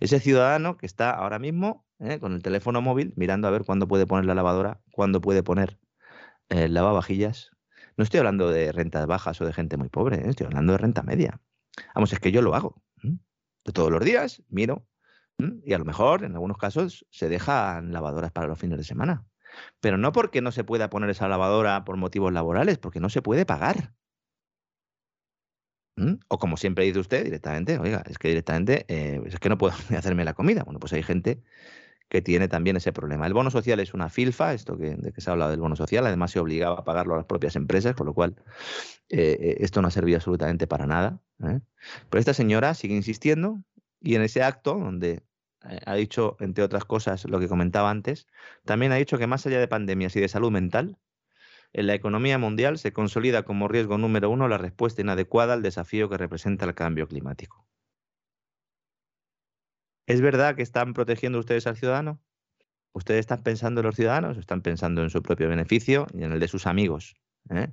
Ese ciudadano que está ahora mismo ¿eh? con el teléfono móvil mirando a ver cuándo puede poner la lavadora, cuándo puede poner eh, lavavajillas. No estoy hablando de rentas bajas o de gente muy pobre, ¿eh? estoy hablando de renta media. Vamos, es que yo lo hago. De todos los días miro y a lo mejor en algunos casos se dejan lavadoras para los fines de semana. Pero no porque no se pueda poner esa lavadora por motivos laborales, porque no se puede pagar. O como siempre dice usted directamente, oiga, es que directamente eh, es que no puedo *laughs* hacerme la comida. Bueno, pues hay gente que tiene también ese problema. El bono social es una filfa, esto que, de que se ha hablado del bono social, además se obligaba a pagarlo a las propias empresas, con lo cual eh, eh, esto no ha servido absolutamente para nada. Pero esta señora sigue insistiendo y en ese acto, donde ha dicho, entre otras cosas, lo que comentaba antes, también ha dicho que más allá de pandemias y de salud mental, en la economía mundial se consolida como riesgo número uno la respuesta inadecuada al desafío que representa el cambio climático. ¿Es verdad que están protegiendo ustedes al ciudadano? ¿Ustedes están pensando en los ciudadanos están pensando en su propio beneficio y en el de sus amigos? ¿eh?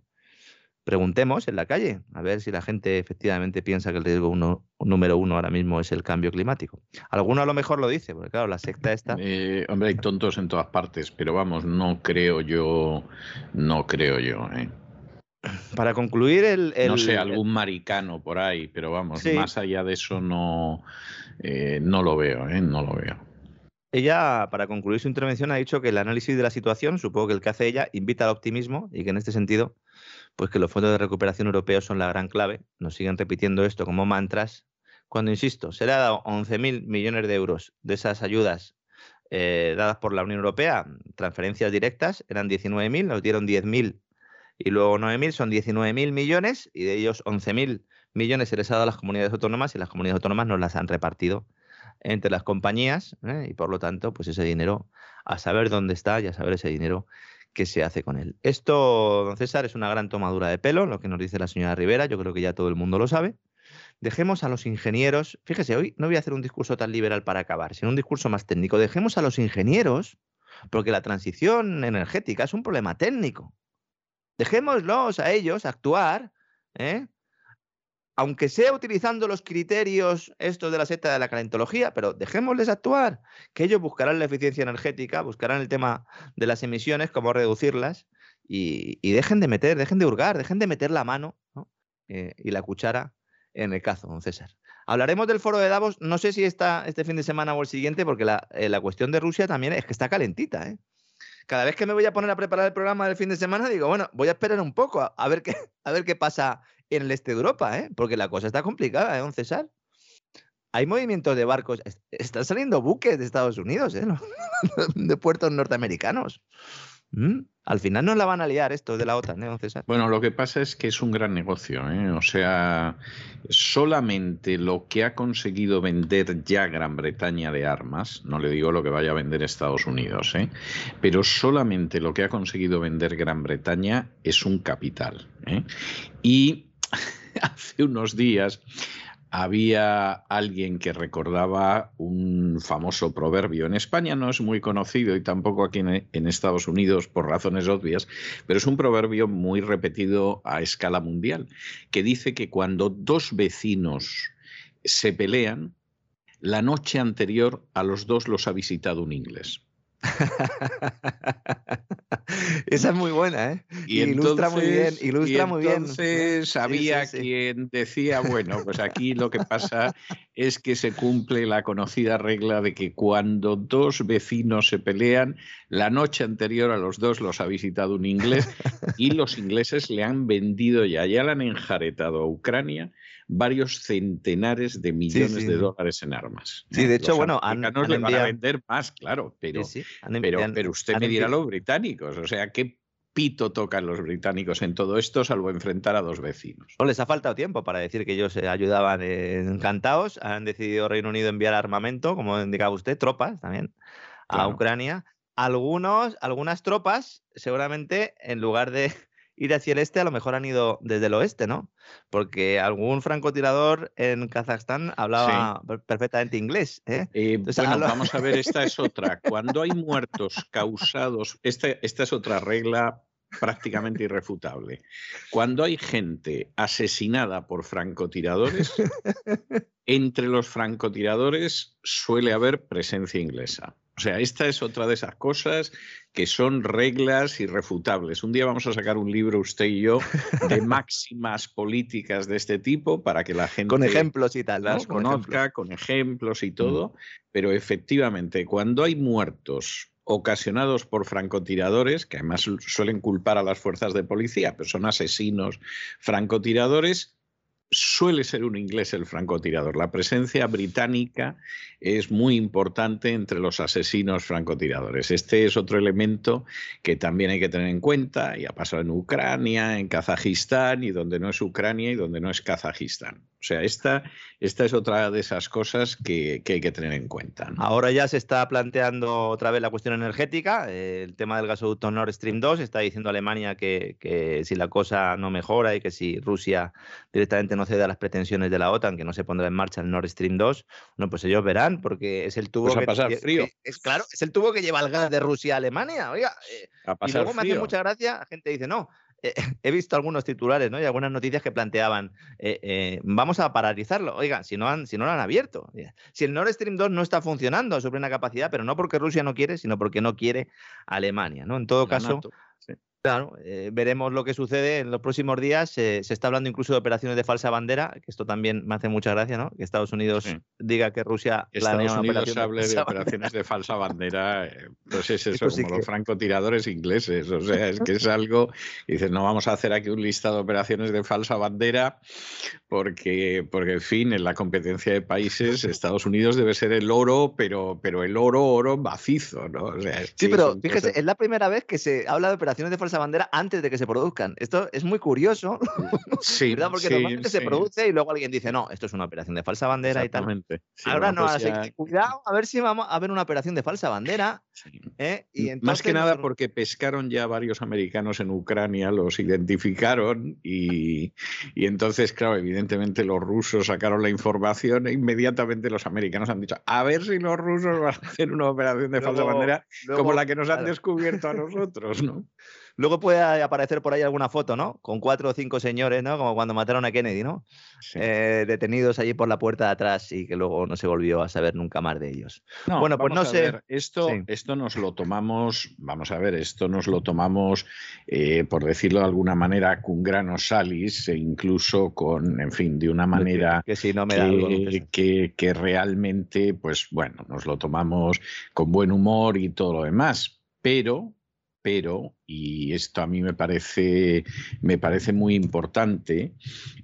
Preguntemos en la calle, a ver si la gente efectivamente piensa que el riesgo uno, número uno ahora mismo es el cambio climático. Alguno a lo mejor lo dice, porque claro, la secta está... Eh, hombre, hay tontos en todas partes, pero vamos, no creo yo, no creo yo. ¿eh? Para concluir, el, no sé, algún maricano por ahí, pero vamos, más allá de eso no, eh, no lo veo, ¿eh? no lo veo. Ella, para concluir su intervención, ha dicho que el análisis de la situación, supongo que el que hace ella, invita al optimismo y que en este sentido pues que los fondos de recuperación europeos son la gran clave. Nos siguen repitiendo esto como mantras. Cuando, insisto, se le ha dado 11.000 millones de euros de esas ayudas eh, dadas por la Unión Europea, transferencias directas, eran 19.000, nos dieron 10.000 y luego 9.000, son 19.000 millones y de ellos 11.000 millones se les ha dado a las comunidades autónomas y las comunidades autónomas nos las han repartido entre las compañías ¿eh? y por lo tanto, pues ese dinero, a saber dónde está y a saber ese dinero qué se hace con él. Esto, don César, es una gran tomadura de pelo, lo que nos dice la señora Rivera, yo creo que ya todo el mundo lo sabe. Dejemos a los ingenieros, fíjese, hoy no voy a hacer un discurso tan liberal para acabar, sino un discurso más técnico. Dejemos a los ingenieros, porque la transición energética es un problema técnico. Dejémoslos a ellos actuar ¿eh? Aunque sea utilizando los criterios estos de la secta de la calentología, pero dejémosles actuar, que ellos buscarán la eficiencia energética, buscarán el tema de las emisiones, cómo reducirlas, y, dejen de meter, dejen de hurgar, dejen de meter la mano eh, y la cuchara en el cazo, don César. Hablaremos del foro de Davos, no sé si está este fin de semana o el siguiente, porque la, eh, la cuestión de Rusia también es que está calentita. ¿eh? Cada vez que me voy a poner a preparar el programa del fin de semana, digo, bueno, voy a esperar un poco a *laughs* ver qué pasa en el este de Europa, ¿eh? porque la cosa está complicada, ¿eh, don César? Hay movimientos de barcos, están saliendo buques de Estados Unidos, ¿eh? *laughs* de puertos norteamericanos. ¿Mm? Al final no la van a liar esto de la OTAN, ¿eh, don César? Bueno, lo que pasa es que es un gran negocio. ¿eh? O sea, solamente lo que ha conseguido vender ya Gran Bretaña de armas, no le digo lo que vaya a vender Estados Unidos, ¿eh? pero solamente lo que ha conseguido vender Gran Bretaña es un capital. ¿eh? Y *laughs* hace unos días había alguien que recordaba un famoso proverbio. En España no es muy conocido y tampoco aquí en, Estados Unidos por razones obvias, pero es un proverbio muy repetido a escala mundial, que dice que cuando dos vecinos se pelean, la noche anterior a los dos los ha visitado un inglés. *laughs* Esa es muy buena, ¿eh? Y ilustra muy bien, ilustra muy bien. Entonces había quien decía, *laughs* bueno, pues aquí lo que pasa es que se cumple la conocida regla de que cuando dos vecinos se pelean, la noche anterior a los dos los ha visitado un inglés *laughs* y los ingleses le han vendido ya, ya le han enjaretado a Ucrania varios centenares de millones de dólares en armas. Sí, de hecho, bueno, han, han le van a vender más, claro, pero, pero, usted me dirá los británicos, o sea, ¿qué pito tocan los británicos en todo esto, salvo enfrentar a dos vecinos? No les ha faltado tiempo para decir que ellos se ayudaban encantados, han decidido Reino Unido enviar armamento, como indicaba usted, tropas también a Ucrania. Algunos, algunas tropas, seguramente, en lugar de ir hacia el este, a lo mejor han ido desde el oeste, ¿no? Porque algún francotirador en Kazajstán hablaba perfectamente inglés. ¿eh? eh bueno, vamos a ver, *laughs* esta es otra. Cuando hay muertos causados, esta, esta es otra regla prácticamente irrefutable. Cuando hay gente asesinada por francotiradores, *laughs* entre los francotiradores suele haber presencia inglesa. O sea, esta es otra de esas cosas que son reglas irrefutables. Un día vamos a sacar un libro, usted y yo, de *laughs* máximas políticas de este tipo para que la gente... Con ejemplos y tal. Las conozca, con ejemplos y todo. Pero efectivamente, cuando hay muertos ocasionados por francotiradores, que además suelen culpar a las fuerzas de policía, pero son asesinos francotiradores, suele ser un inglés el francotirador. La presencia británica es muy importante entre los asesinos francotiradores. Este es otro elemento que también hay que tener en cuenta y ha pasado en Ucrania, en Kazajistán y donde no es Ucrania y donde no es Kazajistán. O sea, esta, esta es otra de esas cosas que, hay que tener en cuenta. Ahora ya se está planteando otra vez la cuestión energética, el tema del gasoducto Nord Stream 2, está diciendo Alemania que, que, si la cosa no mejora y que si Rusia directamente no cede a las pretensiones de la OTAN, que no se pondrá en marcha el Nord Stream 2, bueno, pues ellos verán, porque es el tubo pues a pasar frío. es claro, es el tubo que lleva el gas de Rusia a Alemania. Oiga, eh, y luego me hace mucha gracia, la gente dice, no, eh, *laughs* he visto algunos titulares ¿no? y algunas noticias que planteaban, eh, eh, vamos a paralizarlo. Oigan, si no, han, si no lo han abierto. Si el Nord Stream 2 no está funcionando a su plena capacidad, pero no porque Rusia no quiere, sino porque no quiere Alemania. ¿no? En todo caso, Claro, eh, veremos lo que sucede en los próximos días. se está hablando incluso de operaciones de falsa bandera, que esto también me hace mucha gracia, ¿no? Que Estados Unidos diga que Rusia Estados planea Unidos hable de, operaciones de falsa bandera, eh, pues es *laughs* eso, como los francotiradores ingleses. O sea, es que es algo. Dices, no vamos a hacer aquí un listado de operaciones de falsa bandera, porque, porque en fin, en la competencia de países, Estados Unidos debe ser el oro, pero, pero el oro, oro macizo, ¿no? sí, pero fíjese, es la primera vez que se habla de operaciones de falsa bandera antes de que se produzcan. Esto es muy curioso, *laughs* sí, Porque normalmente se produce y luego alguien dice, no, esto es una operación de falsa bandera y tal. Ahora no, pues cuidado, a ver si vamos a ver una operación de falsa bandera. ¿eh? Y Más que nada porque pescaron ya varios americanos en Ucrania, los identificaron y, y entonces, claro, evidentemente los rusos sacaron la información e inmediatamente los americanos han dicho, a ver si los rusos van a hacer una operación de *laughs* falsa bandera como la que nos han descubierto a nosotros, ¿no? *laughs* Luego puede aparecer por ahí alguna foto, ¿no? Con cuatro o cinco señores, ¿no? Como cuando mataron a Kennedy, ¿no? Eh, detenidos allí por la puerta de atrás y que luego no se volvió a saber nunca más de ellos. bueno, pues no sé. esto, esto nos lo tomamos, vamos a ver, esto nos lo tomamos, eh, por decirlo de alguna manera, con grano salis e incluso con, en fin, de una manera que, si no me que, que realmente, pues bueno, nos lo tomamos con buen humor y todo lo demás. Pero, pero, y esto a mí me parece, me parece muy importante,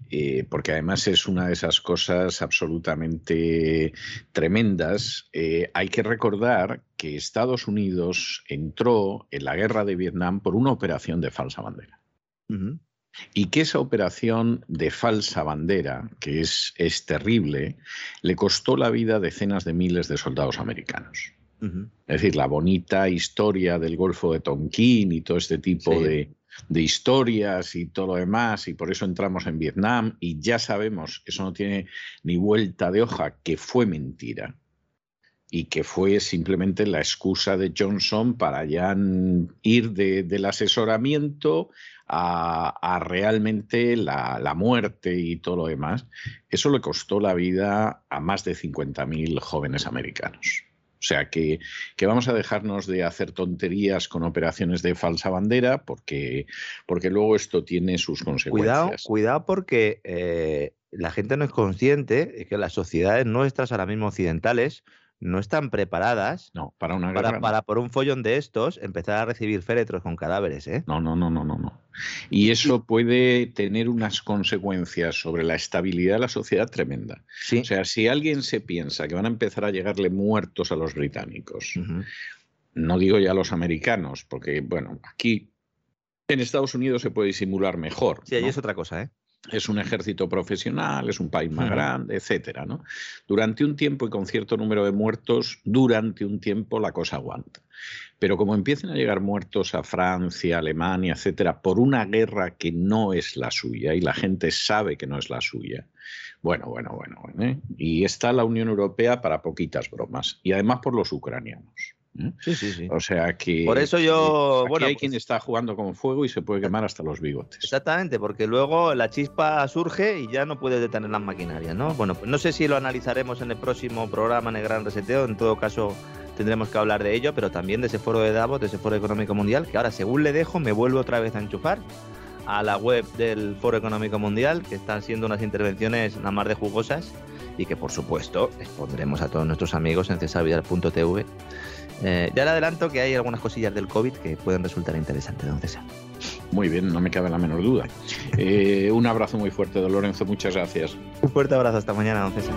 eh, porque además es una de esas cosas absolutamente tremendas, eh, hay que recordar que Estados Unidos entró en la guerra de Vietnam por una operación de falsa bandera. Y que esa operación de falsa bandera, que es, es terrible, le costó la vida a decenas de miles de soldados americanos. Es decir, la bonita historia del Golfo de Tonkin y todo este tipo de, historias y todo lo demás, y por eso entramos en Vietnam, y ya sabemos, eso no tiene ni vuelta de hoja, que fue mentira y que fue simplemente la excusa de Johnson para ya ir del asesoramiento a, realmente la, la, muerte y todo lo demás. Eso le costó la vida a más de 50.000 jóvenes americanos. O sea que, vamos a dejarnos de hacer tonterías con operaciones de falsa bandera porque, porque luego esto tiene sus consecuencias. Cuidado, cuidado porque eh, la gente no es consciente de que las sociedades nuestras ahora mismo occidentales no están preparadas no, para, una para, por un follón de estos empezar a recibir féretros con cadáveres. ¿eh? No, no, no, no, no, no. Y eso puede tener unas consecuencias sobre la estabilidad de la sociedad tremenda. O sea, si alguien se piensa que van a empezar a llegarle muertos a los británicos, no digo ya a los americanos, porque, bueno, aquí en Estados Unidos se puede disimular mejor. Sí, ahí es otra cosa, ¿eh? Es un ejército profesional, es un país más grande, etcétera, ¿no? Durante un tiempo y con cierto número de muertos, durante un tiempo la cosa aguanta. Pero como empiecen a llegar muertos a Francia, Alemania, etcétera, por una guerra que no es la suya y la gente sabe que no es la suya, bueno, bueno, bueno, bueno ¿eh? y está la Unión Europea para poquitas bromas y además por los ucranianos. ¿Eh? Sí, sí, sí. O sea que. Por eso yo. bueno, hay quien pues está jugando con fuego y se puede quemar hasta los bigotes. Exactamente, porque luego la chispa surge y ya no puede detener las maquinarias, ¿no? Bueno, pues no sé si lo analizaremos en el próximo programa en el Gran Reseteo. En todo caso, tendremos que hablar de ello, pero también de ese foro de Davos, de ese foro económico mundial, que ahora, según le dejo, me vuelvo otra vez a enchufar a la web del Foro Económico Mundial, que están siendo unas intervenciones nada más de jugosas y que, por supuesto, expondremos a todos nuestros amigos en cesarvidal.tv eh, ya le adelanto que hay algunas cosillas del COVID que pueden resultar interesantes, don César. Muy bien, no me cabe la menor duda. *laughs* Eh, un abrazo muy fuerte, don Lorenzo, muchas gracias. Un fuerte abrazo, hasta mañana, don César.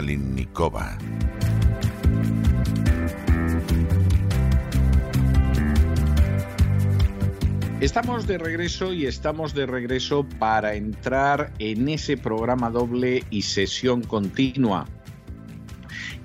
Kalinnikova. Estamos de regreso y estamos de regreso para entrar en ese programa doble y sesión continua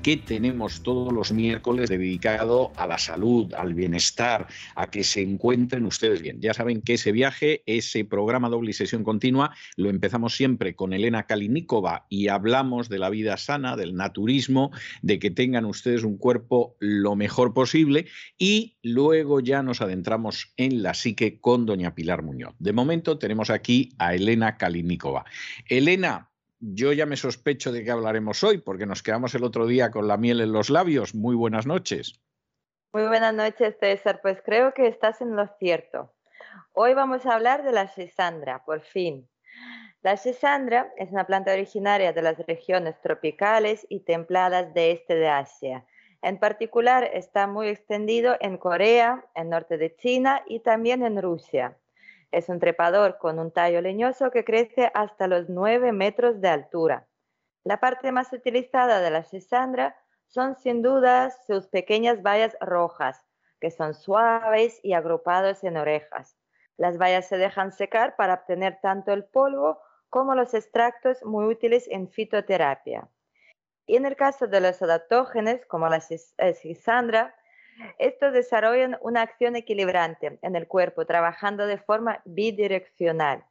que tenemos todos los miércoles dedicado a la salud, al bienestar, a que se encuentren ustedes bien. Ya saben que ese viaje, ese programa doble y sesión continua, lo empezamos siempre con Elena Kalinikova y hablamos de la vida sana, del naturismo, de que tengan ustedes un cuerpo lo mejor posible y luego ya nos adentramos en la psique con doña Pilar Muñoz. De momento tenemos aquí a Elena Kalinikova. Elena, yo ya me sospecho de qué hablaremos hoy, porque nos quedamos el otro día con la miel en los labios. Muy buenas noches. Muy buenas noches, César. Pues creo que estás en lo cierto. Hoy vamos a hablar de la sisandra, por fin. La sisandra es una planta originaria de las regiones tropicales y templadas de este de Asia. En particular, está muy extendido en Corea, en norte de China y también en Rusia. Es un trepador con un tallo leñoso que crece hasta los 9 metros de altura. La parte más utilizada de la sisandra son sin duda sus pequeñas bayas rojas, que son suaves y agrupados en orejas. Las bayas se dejan secar para obtener tanto el polvo como los extractos muy útiles en fitoterapia. Y en el caso de los adaptógenos, como la sisandra, estos desarrollan una acción equilibrante en el cuerpo, trabajando de forma bidireccional.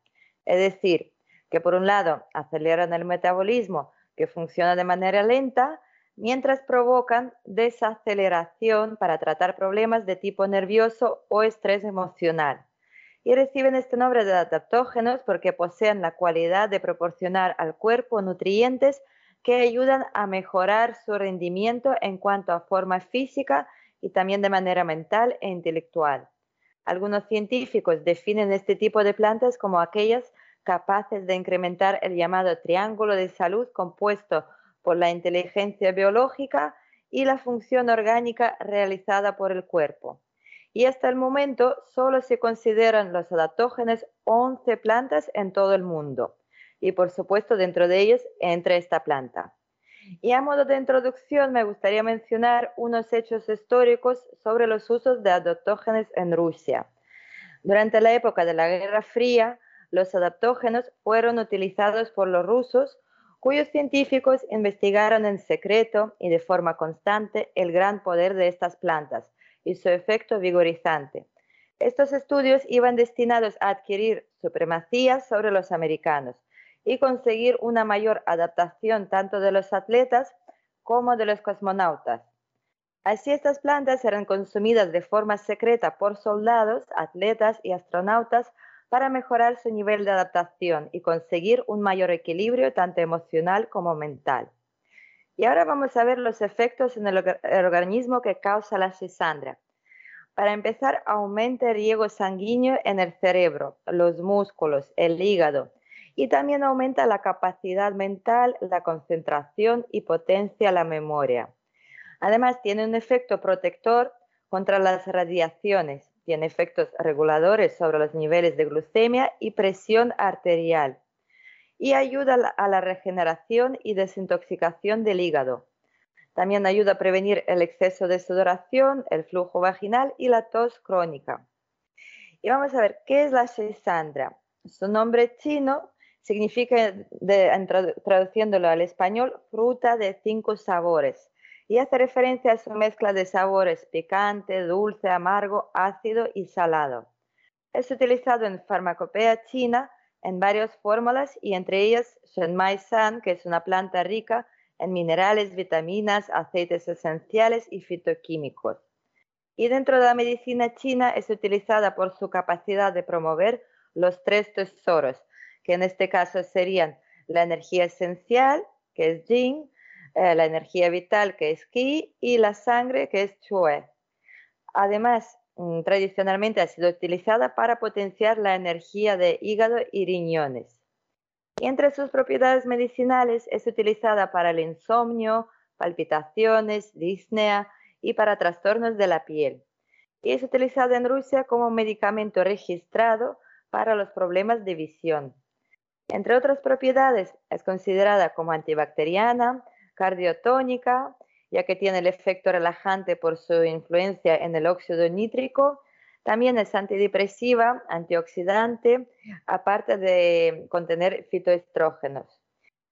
Es decir, que por un lado aceleran el metabolismo, que funciona de manera lenta, mientras provocan desaceleración para tratar problemas de tipo nervioso o estrés emocional. Y reciben este nombre de adaptógenos porque poseen la cualidad de proporcionar al cuerpo nutrientes que ayudan a mejorar su rendimiento en cuanto a forma física y también de manera mental e intelectual. Algunos científicos definen este tipo de plantas como aquellas capaces de incrementar el llamado triángulo de salud compuesto por la inteligencia biológica y la función orgánica realizada por el cuerpo. Y hasta el momento solo se consideran los adaptógenos 11 plantas en todo el mundo. Y por supuesto dentro de ellos entra esta planta. Y a modo de introducción me gustaría mencionar unos hechos históricos sobre los usos de adaptógenos en Rusia. Durante la época de la Guerra Fría, los adaptógenos fueron utilizados por los rusos, cuyos científicos investigaron en secreto y de forma constante el gran poder de estas plantas y su efecto vigorizante. Estos estudios iban destinados a adquirir supremacía sobre los americanos y conseguir una mayor adaptación tanto de los atletas como de los cosmonautas. Así estas plantas eran consumidas de forma secreta por soldados, atletas y astronautas para mejorar su nivel de adaptación y conseguir un mayor equilibrio tanto emocional como mental. Y ahora vamos a ver los efectos en el, organismo que causa la cisandra. Para empezar, aumenta el riego sanguíneo en el cerebro, los músculos, el hígado, y también aumenta la capacidad mental, la concentración y potencia la memoria. Además, tiene un efecto protector contra las radiaciones, tiene efectos reguladores sobre los niveles de glucemia y presión arterial y ayuda a la regeneración y desintoxicación del hígado. También ayuda a prevenir el exceso de sudoración, el flujo vaginal y la tos crónica. Y vamos a ver, ¿qué es la sesandra? Su nombre chino significa, traduciéndolo al español, fruta de cinco sabores y hace referencia a su mezcla de sabores picante, dulce, amargo, ácido y salado. Es utilizado en farmacopea china en varias fórmulas y entre ellas Shenmai San, que es una planta rica en minerales, vitaminas, aceites esenciales y fitoquímicos. Y dentro de la medicina china es utilizada por su capacidad de promover los tres tesoros, que en este caso serían la energía esencial, que es yin, eh, la energía vital, que es qi, y la sangre, que es chue. Además, mm, tradicionalmente ha sido utilizada para potenciar la energía de hígado y riñones. Y entre sus propiedades medicinales es utilizada para el insomnio, palpitaciones, disnea y para trastornos de la piel. Y es utilizada en Rusia como medicamento registrado para los problemas de visión. Entre otras propiedades, es considerada como antibacteriana, cardiotónica, ya que tiene el efecto relajante por su influencia en el óxido nítrico. También es antidepresiva, antioxidante, aparte de contener fitoestrógenos.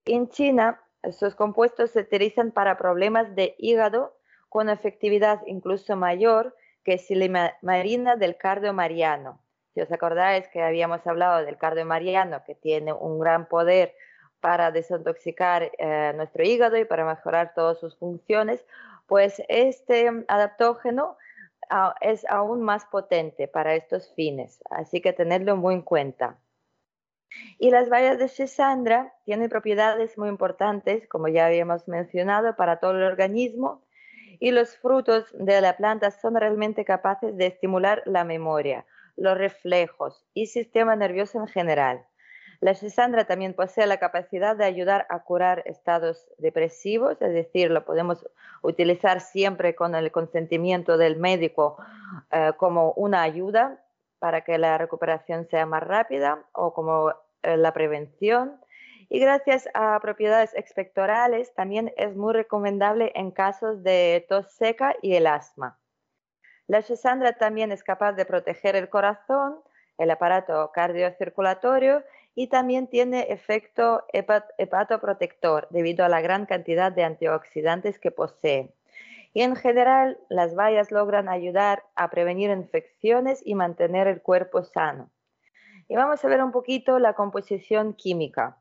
En China, sus compuestos se utilizan para problemas de hígado con efectividad incluso mayor que silimarina del cardio mariano. Si os acordáis que habíamos hablado del cardio mariano, que tiene un gran poder para desintoxicar eh, nuestro hígado y para mejorar todas sus funciones, pues este adaptógeno ah, es aún más potente para estos fines, así que tenerlo muy en cuenta. Y las bayas de Sesandra tienen propiedades muy importantes, como ya habíamos mencionado, para todo el organismo, y los frutos de la planta son realmente capaces de estimular la memoria, los reflejos y sistema nervioso en general. La sesandra también posee la capacidad de ayudar a curar estados depresivos, es decir, lo podemos utilizar siempre con el consentimiento del médico eh, como una ayuda para que la recuperación sea más rápida o como eh, la prevención. Y gracias a propiedades expectorales también es muy recomendable en casos de tos seca y el asma. La sesandra también es capaz de proteger el corazón, el aparato cardiocirculatorio y también tiene efecto hepatoprotector debido a la gran cantidad de antioxidantes que posee. Y en general, las bayas logran ayudar a prevenir infecciones y mantener el cuerpo sano. Y vamos a ver un poquito la composición química.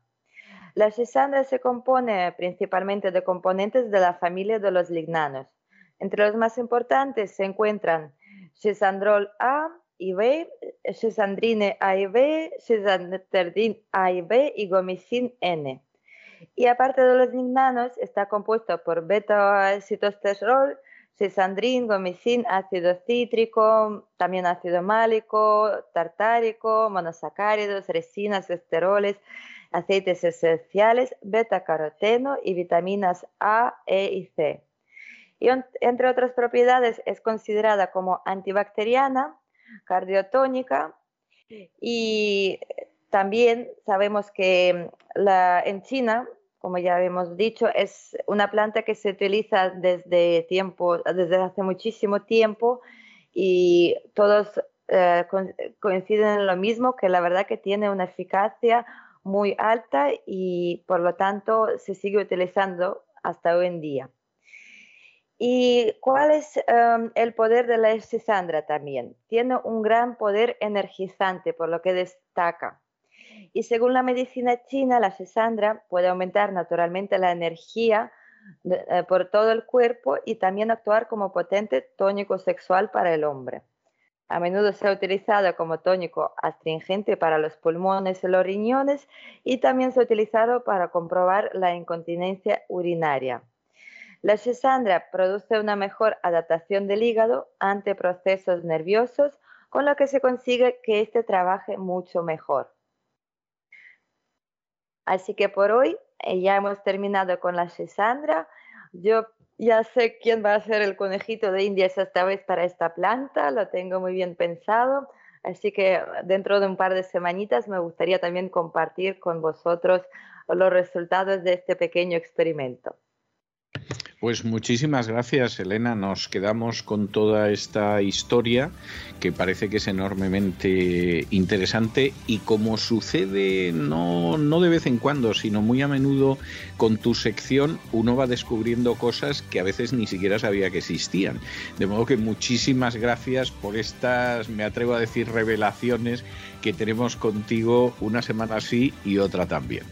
La sesandra se compone principalmente de componentes de la familia de los lignanos, entre los más importantes se encuentran Sesandrol A y B, Sesandrine A y B, Sesanderdin A y B y Gomicin N. Y aparte de los lignanos, está compuesto por beta-citosterol, sesandrin, gomicin, ácido cítrico, también ácido málico, tartárico, monosacáridos, resinas, esteroles, aceites esenciales, beta-caroteno y vitaminas A, E y C y entre otras propiedades es considerada como antibacteriana, cardiotónica y también sabemos que la, en China, como ya hemos dicho, es una planta que se utiliza desde, tiempo, desde hace muchísimo tiempo y todos eh, coinciden en lo mismo, que la verdad que tiene una eficacia muy alta y por lo tanto se sigue utilizando hasta hoy en día. ¿Y cuál es em, el poder de la escisandra también? Tiene un gran poder energizante, por lo que destaca. Y según la medicina china, la escisandra puede aumentar naturalmente la energía eh, por todo el cuerpo y también actuar como potente tónico sexual para el hombre. A menudo se ha utilizado como tónico astringente para los pulmones y los riñones y también se ha utilizado para comprobar la incontinencia urinaria. La sesandra produce una mejor adaptación del hígado ante procesos nerviosos, con lo que se consigue que éste trabaje mucho mejor. Así que por hoy eh, ya hemos terminado con la sesandra. Yo ya sé quién va a ser el conejito de Indias esta vez para esta planta, lo tengo muy bien pensado. Así que dentro de un par de semanitas me gustaría también compartir con vosotros los resultados de este pequeño experimento. Pues muchísimas gracias, Elena. Nos quedamos con toda esta historia que parece que es enormemente interesante y como sucede no, no de vez en cuando, sino muy a menudo con tu sección, uno va descubriendo cosas que a veces ni siquiera sabía que existían. De modo que muchísimas gracias por estas, me atrevo a decir, revelaciones que tenemos contigo una semana así y otra también.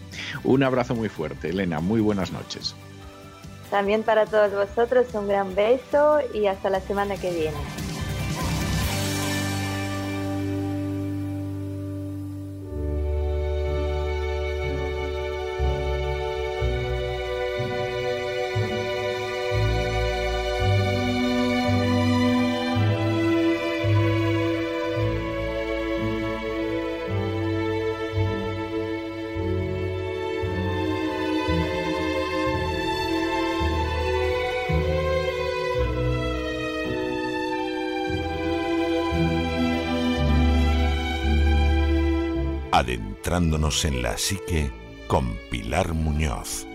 Un abrazo muy fuerte, Elena. Muy buenas noches. También para todos vosotros un gran beso y hasta la semana que viene. Adentrándonos en la psique con Pilar Muñoz.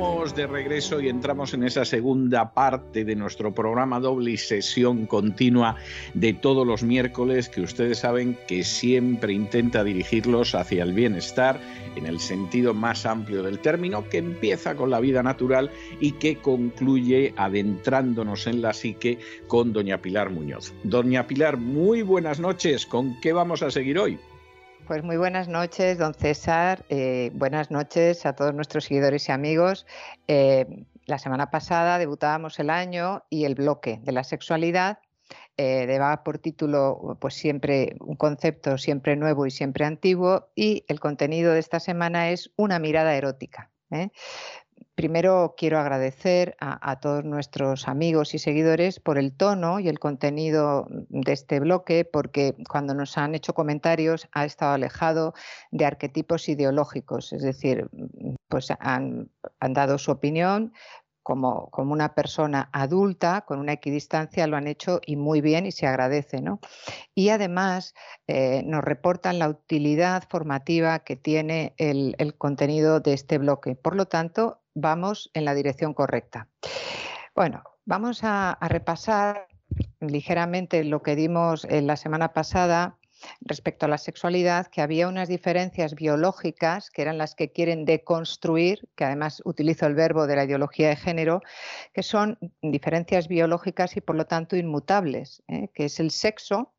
Estamos de regreso y entramos en esa segunda parte de nuestro programa doble y sesión continua de todos los miércoles que ustedes saben que siempre intenta dirigirlos hacia el bienestar en el sentido más amplio del término, que empieza con la vida natural y que concluye adentrándonos en la psique con doña Pilar Muñoz. Doña Pilar, muy buenas noches. ¿Con qué vamos a seguir hoy? Pues muy buenas noches, don César. Eh, buenas noches a todos nuestros seguidores y amigos. Eh, la semana pasada debutábamos el año y el bloque de la sexualidad eh, daba por título, pues siempre un concepto siempre nuevo y siempre antiguo, y el contenido de esta semana es una mirada erótica. Primero quiero agradecer a, todos nuestros amigos y seguidores por el tono y el contenido de este bloque, porque cuando nos han hecho comentarios ha estado alejado de arquetipos ideológicos, es decir, pues han, dado su opinión, como, como, una persona adulta, con una equidistancia, lo han hecho y muy bien y se agradece. ¿no? Y además eh, nos reportan la utilidad formativa que tiene el, el, contenido de este bloque. Por lo tanto, vamos en la dirección correcta. Bueno, vamos a, repasar ligeramente lo que dimos en la semana pasada respecto a la sexualidad, que había unas diferencias biológicas, que eran las que quieren deconstruir, que además utilizo el verbo de la ideología de género, que son diferencias biológicas y por lo tanto inmutables, ¿eh? que es el sexo,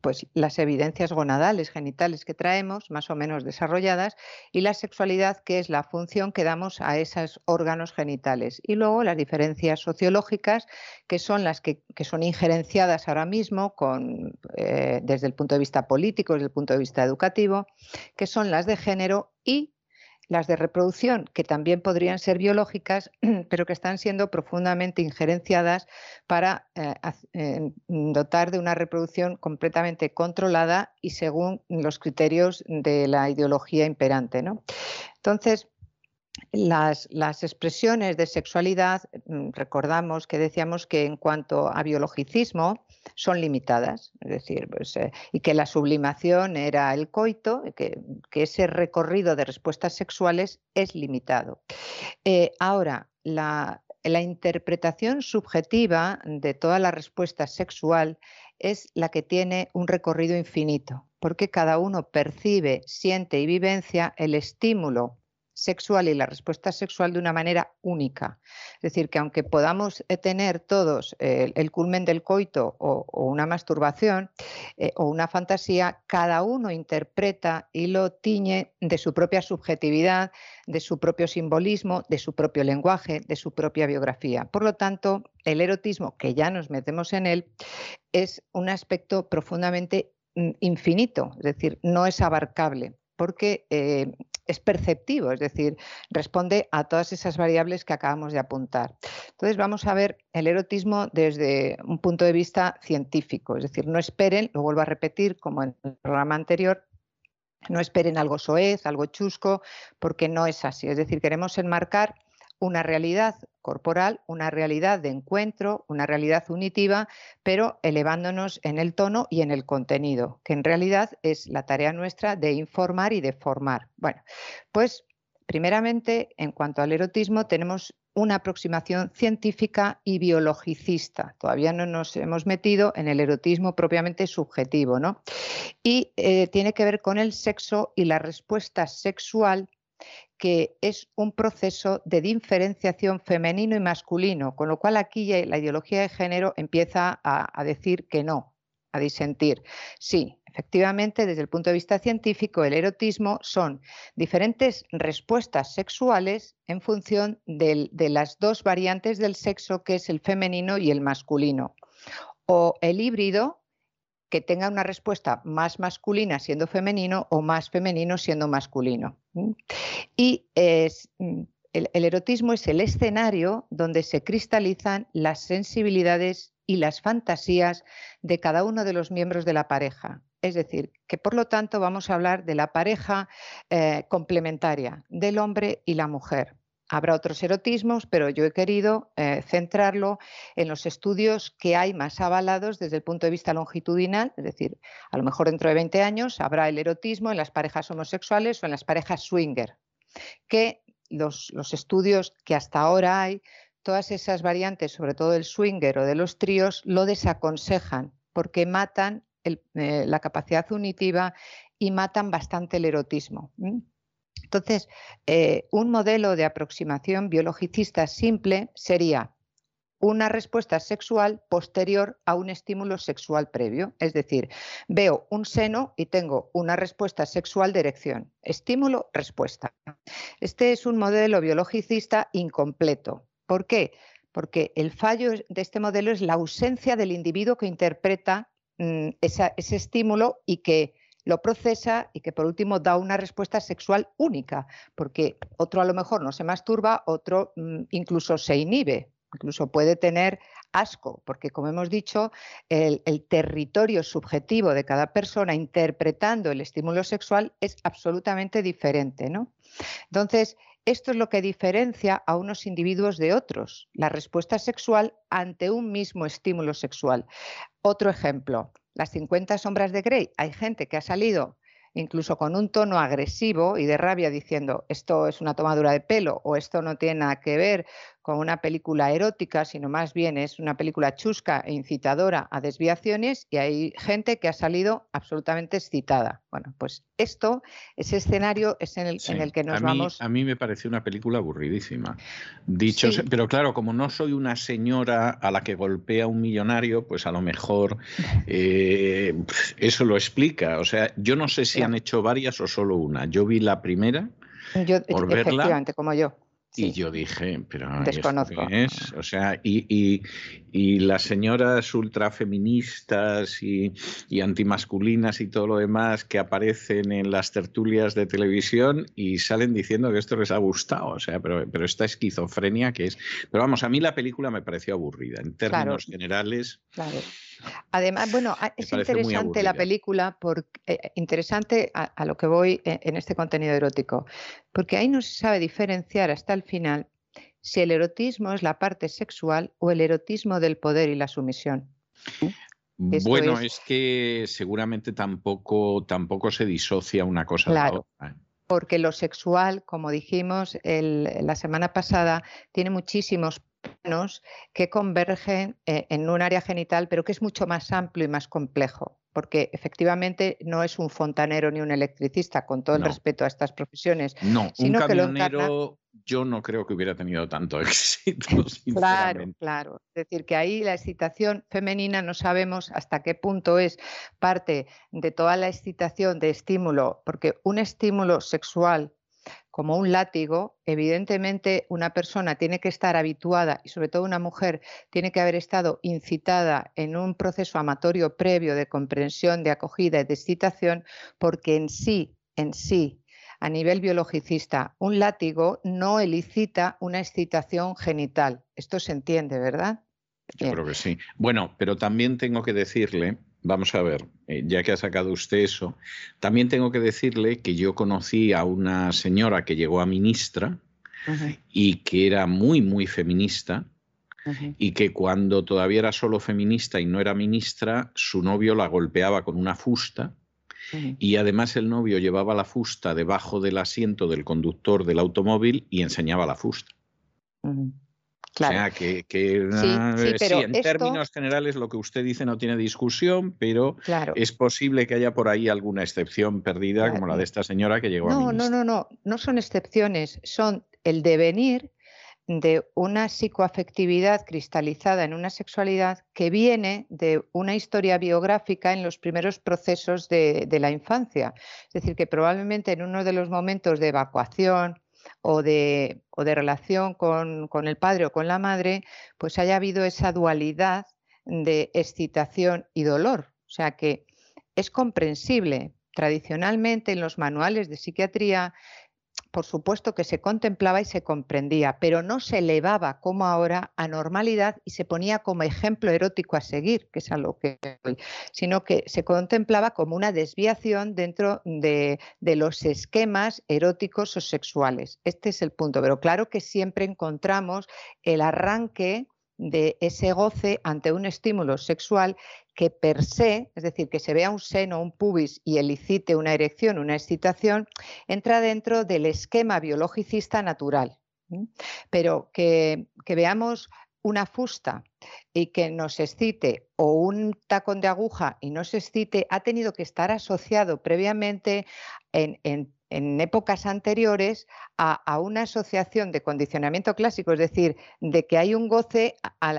pues las evidencias gonadales, genitales que traemos, más o menos desarrolladas, y la sexualidad, que es la función que damos a esos órganos genitales. Y luego las diferencias sociológicas, que son las que, son injerenciadas ahora mismo con, eh, desde el punto de vista político, desde el punto de vista educativo, que son las de género y las de reproducción, que también podrían ser biológicas, *clears throat* pero que están siendo profundamente injerenciadas para eh, eh, dotar de una reproducción completamente controlada y según los criterios de la ideología imperante. Entonces, las, expresiones de sexualidad, mm, recordamos que decíamos que en cuanto a biologicismo son limitadas, es decir, pues, eh, y que la sublimación era el coito, que, ese recorrido de respuestas sexuales es limitado. Eh, ahora, la, la interpretación subjetiva de toda la respuesta sexual es la que tiene un recorrido infinito, porque cada uno percibe, siente y vivencia el estímulo sexual y la respuesta sexual de una manera única. Es decir, que aunque podamos eh, tener todos eh, el culmen del coito o, una masturbación eh, o una fantasía, cada uno interpreta y lo tiñe de su propia subjetividad, de su propio simbolismo, de su propio lenguaje, de su propia biografía. Por lo tanto, el erotismo, que ya nos metemos en él, es un aspecto profundamente mm, infinito, es decir, no es abarcable porque es perceptivo, es decir, responde a todas esas variables que acabamos de apuntar. Entonces vamos a ver el erotismo desde un punto de vista científico, es decir, no esperen, lo vuelvo a repetir como en el programa anterior, no esperen algo soez, algo chusco, porque no es así. Es decir, queremos enmarcar una realidad corporal, una realidad de encuentro, una realidad unitiva, pero elevándonos en el tono y en el contenido, que en realidad es la tarea nuestra de informar y de formar. Bueno, pues primeramente, en cuanto al erotismo, tenemos una aproximación científica y biologicista. Todavía no nos hemos metido en el erotismo propiamente subjetivo, ¿no? Y eh, tiene que ver con el sexo y la respuesta sexual que es un proceso de diferenciación femenino y masculino, con lo cual aquí la ideología de género empieza a, decir que no, a disentir. Sí, efectivamente, desde el punto de vista científico, el erotismo son diferentes respuestas sexuales en función de las dos variantes del sexo, que es el femenino y el masculino. O el híbrido, que tenga una respuesta más masculina siendo femenino o más femenino siendo masculino. Y mm, el, el erotismo es el escenario donde se cristalizan las sensibilidades y las fantasías de cada uno de los miembros de la pareja. Es decir, que por lo tanto vamos a hablar de la pareja eh, complementaria del hombre y la mujer. Habrá otros erotismos, pero yo he querido eh, centrarlo en los estudios que hay más avalados desde el punto de vista longitudinal, es decir, a lo mejor dentro de 20 años habrá el erotismo en las parejas homosexuales o en las parejas swinger, que los, estudios que hasta ahora hay, todas esas variantes, sobre todo el swinger o de los tríos, lo desaconsejan porque matan eh, la capacidad unitiva y matan bastante el erotismo. Entonces, eh, un modelo de aproximación biologicista simple sería una respuesta sexual posterior a un estímulo sexual previo. Es decir, veo un seno y tengo una respuesta sexual de erección. Estímulo, respuesta. Este es un modelo biologicista incompleto. ¿Por qué? Porque el fallo de este modelo es la ausencia del individuo que interpreta mm, ese estímulo y que lo procesa y que por último da una respuesta sexual única, porque otro a lo mejor no se masturba, otro mm, incluso se inhibe, incluso puede tener asco, porque como hemos dicho, el, territorio subjetivo de cada persona interpretando el estímulo sexual es absolutamente diferente. ¿no? Entonces, esto es lo que diferencia a unos individuos de otros, la respuesta sexual ante un mismo estímulo sexual. Otro ejemplo, las 50 sombras de Grey, hay gente que ha salido incluso con un tono agresivo y de rabia diciendo esto es una tomadura de pelo o esto no tiene nada que ver con una película erótica, sino más bien es una película chusca e incitadora a desviaciones y hay gente que ha salido absolutamente excitada. Bueno, pues esto, ese escenario es en el, en el que nos vamos. A mí me pareció una película aburridísima. Dicho, pero claro, como no soy una señora a la que golpea un millonario, pues a lo mejor eh, eso lo explica. O sea, yo no sé si han hecho varias o solo una. Yo vi la primera. Yo, por efectivamente, como yo. Y yo dije, pero Desconozco. Es? O sea, y, y, las señoras ultrafeministas y, y antimasculinas y todo lo demás que aparecen en las tertulias de televisión y salen diciendo que esto les ha gustado. O sea, pero, pero esta esquizofrenia que es. Pero vamos, a mí la película me pareció aburrida. En términos generales. Claro. Además, bueno, es interesante la película, por, eh, interesante a, lo que voy en, en este contenido erótico, porque ahí no se sabe diferenciar hasta el final si el erotismo es la parte sexual o el erotismo del poder y la sumisión. bueno, es... que seguramente tampoco, tampoco se disocia una cosa de la otra. ¿eh? Porque lo sexual, como dijimos la semana pasada, tiene muchísimos que convergen eh, en un área genital, pero que es mucho más amplio y más complejo porque efectivamente no es un fontanero ni un electricista, con todo el respeto a estas profesiones. No, sino un camionero yo no creo que hubiera tenido tanto *laughs* éxito. Claro, claro. Es decir, que ahí la excitación femenina no sabemos hasta qué punto es parte de toda la excitación de estímulo, porque un estímulo sexual como un látigo, evidentemente una persona tiene que estar habituada, y sobre todo una mujer, tiene que haber estado incitada en un proceso amatorio previo de comprensión, de acogida y de excitación, porque en sí, en sí, a nivel biologicista, un látigo no elicita una excitación genital. Esto se entiende, ¿verdad? Yo creo que sí. Bueno, pero también tengo que decirle Vamos a ver, eh, ya que ha sacado usted eso, también tengo que decirle que yo conocí a una señora que llegó a ministra y que era muy, muy feminista y que cuando todavía era solo feminista y no era ministra, su novio la golpeaba con una fusta y además el novio llevaba la fusta debajo del asiento del conductor del automóvil y enseñaba la fusta. O sea, que, sí, en términos generales lo que usted dice no tiene discusión, pero es posible que haya por ahí alguna excepción perdida, como la de esta señora que llegó no, a No, no, no, no son excepciones, son el devenir de una psicoafectividad cristalizada en una sexualidad que viene de una historia biográfica en los primeros procesos de, de la infancia. Es decir, que probablemente en uno de los momentos de evacuación, o de, o de relación con, con, el padre o con la madre, pues haya habido esa dualidad de excitación y dolor. O sea que es comprensible. Tradicionalmente en los manuales de psiquiatría por supuesto que se contemplaba y se comprendía, pero no se elevaba como ahora a normalidad y se ponía como ejemplo erótico a seguir, que es a lo que sino que se contemplaba como una desviación dentro de, de los esquemas eróticos o sexuales. Este es el punto, pero claro que siempre encontramos el arranque de ese goce ante un estímulo sexual que per se, es decir, que se vea un seno, un pubis y elicite una erección, una excitación, entra dentro del esquema biologicista natural. Pero que, veamos una fusta y que nos excite o un tacón de aguja y nos excite, ha tenido que estar asociado previamente en, en en épocas anteriores a, una asociación de condicionamiento clásico, es decir, de que hay un goce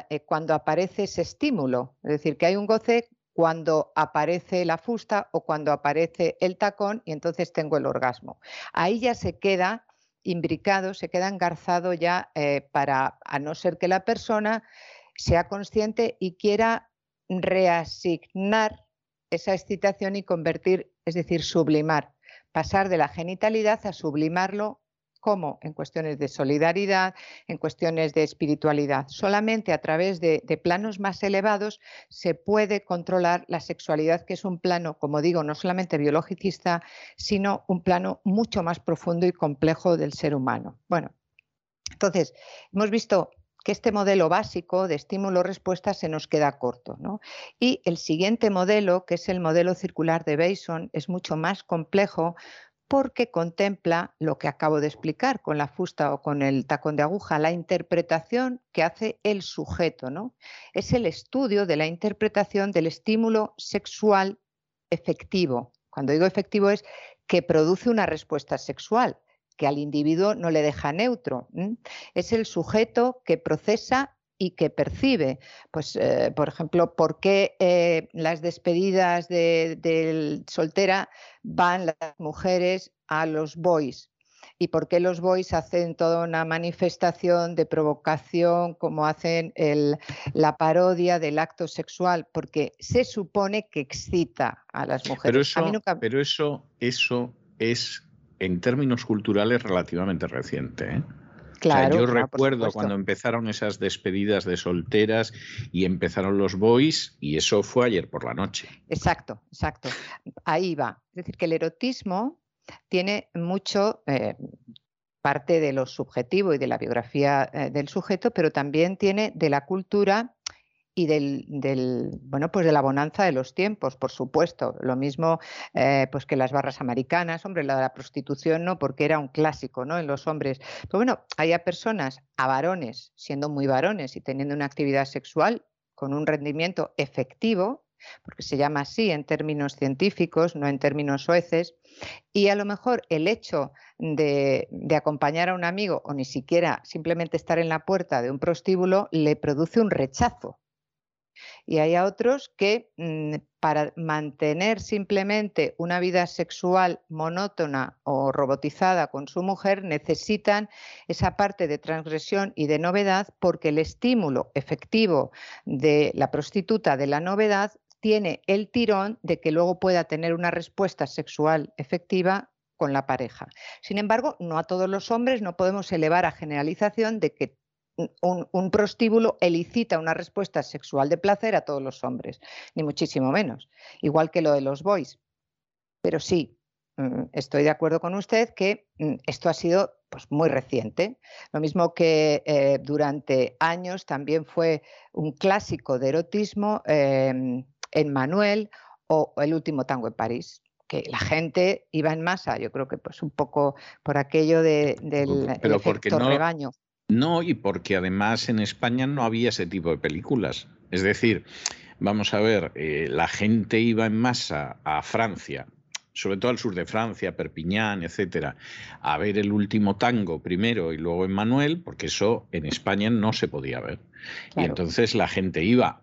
eh, cuando aparece ese estímulo, es decir, que hay un goce cuando aparece la fusta o cuando aparece el tacón y entonces tengo el orgasmo. Ahí ya se queda imbricado, se queda engarzado ya eh, para, a no ser que la persona sea consciente y quiera reasignar esa excitación y convertir, es decir, sublimar pasar de la genitalidad a sublimarlo como en cuestiones de solidaridad, en cuestiones de espiritualidad. Solamente a través de, planos más elevados se puede controlar la sexualidad, que es un plano, como digo, no solamente biologicista, sino un plano mucho más profundo y complejo del ser humano. Bueno, entonces, hemos visto que este modelo básico de estímulo-respuesta se nos queda corto. Y el siguiente modelo, que es el modelo circular de Bason, es mucho más complejo porque contempla lo que acabo de explicar con la fusta o con el tacón de aguja, la interpretación que hace el sujeto. ¿no? Es el estudio de la interpretación del estímulo sexual efectivo. Cuando digo efectivo es que produce una respuesta sexual, que al individuo no le deja neutro. Es el sujeto que procesa y que percibe. Pues, eh, por ejemplo, ¿por qué eh, las despedidas de, soltera van las mujeres a los boys? ¿Y por qué los boys hacen toda una manifestación de provocación como hacen la parodia del acto sexual? Porque se supone que excita a las mujeres. Pero eso, eso es en términos culturales relativamente reciente. ¿eh? Claro, yo recuerdo cuando empezaron esas despedidas de solteras y empezaron los boys y eso fue ayer por la noche. Exacto, exacto. Ahí va. Es decir, que el erotismo tiene mucho eh, parte de lo subjetivo y de la biografía eh, del sujeto, pero también tiene de la cultura y del, bueno pues de la bonanza de los tiempos, por supuesto. Lo mismo eh, pues que las barras americanas, hombre, la de la prostitución no, porque era un clásico, ¿no? En los hombres. Pero bueno, hay personas, a varones, siendo muy varones y teniendo una actividad sexual con un rendimiento efectivo, porque se llama así en términos científicos, no en términos sueces, y a lo mejor el hecho de, acompañar a un amigo o ni siquiera simplemente estar en la puerta de un prostíbulo le produce un rechazo y hay otros que mm, para mantener simplemente una vida sexual monótona o robotizada con su mujer necesitan esa parte de transgresión y de novedad porque el estímulo efectivo de la prostituta de la novedad tiene el tirón de que luego pueda tener una respuesta sexual efectiva con la pareja. Sin embargo, no a todos los hombres no podemos elevar a generalización de que un, prostíbulo elicita una respuesta sexual de placer a todos los hombres, ni muchísimo menos, igual que lo de los boys. Pero sí, mm, estoy de acuerdo con usted que mm, esto ha sido pues, muy reciente. Lo mismo que eh, durante años también fue un clásico de erotismo em, en Manuel o El último tango en París que la gente iba en masa, yo creo que pues un poco por aquello de, del efecto rebaño. No, y porque además en España no había ese tipo de películas. Es decir, vamos a ver, eh, la gente iba en masa a Francia, sobre todo al sur de Francia, Perpiñán, etcétera, a ver el último tango primero y luego en Manuel, porque eso en España no se podía ver. Y entonces la gente iba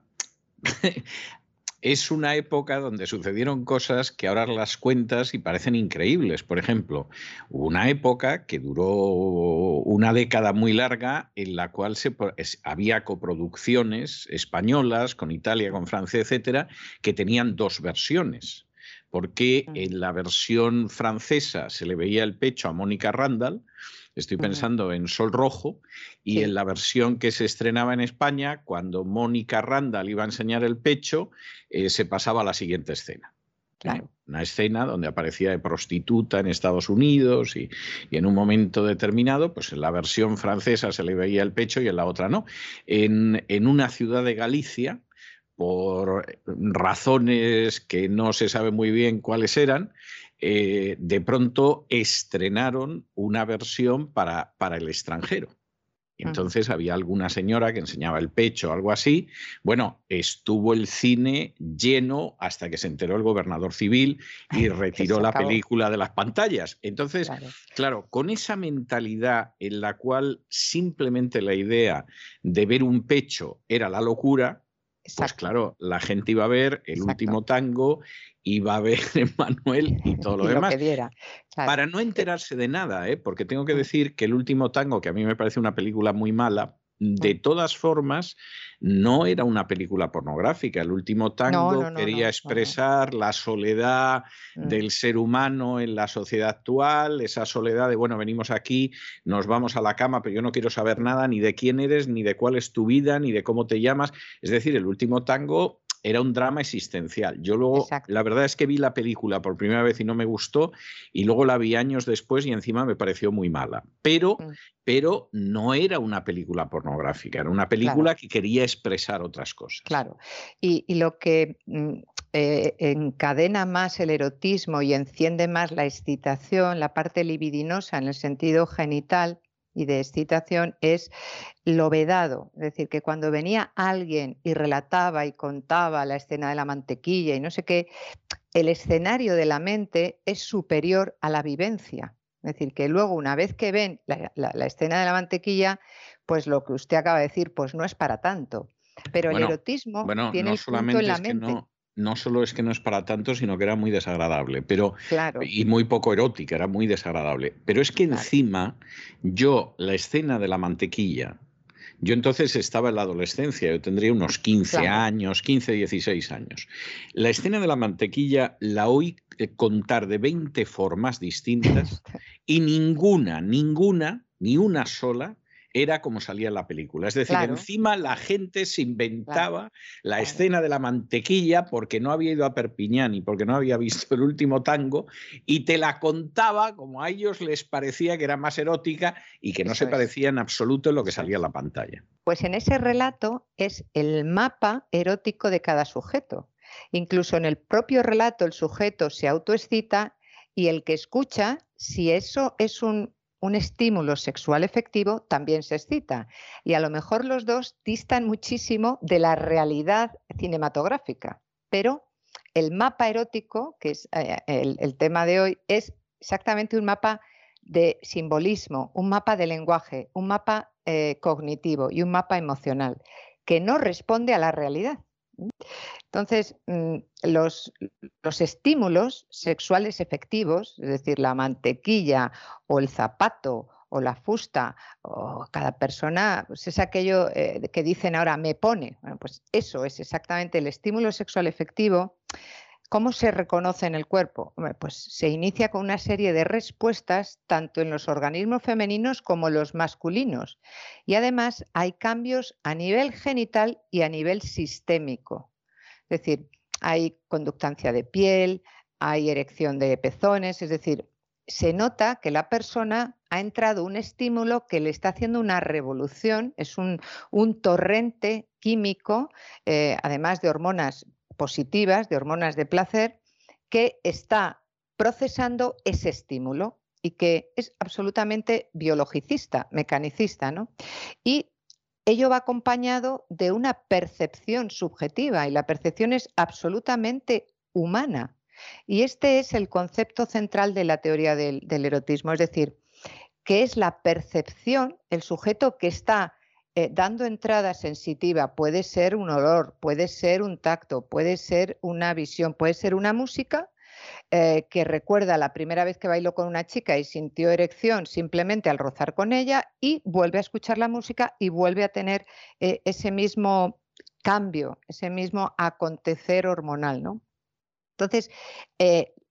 es una época donde sucedieron cosas que ahora las cuentas y parecen increíbles. Por ejemplo, una época que duró una década muy larga en la cual se, había coproducciones españolas con Italia, con Francia, etcétera, que tenían dos versiones porque en la versión francesa se le veía el pecho a Mónica Randall, estoy pensando en Sol Rojo, y Sí. en la versión que se estrenaba en España, cuando Mónica Randall iba a enseñar el pecho, eh, se pasaba a la siguiente escena. Claro. Una escena donde aparecía de prostituta en Estados Unidos y, y en un momento determinado, pues en la versión francesa se le veía el pecho y en la otra no. En, en una ciudad de Galicia, por razones que no se sabe muy bien cuáles eran, eh, de pronto estrenaron una versión para, para el extranjero. Entonces había alguna señora que enseñaba el pecho o algo así. Bueno, estuvo el cine lleno hasta que se enteró el gobernador civil y retiró la acabó. película de las pantallas. Entonces, Claro. Claro, con esa mentalidad en la cual simplemente la idea de ver un pecho era la locura, pues claro, la gente iba a ver el Exacto. último tango, iba a ver *laughs* Manuel y todo lo Y demás. que diera. Claro. Para no enterarse de nada, ¿eh? porque tengo que decir que el último tango, que a mí me parece una película muy mala, de todas formas, no era una película pornográfica. El último tango no, no, no, quería expresar la soledad Mm. del ser humano en la sociedad actual, esa soledad de, bueno, venimos aquí, nos vamos a la cama, pero yo no quiero saber nada ni de quién eres, ni de cuál es tu vida, ni de cómo te llamas. Es decir, el último tango era un drama existencial. Yo luego, Exacto. la verdad es que vi la película por primera vez y no me gustó, y luego la vi años después y encima me pareció muy mala. Pero, Mm. pero no era una película pornográfica, era una película que quería expresar otras cosas. Claro. Y, y lo que mm, eh, encadena más el erotismo y enciende más la excitación, la parte libidinosa en el sentido genital y de excitación, es lo vedado. Es decir, que cuando venía alguien y relataba y contaba la escena de la mantequilla y no sé qué, el escenario de la mente es superior a la vivencia. Es decir, que luego, una vez que ven la, la- la escena de la mantequilla, pues lo que usted acaba de decir, pues no es para tanto. Pero Bueno, el erotismo Bueno, tiene no el punto solamente en la es que mente. no, no solo es que no es para tanto, sino que era muy desagradable, pero Claro, y muy poco erótica, era muy desagradable. Pero es que Claro. encima, yo, la escena de la mantequilla, yo entonces estaba en la adolescencia, yo tendría unos 15 Claro. años, 15, 16 años. La escena de la mantequilla la oí eh, contar de 20 formas distintas *laughs* y ninguna, ninguna, ni una sola era como salía en la película. Es decir, Claro. encima la gente se inventaba la claro. escena de la mantequilla porque no había ido a Perpiñán y porque no había visto el último tango y te la contaba como a ellos les parecía que era más erótica y que no se es. parecía en absoluto en lo que salía en la pantalla. Pues en ese relato es el mapa erótico de cada sujeto. Incluso en el propio relato el sujeto se autoexcita y el que escucha, si eso es un, un estímulo sexual efectivo, también se excita. Y a lo mejor los dos distan muchísimo de la realidad cinematográfica. Pero el mapa erótico, que es eh, el, el tema de hoy, es exactamente un mapa de simbolismo, un mapa de lenguaje, un mapa eh, cognitivo y un mapa emocional que no responde a la realidad. ¿M? Entonces, mm, los, los estímulos sexuales efectivos, es decir, la mantequilla o el zapato o la fusta, o cada persona, pues es aquello eh, que dicen ahora me pone. Bueno, pues eso es exactamente el estímulo sexual efectivo. ¿Cómo se reconoce en el cuerpo? Pues se inicia con una serie de respuestas tanto en los organismos femeninos como los masculinos. Y además hay cambios a nivel genital y a nivel sistémico. Es decir, hay conductancia de piel, hay erección de pezones, es decir, se nota que la persona ha entrado un estímulo que le está haciendo una revolución, es un, un torrente químico, eh, además de hormonas positivas, de hormonas de placer, que está procesando ese estímulo y que es absolutamente biologicista, mecanicista, ¿no? Y ello va acompañado de una percepción subjetiva y la percepción es absolutamente humana. Y este es el concepto central de la teoría del, del erotismo, es decir, que es la percepción, el sujeto que está eh, dando entrada sensitiva, puede ser un olor, puede ser un tacto, puede ser una visión, puede ser una música, eh, que recuerda la primera vez que bailó con una chica y sintió erección simplemente al rozar con ella y vuelve a escuchar la música y vuelve a tener eh, ese mismo cambio, ese mismo acontecer hormonal, ¿no? Entonces,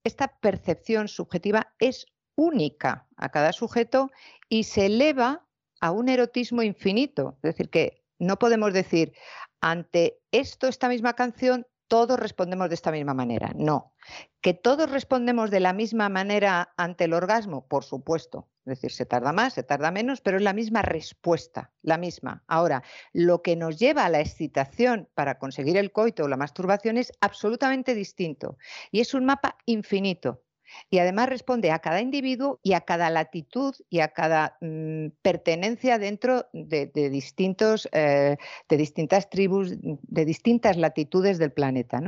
esta percepción subjetiva es única a cada sujeto y se eleva a un erotismo infinito. Es decir, que no podemos decir, ante esto, esta misma canción, todos respondemos de esta misma manera. No. Que todos respondemos de la misma manera ante el orgasmo, por supuesto. Es decir, se tarda más, se tarda menos, pero es la misma respuesta, la misma. Ahora, lo que nos lleva a la excitación para conseguir el coito o la masturbación es absolutamente distinto y es un mapa infinito y además responde a cada individuo y a cada latitud y a cada mm, pertenencia dentro de, distintos, eh, de distintas tribus, de distintas latitudes del planeta.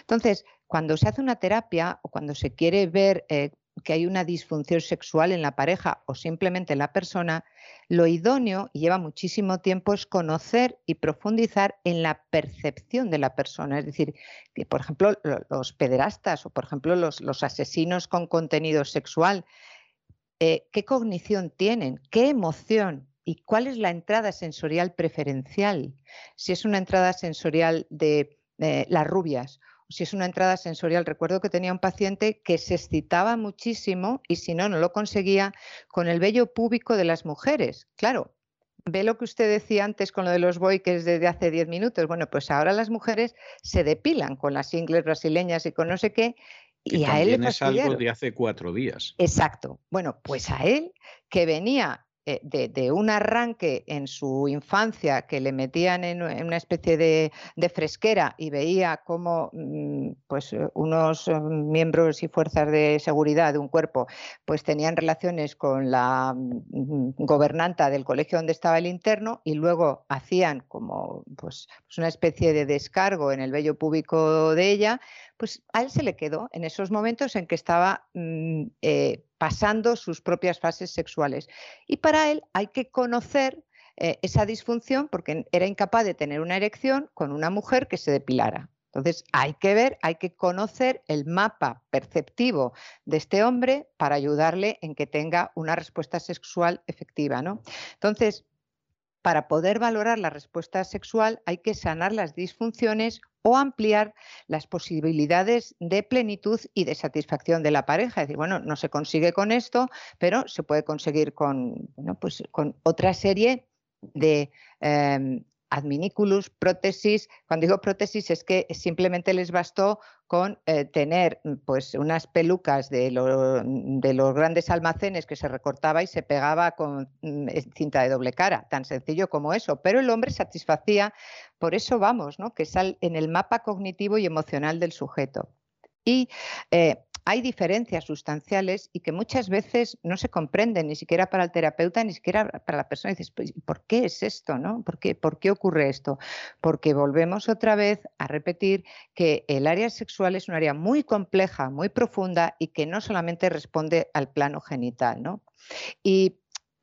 Entonces, cuando se hace una terapia o cuando se quiere ver eh, que hay una disfunción sexual en la pareja o simplemente en la persona, lo idóneo, y lleva muchísimo tiempo, es conocer y profundizar en la percepción de la persona. Es decir, que por ejemplo los pederastas o por ejemplo los, asesinos con contenido sexual, eh, ¿qué cognición tienen? ¿Qué emoción? ¿Y cuál es la entrada sensorial preferencial? Si es una entrada sensorial de eh, las rubias si es una entrada sensorial. Recuerdo que tenía un paciente que se excitaba muchísimo y si no, no lo conseguía con el vello púbico de las mujeres. Claro, ve lo que usted decía antes con lo de los boiques desde hace 10 minutos. Bueno, pues ahora las mujeres se depilan con las ingles brasileñas y con no sé qué. y a él es algo de hace cuatro días. Exacto. Bueno, pues a él que venía eh, de, un arranque en su infancia que le metían en, una especie de, fresquera y veía cómo mm, pues, eh, unos eh, miembros y fuerzas de seguridad de un cuerpo pues, tenían relaciones con la mm, gobernanta del colegio donde estaba el interno y luego hacían como pues, pues, una especie de descargo en el vello público de ella, pues a él se le quedó en esos momentos en que estaba mm, pasando sus propias fases sexuales. Y para él hay que conocer eh, esa disfunción porque era incapaz de tener una erección con una mujer que se depilara. Entonces hay que ver, hay que conocer el mapa perceptivo de este hombre para ayudarle en que tenga una respuesta sexual efectiva. ¿no? Entonces, para poder valorar la respuesta sexual hay que sanar las disfunciones o ampliar las posibilidades de plenitud y de satisfacción de la pareja. Es decir, bueno, no se consigue con esto, pero se puede conseguir con, pues otra serie de em, adminículos, prótesis. Cuando digo prótesis es que simplemente les bastó con eh, tener mm, pues, unas pelucas de, de, los grandes almacenes que se recortaba y se pegaba con mm, cinta de doble cara, tan sencillo como eso. Pero el hombre satisfacía, por eso vamos, ¿no? que sale en el mapa cognitivo y emocional del sujeto. Y eh, hay diferencias sustanciales y que muchas veces no se comprenden ni siquiera para el terapeuta ni siquiera para la persona. Y dices, pues, ¿por qué es esto? No? ¿Por, qué, ¿Por qué ocurre esto? Porque volvemos otra vez a repetir que el área sexual es un área muy compleja, muy profunda y que no solamente responde al plano genital. ¿no?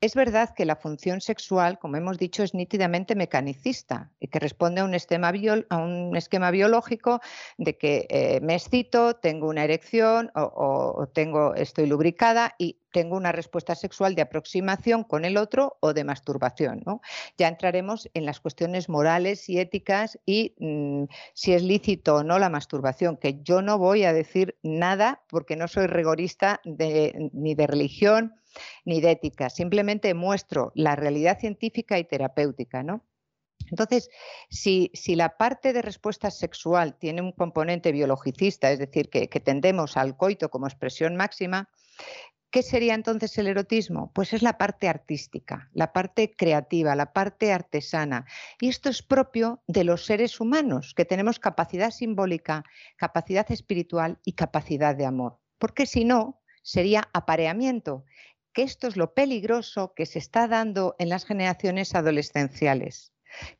Es verdad que la función sexual, como hemos dicho, es nítidamente mecanicista y que responde a un esquema, biológico de que eh, me excito, tengo una erección o, tengo, estoy lubricada y tengo una respuesta sexual de aproximación con el otro o de masturbación. Ya entraremos en las cuestiones morales y éticas y mm, si es lícito o no la masturbación, que yo no voy a decir nada porque no soy rigorista ni de religión ni de ética, simplemente muestro la realidad científica y terapéutica, ¿no? Entonces, si, la parte de respuesta sexual tiene un componente biologicista, es decir, que, tendemos al coito como expresión máxima, ¿Qué sería entonces el erotismo? Pues es la parte artística, la parte creativa, la parte artesana. Y esto es propio de los seres humanos, que tenemos capacidad simbólica, capacidad espiritual y capacidad de amor. Porque si no, sería apareamiento que esto es lo peligroso que se está dando en las generaciones adolescenciales,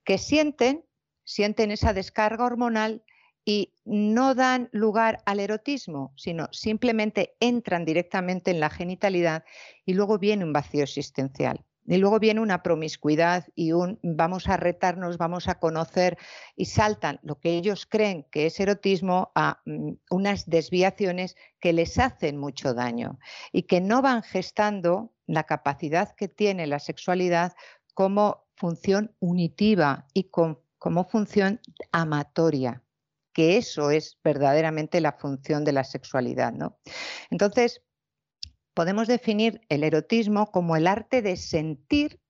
que sienten, sienten esa descarga hormonal y no dan lugar al erotismo, sino simplemente entran directamente en la genitalidad y luego viene un vacío existencial. Y luego viene una promiscuidad y un vamos a retarnos, vamos a conocer y saltan lo que ellos creen que es erotismo a mm, unas desviaciones que les hacen mucho daño y que no van gestando la capacidad que tiene la sexualidad como función unitiva y como función amatoria que eso es verdaderamente la función de la sexualidad. ¿no? Entonces, podemos definir el erotismo como el arte de sentir,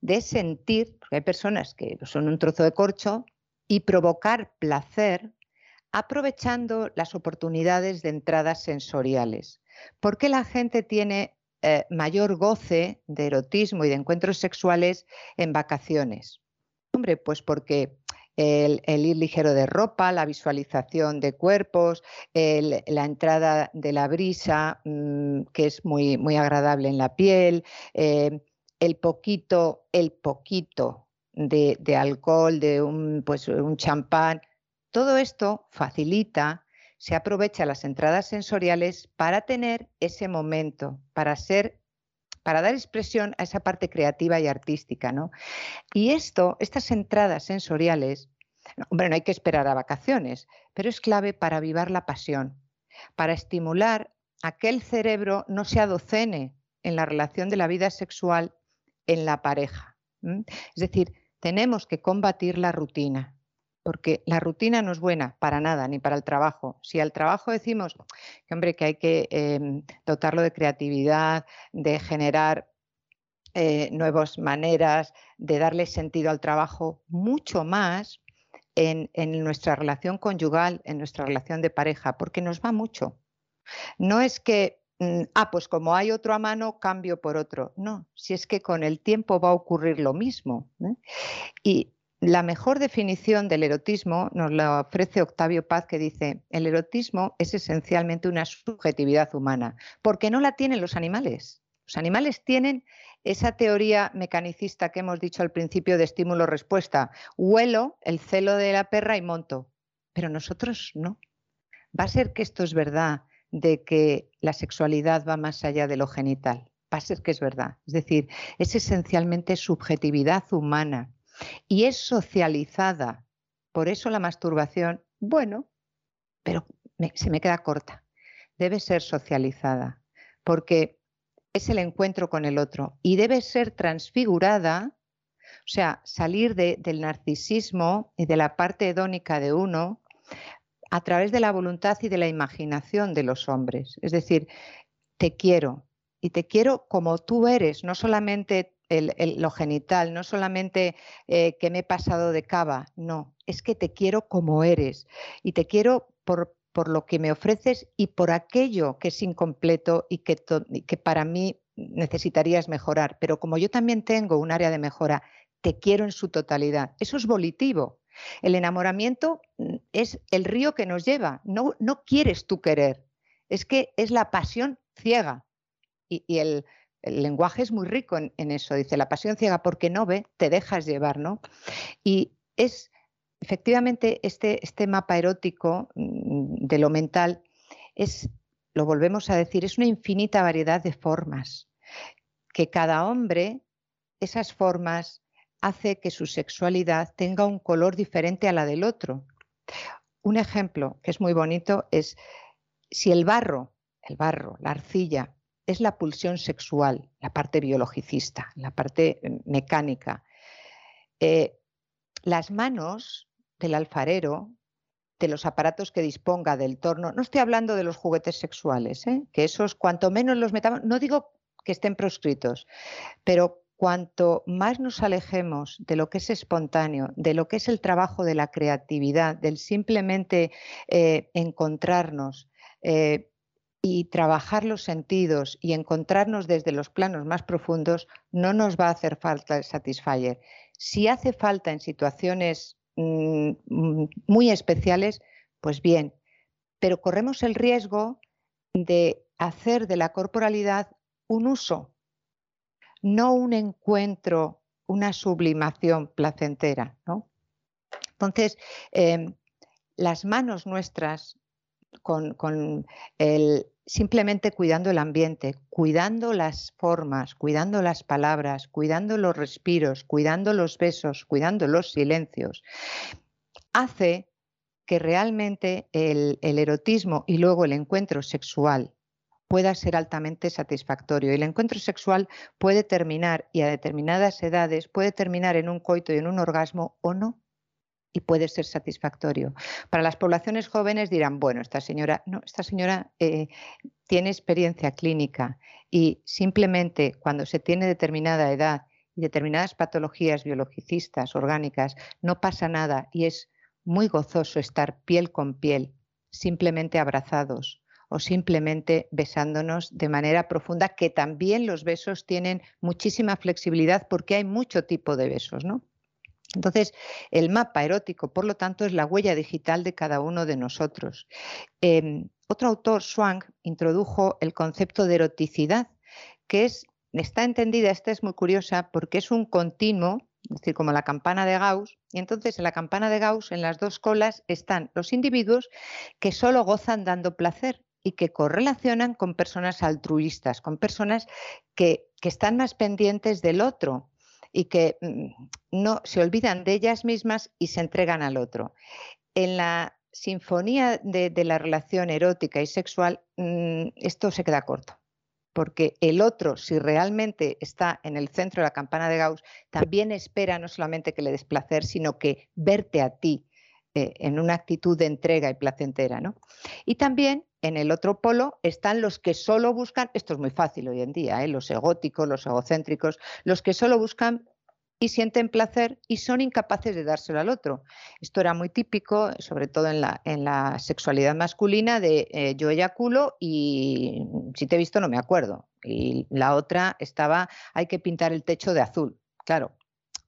de sentir, porque hay personas que son un trozo de corcho, y provocar placer aprovechando las oportunidades de entradas sensoriales. ¿Por qué la gente tiene eh, mayor goce de erotismo y de encuentros sexuales en vacaciones? Hombre, pues porque el, ir ligero de ropa, la visualización de cuerpos, la entrada de la brisa, mm, que es muy, muy agradable en la piel, eh, el poquito, el poquito de, de, alcohol, de un, pues, un champán, todo esto facilita, se aprovecha las entradas sensoriales para tener ese momento, para ser para dar expresión a esa parte creativa y artística, ¿no? Y esto, estas entradas sensoriales, hombre, no hay que esperar a vacaciones, pero es clave para avivar la pasión, para estimular a que el cerebro no se adocene en la relación de la vida sexual en la pareja. Es decir, tenemos que combatir la rutina porque la rutina no es buena para nada, ni para el trabajo. Si al trabajo decimos que, hombre, que hay que em, dotarlo de creatividad, de generar eh, nuevas maneras, de darle sentido al trabajo, mucho más en, nuestra relación conyugal, en nuestra relación de pareja, porque nos va mucho. No es que mm, ah, pues como hay otro a mano, cambio por otro. No, si es que con el tiempo va a ocurrir lo mismo. ¿eh? Y la mejor definición del erotismo nos la ofrece Octavio Paz, que dice, el erotismo es esencialmente una subjetividad humana, porque no la tienen los animales. Los animales tienen esa teoría mecanicista que hemos dicho al principio de estímulo-respuesta. Huelo el celo de la perra y monto, pero nosotros no. Va a ser que esto es verdad, de que la sexualidad va más allá de lo genital. Va a ser que es verdad. Es decir, es esencialmente subjetividad humana y es socializada. Por eso la masturbación, bueno, pero se me queda corta. Debe ser socializada, porque es el encuentro con el otro y debe ser transfigurada, o sea, salir del narcisismo y de la parte hedónica de uno a través de la voluntad y de la imaginación de los hombres. Es decir, te quiero y te quiero como tú eres, no solamente lo genital, no solamente eh, que me he pasado de cava, no, es que te quiero como eres y te quiero por, por lo que me ofreces y por aquello que es incompleto y que, que para mí necesitarías mejorar. Pero como yo también tengo un área de mejora, te quiero en su totalidad. Eso es volitivo. El enamoramiento mm, es el río que nos lleva. No, no quieres tú querer. Es que es la pasión ciega. Y el, el lenguaje es muy rico en, eso. Dice, la pasión ciega porque no ve, te dejas llevar, ¿no? Y es efectivamente este, este mapa erótico mm, de lo mental es, lo volvemos a decir, es una infinita variedad de formas, que cada hombre, esas formas, hace que su sexualidad tenga un color diferente a la del otro. Un ejemplo que es muy bonito es si el barro, el barro, la arcilla, es la pulsión sexual, la parte biologicista, la parte eh, mecánica. Eh, las manos del alfarero, de los aparatos que disponga del torno, no estoy hablando de los juguetes sexuales, ¿eh? que esos cuanto menos los metamos, no digo que estén proscritos, pero cuanto más nos alejemos de lo que es espontáneo, de lo que es el trabajo de la creatividad, del simplemente encontrarnos, y trabajar los sentidos y encontrarnos desde los planos más profundos, no nos va a hacer falta el Satisfyer. Si hace falta en situaciones mm, mm, muy especiales, pues bien, pero corremos el riesgo de hacer de la corporalidad un uso, no un encuentro, una sublimación placentera. Entonces, em, las manos nuestras con, el, simplemente cuidando el ambiente, cuidando las formas, cuidando las palabras, cuidando los respiros, cuidando los besos, cuidando los silencios, hace que realmente el, el erotismo y luego el encuentro sexual pueda ser altamente satisfactorio. El encuentro sexual puede terminar, y a determinadas edades, puede terminar en un coito y en un orgasmo o no. Y puede ser satisfactorio. Para las poblaciones jóvenes dirán, bueno, esta señora, no, esta señora eh, tiene experiencia clínica y simplemente cuando se tiene determinada edad y determinadas patologías biologicistas, orgánicas, no pasa nada y es muy gozoso estar piel con piel, simplemente abrazados o simplemente besándonos de manera profunda, que también los besos tienen muchísima flexibilidad porque hay mucho tipo de besos, ¿no? Entonces, el mapa erótico, por lo tanto, es la huella digital de cada uno de nosotros. Em, otro autor, Swank, introdujo el concepto de eroticidad, que es, está entendida, esta es muy curiosa, porque es un continuo, es decir, como la campana de Gauss, y entonces en la campana de Gauss, en las dos colas, están los individuos que solo gozan dando placer y que correlacionan con personas altruistas, con personas que, que están más pendientes del otro, y que mm, no se olvidan de ellas mismas y se entregan al otro. En la sinfonía de, la relación erótica y sexual, mm, esto se queda corto porque el otro, si realmente está en el centro de la campana de Gauss, también espera no solamente que le des placer, sino que verte a ti eh, en una actitud de entrega y placentera. ¿no? Y también en el otro polo están los que solo buscan, esto es muy fácil hoy en día, ¿eh? los egóticos, los egocéntricos, los que solo buscan y sienten placer y son incapaces de dárselo al otro. Esto era muy típico, sobre todo en la, en la sexualidad masculina, de eh, yo eyaculo y si te he visto no me acuerdo. Y la otra estaba, hay que pintar el techo de azul. Claro,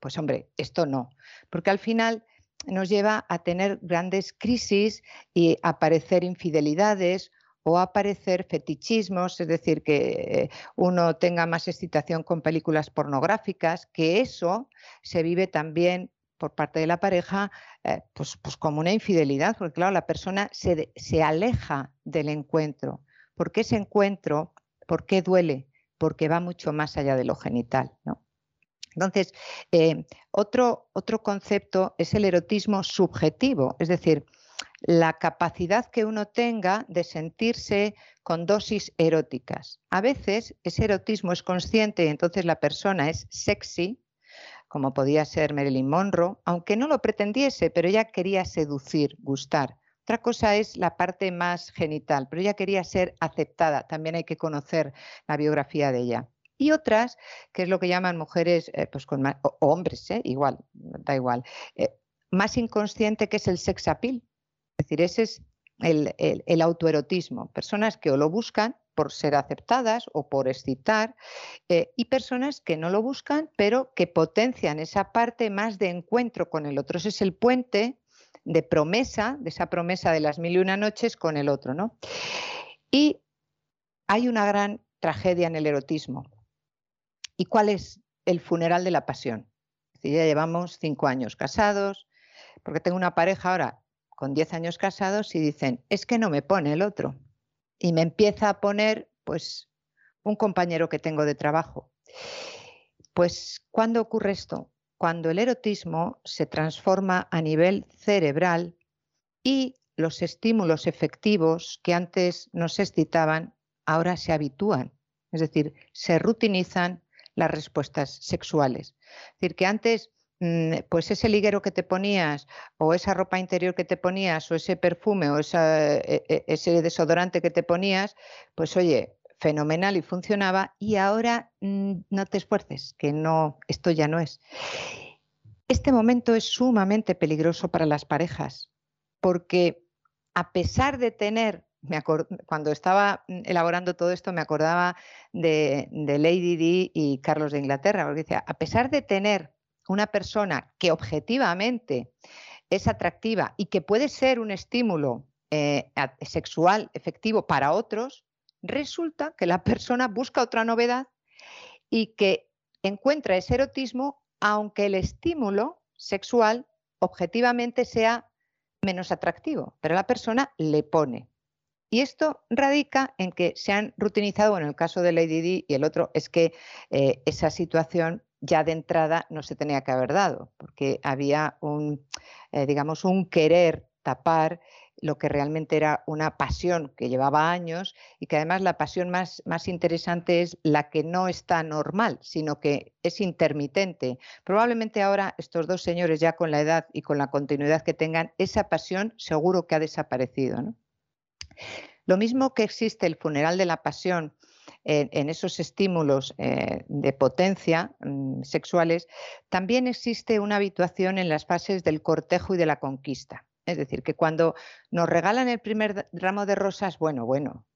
pues hombre, esto no, porque al final nos lleva a tener grandes crisis y aparecer infidelidades o aparecer fetichismos, es decir, que uno tenga más excitación con películas pornográficas, que eso se vive también por parte de la pareja eh, pues, pues, como una infidelidad, porque claro, la persona se, se aleja del encuentro. ¿Por qué ese encuentro? ¿Por qué duele? Porque va mucho más allá de lo genital. ¿no? Entonces, eh, otro, otro concepto es el erotismo subjetivo, es decir, la capacidad que uno tenga de sentirse con dosis eróticas. A veces ese erotismo es consciente y entonces la persona es sexy, como podía ser Marilyn Monroe, aunque no lo pretendiese, pero ella quería seducir, gustar. Otra cosa es la parte más genital, pero ella quería ser aceptada. También hay que conocer la biografía de ella y otras, que es lo que llaman mujeres, eh, pues con o hombres, eh, igual, da igual, eh, más inconsciente que es el sex appeal. Es decir, ese es el, autoerotismo. Personas que o lo buscan por ser aceptadas o por excitar, y personas que no lo buscan, pero que potencian esa parte más de encuentro con el otro. Ese es el puente de promesa, de esa promesa de las mil y una noches con el otro. ¿no? Y hay una gran tragedia en el erotismo, ¿Y cuál es el funeral de la pasión? ya llevamos cinco años casados, porque tengo una pareja ahora con diez años casados y dicen, es que no me pone el otro. Y me empieza a poner, pues, un compañero que tengo de trabajo. Pues, ¿cuándo ocurre esto? Cuando el erotismo se transforma a nivel cerebral y los estímulos efectivos que antes nos excitaban ahora se habitúan, es decir, se rutinizan las respuestas sexuales. Es decir, que antes, mm, pues ese liguero que te ponías, o esa ropa interior que te ponías, o ese perfume, o e, e, ese desodorante que te ponías, pues oye, fenomenal y funcionaba, y ahora mm, no te esfuerces, que no, esto ya no es. Este momento es sumamente peligroso para las parejas, porque a pesar de tener cuando estaba mm, elaborando todo esto me acordaba de, Lady Di y Carlos de Inglaterra, porque decía, a pesar de tener una persona que objetivamente es atractiva y que puede ser un estímulo eh, sexual efectivo para otros, resulta que la *laughs* persona busca otra novedad y que encuentra ese erotismo aunque el estímulo sexual objetivamente sea menos atractivo, pero la persona le pone. Y esto radica en que se han rutinizado, bueno, en el caso de Lady Di y el otro es que eh, esa situación ya de entrada no se tenía que haber dado, porque había un, eh, digamos, un querer tapar lo que realmente era una pasión que llevaba años y que además la pasión más, más interesante es la que no está normal, sino que es intermitente. Probablemente ahora estos dos señores ya con la edad y con la continuidad que tengan, esa pasión seguro que ha desaparecido. Lo mismo que existe el funeral de la pasión en, esos estímulos eh, de potencia mm, sexuales, también existe una habituación en las fases del cortejo y de la conquista. Es decir, que cuando nos regalan el primer ramo de rosas, bueno, bueno,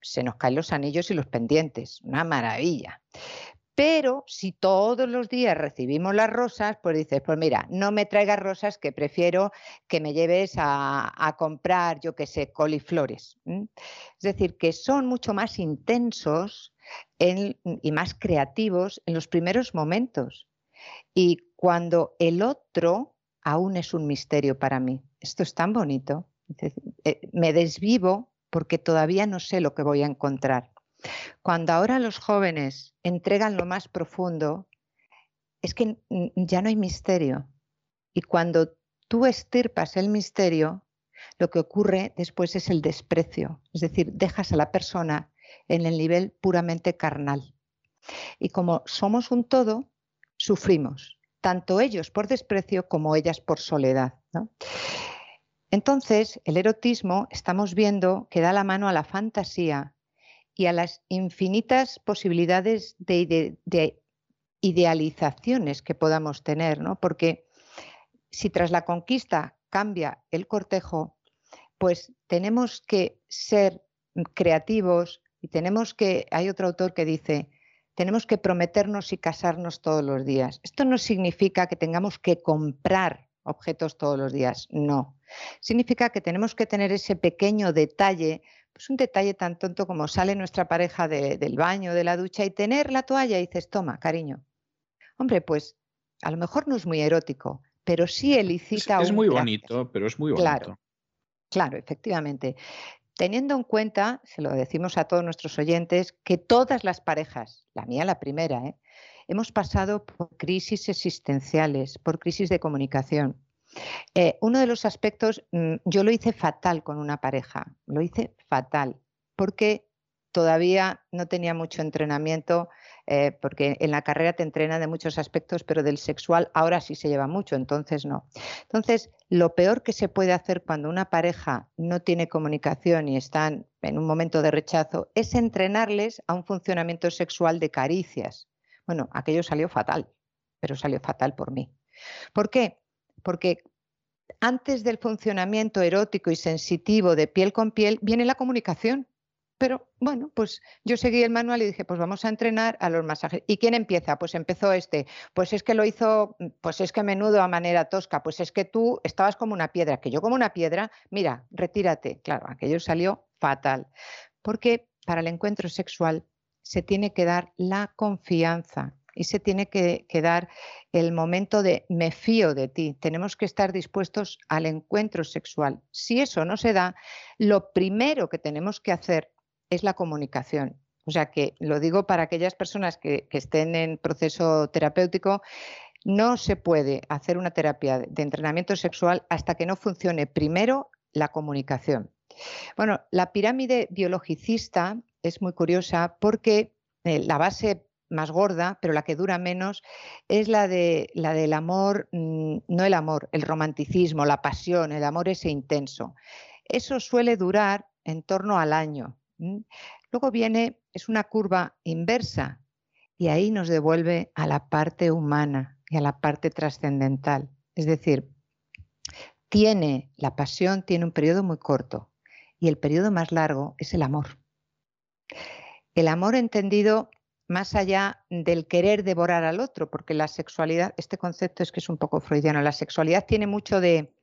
se nos caen los anillos y los pendientes, una maravilla. Pero si todos los días recibimos las rosas, pues dices, pues mira, no me traigas rosas que prefiero que me lleves a, comprar, yo qué sé, coliflores. Es decir, que son mucho más intensos y más creativos en los primeros momentos. Y cuando el otro aún es un misterio para mí. Esto es tan bonito. Eh, me desvivo porque todavía no sé lo que voy a encontrar. Cuando ahora los jóvenes entregan lo más profundo, es que ya no hay misterio. Y cuando tú estirpas el misterio, lo que ocurre después es el desprecio. Es decir, dejas a la persona en el nivel puramente carnal. Y como somos un todo, sufrimos tanto ellos por desprecio como ellas por soledad. Entonces, el erotismo estamos viendo que da la mano a la fantasía y a las infinitas posibilidades de, idealizaciones que podamos tener, ¿no? Porque si tras la conquista cambia el cortejo, pues tenemos que ser creativos y tenemos que, hay otro autor que dice, tenemos que prometernos y casarnos todos los días. Esto no significa que tengamos que comprar objetos todos los días, no. Significa que tenemos que tener ese pequeño detalle, pues un detalle tan tonto como sale nuestra pareja del baño, de la ducha y tener la toalla y dices, toma, cariño. Hombre, pues a lo mejor no es muy erótico, pero sí elicita... Es, es muy bonito, pero es muy bonito. Claro, claro, efectivamente teniendo en cuenta, se lo decimos a todos nuestros oyentes, que todas las parejas, la mía la primera, ¿eh? hemos pasado por crisis existenciales, por crisis de comunicación. Eh, uno de los aspectos, mm, yo lo hice fatal con una pareja, lo hice fatal, porque todavía no tenía mucho entrenamiento eh, porque en la carrera te entrena de muchos aspectos, pero del sexual ahora sí se lleva mucho, entonces no. Entonces, lo peor que se puede hacer cuando una pareja no tiene comunicación y están en un momento de rechazo es entrenarles a un funcionamiento sexual de caricias. Bueno, aquello salió fatal, pero salió fatal por mí. ¿Por qué? Porque antes del funcionamiento erótico y sensitivo de piel con piel viene la comunicación. Pero bueno, pues yo seguí el manual y dije, pues vamos a entrenar a los masajes. ¿Y quién empieza? Pues empezó este. Pues es que lo hizo, pues es que menudo a manera tosca. Pues es que tú estabas como una piedra, que yo como una piedra, mira, retírate. Claro, aquello salió fatal. Porque para el encuentro sexual se tiene que dar la confianza y se tiene que, dar el momento de me fío de ti. Tenemos que estar dispuestos al encuentro sexual. Si eso no se da, lo primero que tenemos que hacer es la comunicación. O sea que lo digo para aquellas personas que, estén en proceso terapéutico, no se puede hacer una terapia de entrenamiento sexual hasta que no funcione primero la comunicación. Bueno, la pirámide biologicista es muy curiosa porque eh, la base más gorda, pero la que dura menos, es la, de, la del amor, mm, no el amor, el romanticismo, la pasión, el amor ese intenso. Eso suele durar en torno al año. Luego viene, es una curva inversa y ahí nos devuelve a la parte humana y a la parte trascendental. Es decir, tiene, la pasión tiene un periodo muy corto y el periodo más largo es el amor. El amor entendido más allá del querer devorar al otro, porque la sexualidad, este concepto es que es un poco freudiano, la sexualidad tiene mucho de,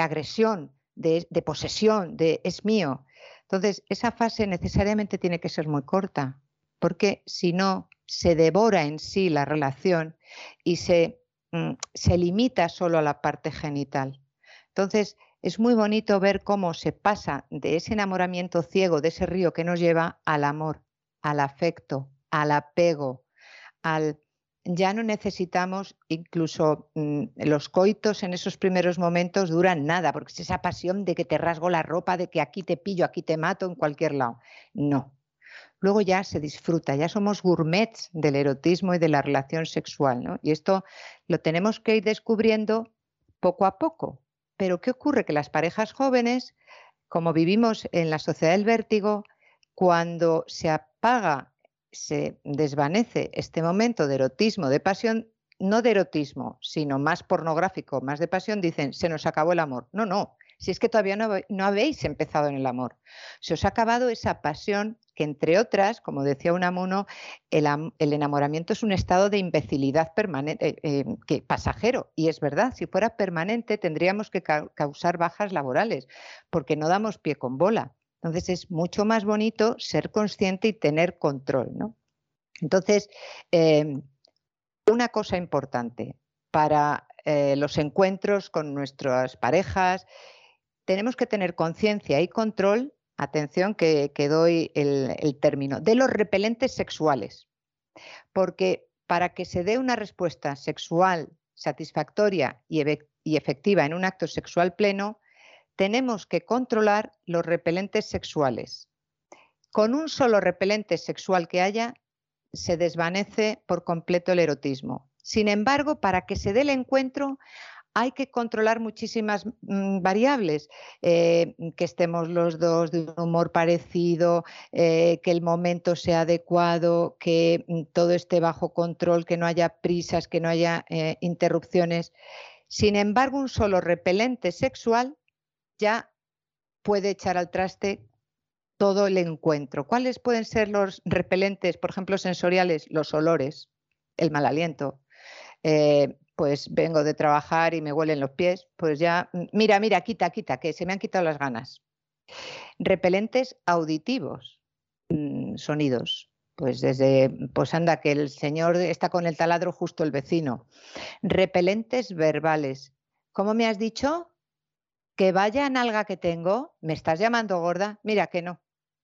agresión, de, de, posesión, de es mío, entonces, esa fase necesariamente tiene que ser muy corta, porque si no, se devora en sí la relación y se, mm, se limita solo a la parte genital. Entonces, es muy bonito ver cómo se pasa de ese enamoramiento ciego, de ese río que nos lleva al amor, al afecto, al apego, al ya no necesitamos, incluso mm, los coitos en esos primeros momentos duran nada, porque es esa pasión de que te rasgo la ropa, de que aquí te pillo, aquí te mato, en cualquier lado. No. Luego ya se disfruta, ya somos gourmets del erotismo y de la relación sexual, ¿no? Y esto lo tenemos que ir descubriendo poco a poco. Pero ¿qué ocurre? Que las parejas jóvenes, como vivimos en la sociedad del vértigo, cuando se apaga se desvanece este momento de erotismo, de pasión, no de erotismo, sino más pornográfico, más de pasión, dicen, se nos acabó el amor. No, no, si es que todavía no, habéis empezado en el amor. Se os ha acabado esa pasión que, entre otras, como decía Unamuno, el, el enamoramiento es un estado de imbecilidad permanente, eh, que, pasajero. Y es verdad, si fuera permanente tendríamos que causar bajas laborales, porque no damos pie con bola. Entonces es mucho más bonito ser consciente y tener control, ¿no? Entonces, em, una cosa importante para eh, los encuentros con nuestras parejas, tenemos que tener conciencia y control, atención que, doy el término, de los repelentes sexuales. Porque para que se dé una respuesta sexual satisfactoria y efectiva en un acto sexual pleno, tenemos que controlar los repelentes sexuales. Con un solo repelente sexual que haya, se desvanece por completo el erotismo. Sin embargo, para que se dé el encuentro, hay que controlar muchísimas mm, variables, eh, que estemos los dos de un humor parecido, eh, que el momento sea adecuado, que mm, todo esté bajo control, que no haya prisas, que no haya eh, interrupciones. Sin embargo, un solo repelente sexual ya puede echar al traste todo el encuentro. ¿Cuáles pueden ser los repelentes, por ejemplo, sensoriales? Los olores, el mal aliento. Eh, pues vengo de trabajar y me huelen los pies, pues ya, mira, mira, quita, quita, que se me han quitado las ganas. Repelentes auditivos, mm, sonidos, pues desde, pues anda, que el señor está con el taladro justo el vecino. Repelentes verbales. ¿Cómo me has dicho? Que vaya nalga que tengo, me estás llamando gorda, mira que no,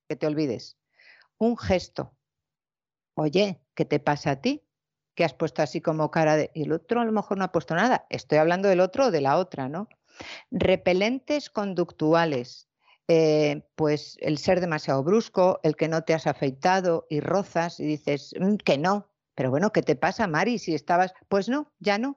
que te olvides. Un gesto. Oye, ¿qué te pasa a ti? Que has puesto así como cara de... Y el otro a lo mejor no ha puesto nada. Estoy hablando del otro o de la otra, ¿no? Repelentes conductuales. Eh, pues el ser demasiado brusco, el que no te has afeitado y rozas y dices mm, que no. Pero bueno, ¿qué te pasa, Mari? Si estabas... Pues no, ya no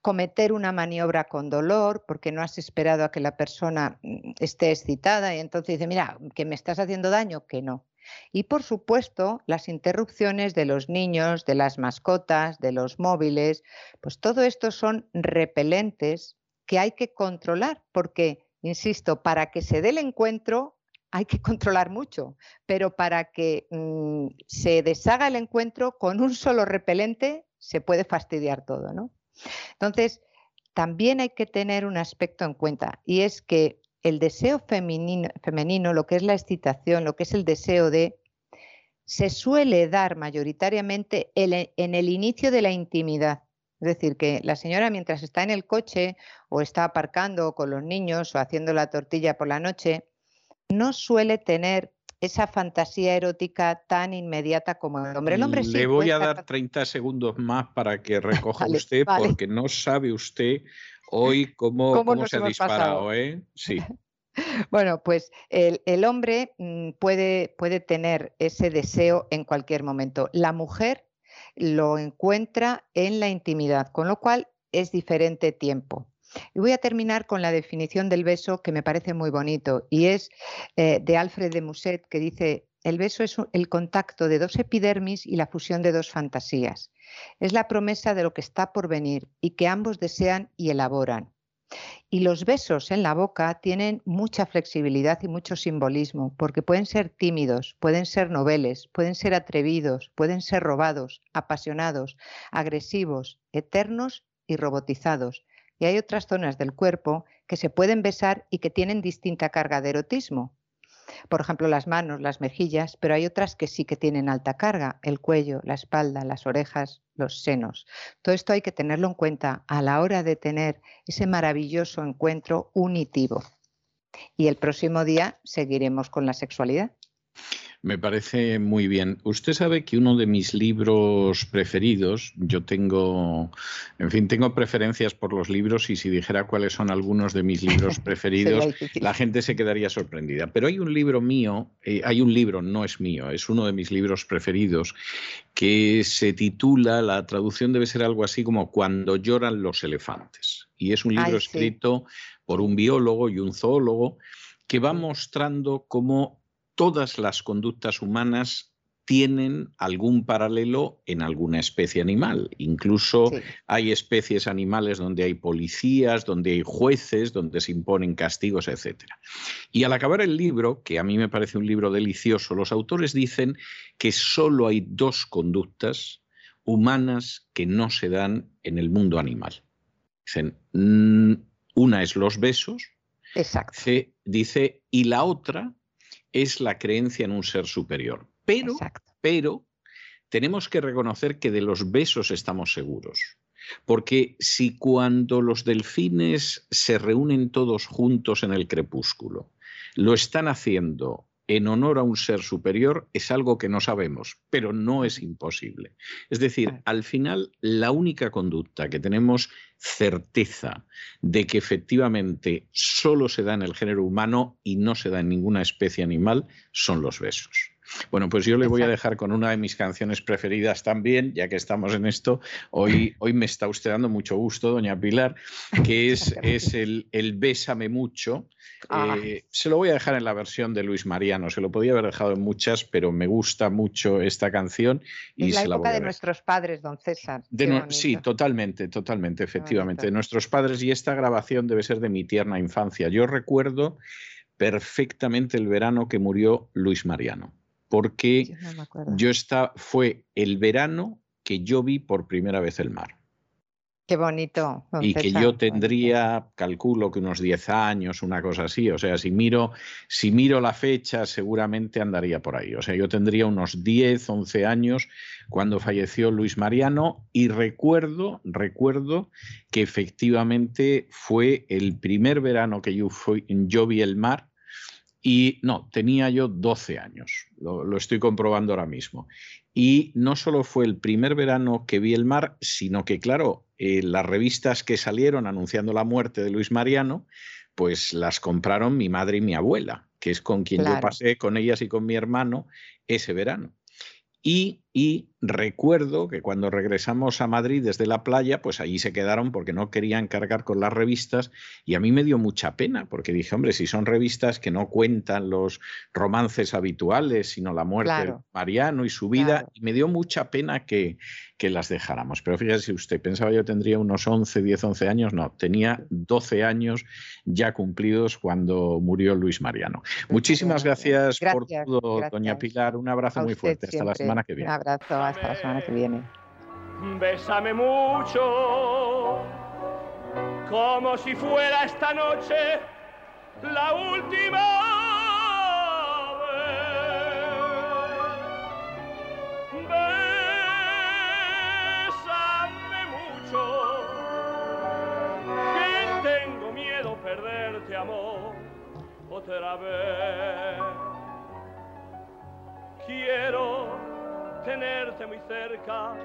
cometer una maniobra con dolor porque no has esperado a que la persona mm, esté excitada y entonces dice, mira, que me estás haciendo daño, que no. Y por supuesto, las interrupciones de los niños, de las mascotas, de los móviles, pues todo esto son repelentes que hay que controlar porque, insisto, para que se dé el encuentro hay que *laughs* controlar mucho, pero para que mm, se deshaga el encuentro con un solo repelente se puede fastidiar todo, ¿no? Entonces, también hay que tener un aspecto en cuenta y es que el deseo femenino, lo que es la excitación, lo que es el deseo de, se suele dar mayoritariamente en el inicio de la intimidad. Es decir, que la señora mientras está en el coche o está aparcando con los niños o haciendo la tortilla por la noche, no suele tener esa fantasía erótica tan inmediata como el hombre. El hombre Le voy a dar 30 segundos más para que *laughs* recoja usted, porque no sabe usted hoy cómo, cómo, se ha disparado. ¿eh? Sí. *laughs* Bueno, pues el, el hombre mm, puede, puede tener ese deseo en cualquier momento. La mujer lo encuentra en la intimidad, con lo cual es diferente tiempo. Y voy a terminar con la definición del beso que me parece muy bonito y es eh, de Alfred de Musset que dice, el beso es el contacto de dos epidermis y la fusión de dos fantasías. Es la promesa de lo que está por venir y que ambos desean y elaboran. Y los besos en la boca tienen mucha flexibilidad y mucho simbolismo, porque pueden ser tímidos, pueden ser noveles, pueden ser atrevidos, pueden ser robados, apasionados, agresivos, eternos y robotizados, y hay otras zonas del cuerpo que se pueden besar y que tienen distinta carga de erotismo. Por ejemplo, las manos, las mejillas, pero hay otras que sí que tienen alta carga, el cuello, la espalda, las orejas, los senos. Todo esto hay que tenerlo en cuenta a la hora de tener ese maravilloso encuentro unitivo. Y el próximo día seguiremos con la sexualidad. Me parece muy bien. Usted sabe que uno de mis libros preferidos, yo tengo, en fin, tengo preferencias por los libros y si dijera cuáles son algunos de mis libros *laughs* preferidos, la gente se quedaría sorprendida. Pero hay un libro mío, eh, hay un libro, no es mío, es uno de mis libros preferidos, que se titula, la traducción debe ser algo así como Cuando lloran los elefantes. Y es un libro escrito por un biólogo y un zoólogo que va mostrando cómo todas las conductas humanas tienen algún paralelo en alguna especie animal. Incluso hay especies animales donde hay policías, donde hay jueces, donde se imponen castigos, etc. Y al acabar el libro, que a mí me parece un libro delicioso, los autores dicen que solo hay dos conductas humanas que no se dan en el mundo animal. Dicen, mm, una es los besos, Exacto. dice, y la otra es la creencia en un ser superior. Pero, pero tenemos que reconocer que de los besos estamos seguros. Porque si cuando los delfines se reúnen todos juntos en el crepúsculo, lo están haciendo en honor a un ser superior es algo que no sabemos, pero no es imposible. Es decir, al final, la única conducta que tenemos certeza de que efectivamente solo se da en el género humano y no se da en ninguna especie animal son los besos. Bueno, pues yo le voy a dejar con una de mis canciones preferidas también, ya que estamos en esto. Hoy, hoy me está usted dando mucho gusto, doña Pilar, que *laughs* es, es el, el Bésame mucho. Ah. Eh, se lo voy a dejar en la versión de Luis Mariano, se lo podía haber dejado en muchas, pero me gusta mucho esta canción. Y es la se época la voy a de nuestros padres, don César. De sí, totalmente, totalmente, efectivamente. De nuestros padres y esta grabación debe ser de mi tierna infancia. Yo recuerdo perfectamente el verano que murió Luis Mariano, porque Yo no yo está, fue el verano que yo vi por primera vez el mar Qué bonito. y que yo tendría, calculo que unos 10 años, una cosa así. O sea, si miro, si miro la fecha, seguramente andaría por ahí. O sea, yo tendría unos 10, 11 años cuando falleció Luis Mariano y recuerdo, recuerdo que efectivamente fue el primer verano que yo, fui- yo vi el mar y no, tenía yo 12 años, lo, lo estoy comprobando ahora mismo. Y no solo fue el primer verano que vi el mar, sino que, claro, eh, las revistas que salieron anunciando la muerte de Luis Mariano, pues las compraron mi madre y mi abuela, que es con quien yo pasé, con ellas y con mi hermano, ese verano. Y, y recuerdo que cuando regresamos a Madrid desde la playa, pues allí se quedaron porque no querían cargar con las revistas y a mí me dio mucha pena porque dije, hombre, si son revistas que no cuentan los romances habituales, sino la muerte de. Mariano y su vida, Claro. y me dio mucha pena que, que las dejáramos. Pero fíjese usted, pensaba yo tendría unos 11, 10, 11 años, no, tenía 12 años ya cumplidos cuando murió Luis Mariano. Muchísimas gracias, por Gracias, todo, doña. Pilar. Un abrazo muy fuerte. Hasta la semana que viene. Abrazo, hasta la semana que viene. Bésame mucho, como si fuera esta noche la última vez. Bésame mucho, que tengo miedo perderte amor otra vez. Quiero.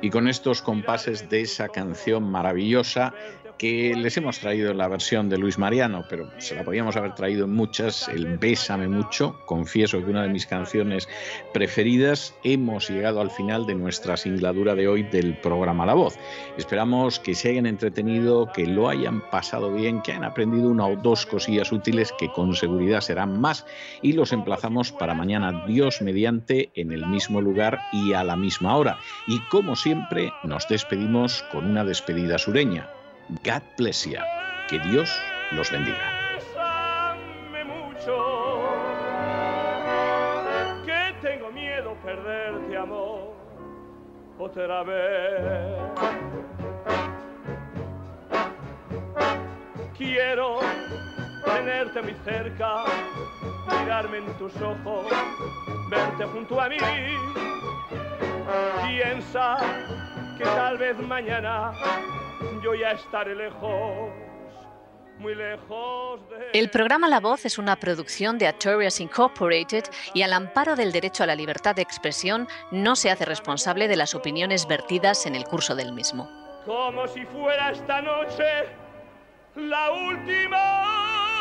Y con estos compases de esa canción maravillosa que les hemos traído la versión de Luis Mariano, pero se la podíamos haber traído en muchas, el Bésame mucho, confieso que una de mis canciones preferidas, hemos llegado al final de nuestra singladura de hoy del programa La Voz. Esperamos que se hayan entretenido, que lo hayan pasado bien, que hayan aprendido una o dos cosillas útiles que con seguridad serán más y los emplazamos para mañana, Dios mediante, en el mismo lugar y a la misma hora. Y como siempre, nos despedimos con una despedida sureña. God bless you. Que Dios los bendiga. Que tengo miedo perderte amor otra vez. Quiero tenerte muy cerca, mirarme en tus ojos, verte junto a mí. Piensa que tal vez mañana yo ya estaré lejos muy lejos de... El programa La Voz es una producción de Artorias Incorporated y al amparo del derecho a la libertad de expresión no se hace responsable de las opiniones vertidas en el curso del mismo. Como si fuera esta noche la última.